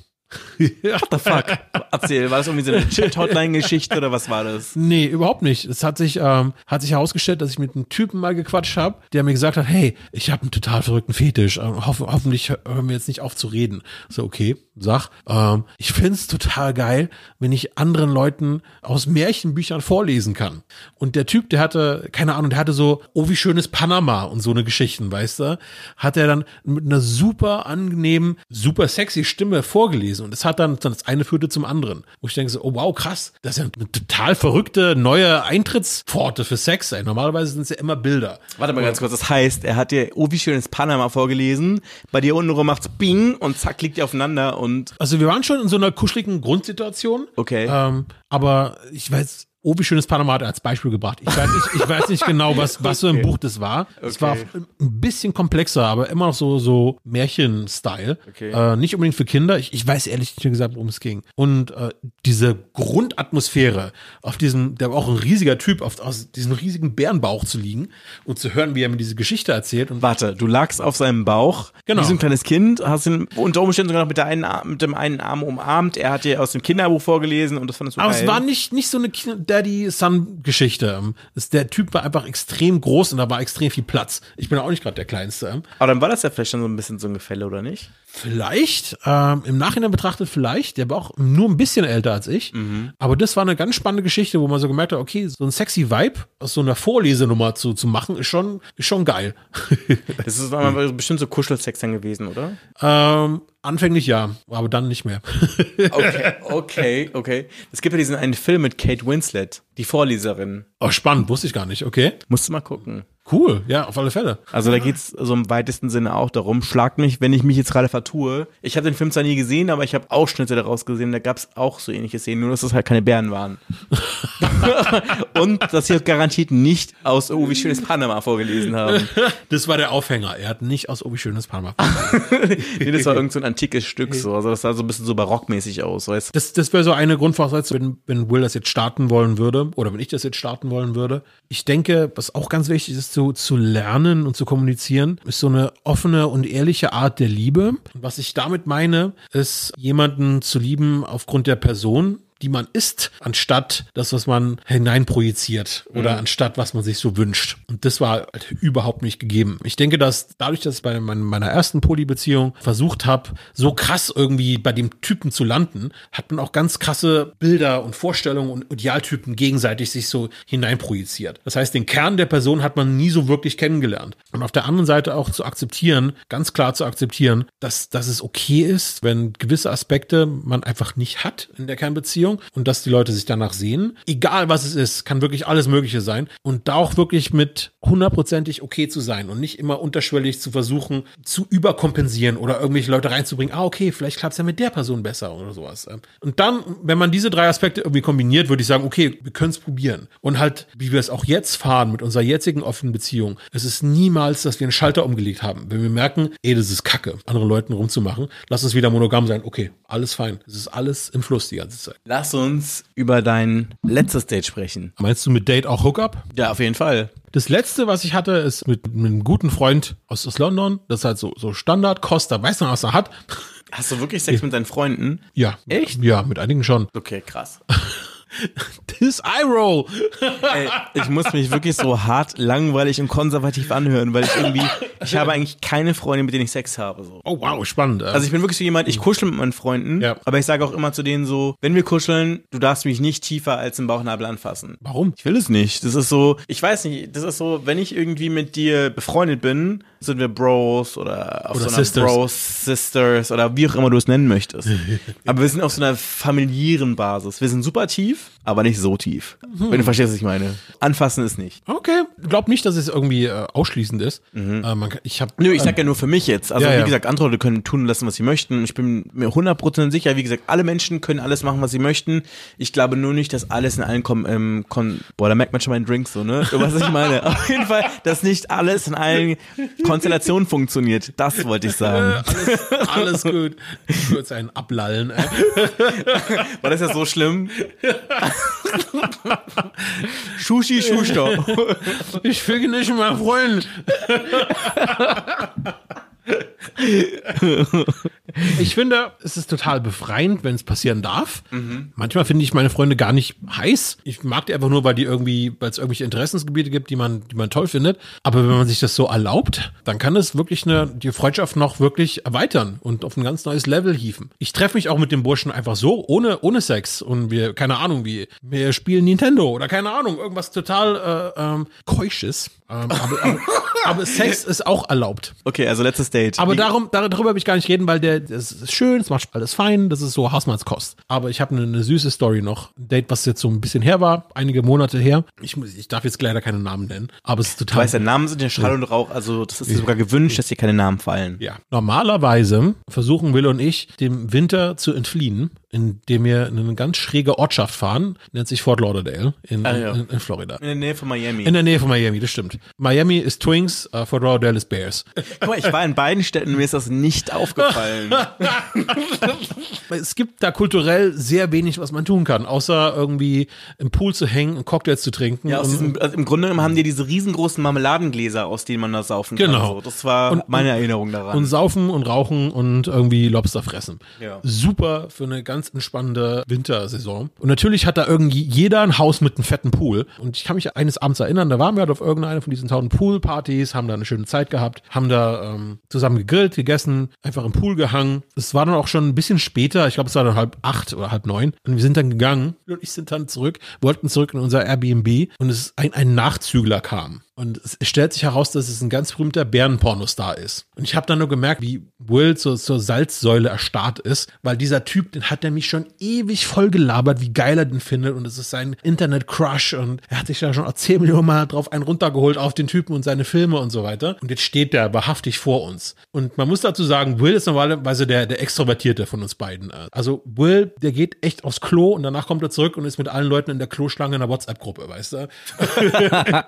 What the fuck? Erzähl, war das irgendwie so eine Chat-Hotline-Geschichte oder was war das? Nee, überhaupt nicht. Es hat sich, ähm, hat sich herausgestellt, dass ich mit einem Typen mal gequatscht habe, der mir gesagt hat, hey, ich habe einen total verrückten Fetisch. Ähm, hoff hoffentlich hören wir jetzt nicht auf zu reden. So, okay, sag. Ähm, ich find's total geil, wenn ich anderen Leuten aus Märchenbüchern vorlesen kann. Und der Typ, der hatte, keine Ahnung, der hatte so, oh, wie schönes Panama und so eine Geschichten, weißt du? Hat er dann mit einer super angenehmen, super sexy Stimme vorgelesen. Und es hat dann, das eine führte zum anderen. Wo ich denke so, oh wow, krass, das ist ja eine total verrückte neue Eintrittspforte für Sex. Ey. Normalerweise sind es ja immer Bilder. Warte mal ganz kurz, das heißt, er hat dir, oh, wie schön ist Panama vorgelesen, bei dir untenrum macht's Bing und zack, liegt ihr aufeinander und Also wir waren schon in so einer kuscheligen Grundsituation. Okay. Ähm, aber ich weiß, oh, wie schönes Panama hat er als Beispiel gebracht. Ich weiß nicht, ich weiß nicht genau, was, was so im Buch das war. Es war Okay. ein bisschen komplexer, aber immer noch so, so Märchen-Style. Okay. Äh, nicht unbedingt für Kinder. Ich, ich weiß ehrlich nicht gesagt, worum es ging. Und äh, diese Grundatmosphäre auf diesem, der war auch ein riesiger Typ, auf, aus diesem riesigen Bärenbauch zu liegen und zu hören, wie er mir diese Geschichte erzählt. Und warte, du lagst auf seinem Bauch, Genau. wie so ein kleines Kind, hast ihn unter Umständen sogar noch mit, der einen Arm, mit dem einen Arm umarmt, er hat dir aus dem Kinderbuch vorgelesen und das fandest du Aber geil. es war nicht, nicht so eine, Kinder- Daddy-Son-Geschichte. Ähm, das- Der Typ war einfach extrem groß und da war extrem viel Platz. Ich bin auch nicht gerade der Kleinste. ähm. Aber dann war das ja vielleicht schon so ein bisschen so ein Gefälle, oder nicht? Vielleicht, ähm, im Nachhinein betrachtet vielleicht, der war auch nur ein bisschen älter als ich. Aber das war eine ganz spannende Geschichte, wo man so gemerkt hat, okay, so ein sexy Vibe aus so einer Vorlesenummer zu, zu machen, ist schon, ist schon geil. Das ist bestimmt so Kuschelsex dann gewesen, oder? ähm, anfänglich ja, aber dann nicht mehr. Okay, okay, okay. Es gibt ja diesen einen Film mit Kate Winslet, die Vorleserin. oh, spannend, wusste ich gar nicht, okay. Musst du mal gucken. Cool, ja, auf alle Fälle. Also da geht's so im weitesten Sinne auch darum, schlagt mich, wenn ich mich jetzt gerade vertue. Ich habe den Film zwar nie gesehen, aber ich habe Ausschnitte daraus gesehen, da gab's auch so ähnliche Szenen, nur dass es halt keine Bären waren. Und dass sie garantiert nicht aus Oh, wie schönes Panama vorgelesen haben. Das war der Aufhänger. Er hat nicht aus Obi Schönes Palma. Nee, das war irgend so ein antikes Stück so. Also das sah so ein bisschen so barockmäßig aus, weißt du? Das, das wäre so eine Grundvoraussetzung, wenn, wenn Will das jetzt starten wollen würde oder wenn ich das jetzt starten wollen würde. Ich denke, was auch ganz wichtig ist, zu, zu lernen und zu kommunizieren, ist so eine offene und ehrliche Art der Liebe. Was ich damit meine, ist jemanden zu lieben aufgrund der Person, die man ist, anstatt das, was man hineinprojiziert oder anstatt was man sich so wünscht. Und das war halt überhaupt nicht gegeben. Ich denke, dass dadurch, dass ich bei mein- meiner ersten Polybeziehung versucht habe, so krass irgendwie bei dem Typen zu landen, hat man auch ganz krasse Bilder und Vorstellungen und Idealtypen gegenseitig sich so hineinprojiziert. Das heißt, den Kern der Person hat man nie so wirklich kennengelernt. Und auf der anderen Seite auch zu akzeptieren, ganz klar zu akzeptieren, dass, dass es okay ist, wenn gewisse Aspekte man einfach nicht hat in der Kernbeziehung und dass die Leute sich danach sehen. Egal was es ist, kann wirklich alles Mögliche sein. Und da auch wirklich mit hundertprozentig okay zu sein und nicht immer unterschwellig zu versuchen, zu überkompensieren oder irgendwelche Leute reinzubringen. Ah, okay, vielleicht klappt es ja mit der Person besser oder sowas. Und dann, wenn man diese drei Aspekte irgendwie kombiniert, würde ich sagen, okay, wir können es probieren. Und halt, wie wir es auch jetzt fahren mit unserer jetzigen offenen Beziehung, es ist niemals, dass wir einen Schalter umgelegt haben. Wenn wir merken, ey, das ist Kacke, anderen Leuten rumzumachen, lass uns wieder monogam sein. Okay, alles fein. Es ist alles im Fluss die ganze Zeit. Lass uns über dein letztes Date sprechen. Meinst du mit Date auch Hookup? Ja, auf jeden Fall. Das letzte, was ich hatte, ist mit, mit einem guten Freund aus, aus London. Das ist halt so, so Standard, Costa, weiß noch, was er hat. Hast du wirklich Sex mit deinen Freunden? Ja. Echt? Ja, mit einigen schon. Okay, krass. Das Eye-Roll. Ey, ich muss mich wirklich so hart langweilig und konservativ anhören, weil ich irgendwie, ich habe eigentlich keine Freunde, mit denen ich Sex habe. So. Oh, wow, spannend. äh. Also ich bin wirklich so jemand, ich kuschel mit meinen Freunden, Ja. aber ich sage auch immer zu denen so, wenn wir kuscheln, du darfst mich nicht tiefer als im Bauchnabel anfassen. Warum? Ich will es nicht. Das ist so, ich weiß nicht, das ist so, wenn ich irgendwie mit dir befreundet bin, sind wir Bros oder auf Oder so einer Sisters. Bros, Sisters oder wie auch immer du es nennen möchtest. aber wir sind auf so einer familiären Basis. Wir sind super tief, aber nicht so tief. Wenn du verstehst, was ich meine. Anfassen ist nicht. Okay. Glaub nicht, dass es irgendwie äh, ausschließend ist. Äh, man ich habe Nö, ich sag ja nur für mich jetzt. Also Ja, wie gesagt, andere Leute können tun und lassen, was sie möchten. Ich bin mir 100% sicher, wie gesagt, alle Menschen können alles machen, was sie möchten. Ich glaube nur nicht, dass alles in allen kom ähm, kon Boah, da merkt man schon meinen Drink so, ne? Du weißt, was ich meine. Auf jeden Fall, dass nicht alles in allen Konstellationen funktioniert. Das wollte ich sagen. alles gut. Ich würde einen ablallen. Äh. War das ja so schlimm? Schushi, Schuster. Ich fick nicht mehr Freund. Ich finde, es ist total befreiend, wenn es passieren darf. Manchmal finde ich meine Freunde gar nicht heiß. Ich mag die einfach nur, weil die irgendwie, weil es irgendwelche Interessensgebiete gibt, die man, die man toll findet. Aber wenn man sich das so erlaubt, dann kann es wirklich eine, die Freundschaft noch wirklich erweitern und auf ein ganz neues Level hieven. Ich treffe mich auch mit dem Burschen einfach so, ohne, ohne Sex. Und wir, keine Ahnung, wie, wir spielen Nintendo oder keine Ahnung, irgendwas total äh, ähm, Keusches. Ähm, aber, aber, aber Sex ist auch erlaubt. Okay, also letztes Date. Aber darum, dar- darüber habe ich gar nicht reden, weil der, das ist schön, es macht alles fein, das ist so Hausmannskost. Aber ich habe eine, eine süße Story noch. Ein Date, was jetzt so ein bisschen her war, einige Monate her. Ich, muss, ich darf jetzt leider keine Namen nennen, aber es ist Du total. weißt, der Namen sind ja Schall und Rauch, also das ist sogar gewünscht, dass dir keine Namen fallen. Ja. Normalerweise versuchen Will und ich, dem Winter zu entfliehen, indem wir in eine ganz schräge Ortschaft fahren, nennt sich Fort Lauderdale in, Ah, ja. in, in Florida. In der Nähe von Miami. In der Nähe von Miami, das stimmt. Miami ist Twins, uh, Fort Lauderdale ist Bears. Guck mal, ich war in beiden Städten, mir ist das nicht aufgefallen. Es gibt da kulturell sehr wenig, was man tun kann, außer irgendwie im Pool zu hängen und Cocktails zu trinken. Ja, diesem, also im Grunde haben die diese riesengroßen Marmeladengläser, aus denen man da saufen kann. Genau. So. Das war Und- meine Erinnerung daran. und saufen und rauchen und irgendwie Lobster fressen. Ja. Super für eine ganz ganz entspannende Wintersaison. Und natürlich hat da irgendwie jeder ein Haus mit einem fetten Pool. Und ich kann mich eines Abends erinnern, da waren wir halt auf irgendeiner von diesen tausend Poolpartys, haben da eine schöne Zeit gehabt, haben da ähm, zusammen gegrillt, gegessen, einfach im Pool gehangen. Es war dann auch schon ein bisschen später, ich glaube, es war dann halb acht oder halb neun. Und wir sind dann gegangen und ich sind dann zurück, wollten zurück in unser Airbnb und es ein, ein Nachzügler kam. Und es stellt sich heraus, dass es ein ganz berühmter Bärenpornostar ist. Und ich habe dann nur gemerkt, wie Will zur, zur Salzsäule erstarrt ist, weil dieser Typ, den hat er mich schon ewig voll gelabert, wie geil er den findet. Und es ist sein Internet-Crush. Und er hat sich da schon 10 Millionen Mal drauf einen runtergeholt auf den Typen und seine Filme und so weiter. Und jetzt steht der wahrhaftig vor uns. Und man muss dazu sagen, Will ist normalerweise der, der Extrovertierte von uns beiden. Also Will, der geht echt aufs Klo und danach kommt er zurück und ist mit allen Leuten in der Kloschlange in der WhatsApp-Gruppe, weißt du?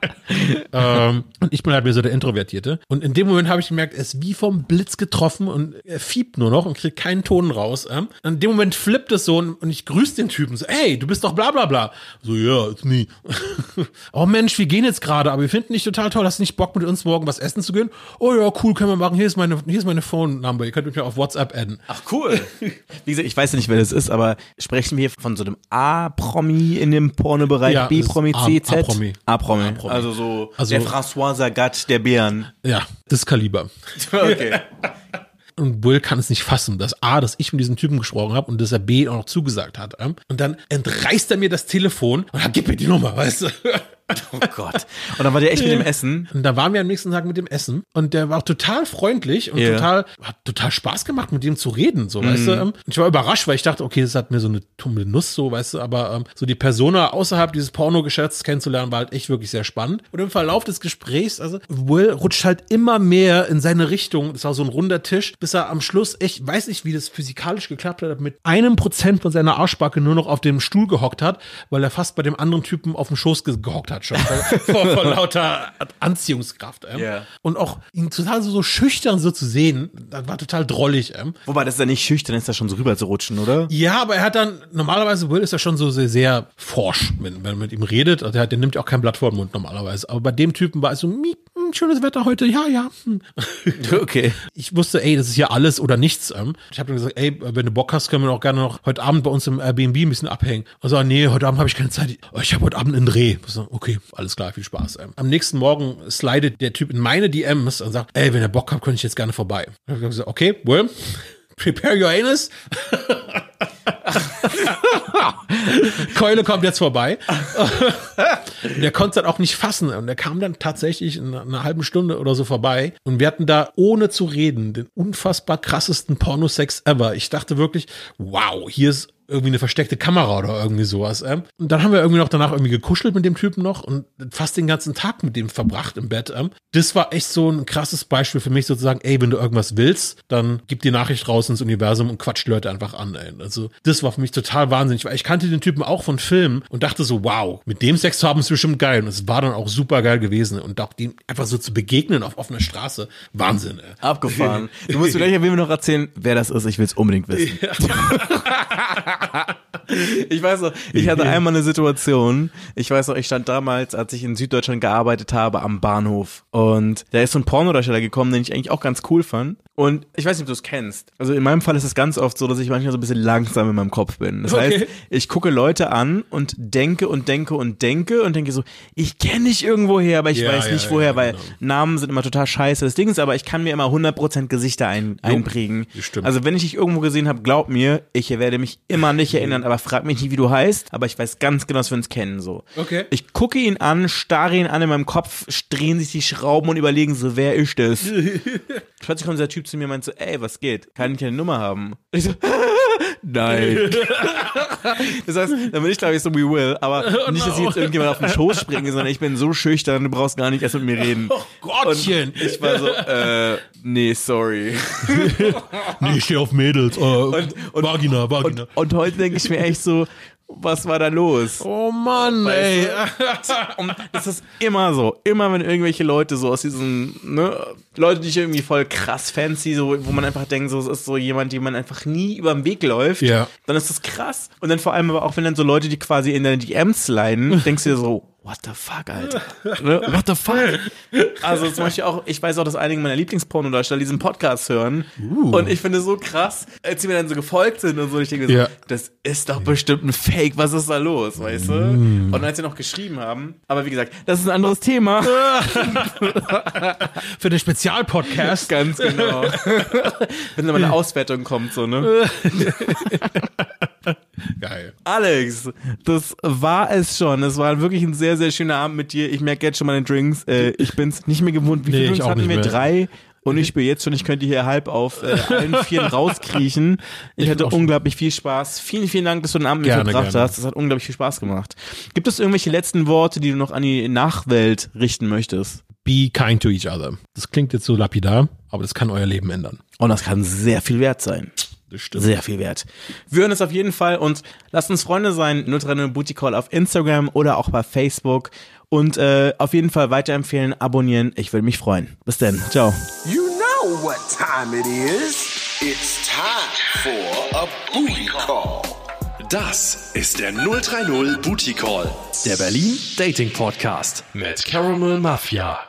ähm, und ich bin halt mehr so der Introvertierte. Und in dem Moment habe ich gemerkt, er ist wie vom Blitz getroffen und er fiebt nur noch und kriegt keinen Ton raus. Ähm. In dem Moment flippt es so und, und ich grüße den Typen so, hey, du bist doch bla bla bla. So, ja, it's me. oh Mensch, wir gehen jetzt gerade, aber wir finden dich total toll. Hast du nicht Bock mit uns morgen was essen zu gehen? Oh ja, cool, können wir machen. Hier ist meine, hier ist meine Phone-Number. Ihr könnt mich ja auf WhatsApp adden. Ach cool. Wie gesagt, ich weiß ja nicht, wer das ist, aber sprechen wir von so einem A-Promi in dem Pornobereich, Ja, B-Promi, das ist A- C, Z? A-Promi. A-Promi. A-Promi. Also so Also- der François Sagat der Bären. Ja, das Kaliber. Okay. Und Will kann es nicht fassen, dass A, dass ich mit diesem Typen gesprochen habe und dass er B auch noch zugesagt hat. ähm. Und dann entreißt er mir das Telefon und sagt, gib mir die Nummer, weißt du. Oh Gott. Und dann war der echt mit dem Essen. Und da waren wir am nächsten Tag mit dem Essen und der war total freundlich und Ja. total, hat total Spaß gemacht, mit dem zu reden, so, weißt du. ähm. Und ich war überrascht, weil ich dachte, okay, das hat mir so eine tumme Nuss, so, weißt du, aber ähm, so die Persona außerhalb dieses Pornogeschäfts kennenzulernen, war halt echt wirklich sehr spannend. Und im Verlauf des Gesprächs, also Will rutscht halt immer mehr in seine Richtung. Das war so ein runder Tisch, bis er am Schluss echt, weiß nicht, wie das physikalisch geklappt hat, mit einem Prozent von seiner Arschbacke nur noch auf dem Stuhl gehockt hat, weil er fast bei dem anderen Typen auf dem Schoß ge- gehockt hat schon, vor, vor, vor lauter Anziehungskraft. Ähm. Ja. Und auch ihn total so, so schüchtern so zu sehen, das war total drollig. Ähm. Wobei, das ist ja nicht schüchtern, ist da schon so rüber zu rutschen, oder? Ja, aber er hat dann, normalerweise Will ist ja schon so sehr, sehr forsch, wenn, wenn man mit ihm redet. Also der, hat- der nimmt ja auch kein Blatt vor den Mund normalerweise. Aber bei dem Typen war es so, miep, schönes Wetter heute, ja, ja. Hm. Okay. Ich wusste, ey, das ist hier alles oder nichts. Ähm. Ich habe dann gesagt, ey, wenn du Bock hast, können wir auch gerne noch heute Abend bei uns im Airbnb ein bisschen abhängen. Und so, nee, heute Abend habe ich keine Zeit. Oh, Ich habe heute Abend einen Dreh. So, okay, alles klar, viel Spaß. Ähm. Am nächsten Morgen slidet der Typ in meine DMs und sagt, ey, wenn ihr Bock habt, könnte ich jetzt gerne vorbei. Ich habe gesagt, okay, well, prepare your anus. Keule kommt jetzt vorbei. Der konnte es dann auch nicht fassen. Und er kam dann tatsächlich in einer halben Stunde oder so vorbei. Und wir hatten da, ohne zu reden, den unfassbar krassesten Pornosex ever. Ich dachte wirklich, wow, hier ist irgendwie eine versteckte Kamera oder irgendwie sowas. Ähm. Und dann haben wir irgendwie noch danach irgendwie gekuschelt mit dem Typen noch und fast den ganzen Tag mit dem verbracht im Bett. Ähm. Das war echt so ein krasses Beispiel für mich sozusagen, ey, wenn du irgendwas willst, dann gib die Nachricht raus ins Universum und quatsch die Leute einfach an. Ey. Also das war für mich total wahnsinnig, weil ich kannte den Typen auch von Filmen und dachte so, wow, mit dem Sex zu haben ist bestimmt geil. Und es war dann auch super geil gewesen. Und auch dem einfach so zu begegnen auf offener Straße, Wahnsinn. Ey. Abgefahren. Du musst mir gleich auf jeden Fall noch erzählen, wer das ist. Ich will es unbedingt wissen. ich weiß noch, ich hatte einmal eine Situation. Ich weiß noch, ich stand damals, als ich in Süddeutschland gearbeitet habe, am Bahnhof. Und da ist so ein Pornodarsteller gekommen, den ich eigentlich auch ganz cool fand. Und ich weiß nicht, ob du es kennst. Also in meinem Fall ist es ganz oft so, dass ich manchmal so ein bisschen langsam in meinem Kopf bin. Das Okay. heißt, ich gucke Leute an und denke und denke und denke und denke so, ich kenne dich irgendwo her, aber ich Ja, weiß ja, nicht ja, woher, weil genau. Namen sind immer total scheiße. Das Ding ist aber, ich kann mir immer 100% Gesichter ein, einprägen. stimmt. Also wenn ich dich irgendwo gesehen habe, glaub mir, ich werde mich immer nicht erinnern, aber frag mich nicht, wie du heißt, aber ich weiß ganz genau, dass wir uns kennen, so. Okay. Ich gucke ihn an, starre ihn an, in meinem Kopf drehen sich die Schrauben und überlegen so, wer ist das? Plötzlich kommt dieser Typ zu mir und meint so, ey, was geht? Kann ich eine Nummer haben? Und ich so, nein. das heißt, dann bin ich glaube ich so, we will, aber nicht, dass ich jetzt irgendjemand auf den Schoß springe, sondern ich bin so schüchtern, du brauchst gar nicht erst mit mir reden. Oh Gottchen. Und ich war so, äh, nee, sorry. Nee, ich stehe auf Mädels. Äh, Vagina, Vagina. Und, und heute denke ich mir echt so, was war da los? oh Mann, ey. Und das ist immer so. Immer wenn irgendwelche Leute so aus diesen, ne, Leute, die ich irgendwie voll krass fancy, so, wo man einfach denkt, so, es ist so jemand, den man einfach nie über den Weg läuft, Ja. dann ist das krass. Und dann vor allem aber auch, wenn dann so Leute, die quasi in deine DMs leiden, denkst du dir so, what the fuck, Alter? Ne? what the fuck? Also zum Beispiel auch, ich weiß auch, dass einige meiner Lieblingspornodarsteller diesen Podcast hören. Und ich finde es so krass, als sie mir dann so gefolgt sind und so, ich denke Ja. so, das ist doch bestimmt ein Fake, was ist da los, weißt du? Und als sie noch geschrieben haben, aber wie gesagt, das ist ein anderes Thema. Für den Spezialpodcast. Ganz genau. Wenn dann mal eine Auswertung kommt, so, ne? Geil. Alex, das war es schon. Es war wirklich ein sehr, sehr schöner Abend mit dir. Ich merke jetzt schon meine Drinks. Äh, ich bin's nicht mehr gewohnt. Wie Nee, viele ich Drinks hatten wir? Drei. Und ich spüre jetzt schon, ich könnte hier halb auf äh, allen Vieren rauskriechen. Ich, Ich hatte unglaublich viel Spaß. Vielen, vielen Dank, dass du den Abend mit verbracht hast. Das hat unglaublich viel Spaß gemacht. Gibt es irgendwelche letzten Worte, die du noch an die Nachwelt richten möchtest? Be kind to each other. Das klingt jetzt so lapidar, aber das kann euer Leben ändern. Und das kann sehr viel wert sein. Das stimmt. Sehr viel wert. Wir hören es auf jeden Fall und lasst uns Freunde sein. 030 Booty Call auf Instagram oder auch bei Facebook. Und äh, auf jeden Fall weiterempfehlen, abonnieren. Ich würde mich freuen. Bis dann. Ciao. You know what time it is. It's time for a booty call. Das ist der 030 Booty Call, der Berlin Dating Podcast mit Caramel Mafia.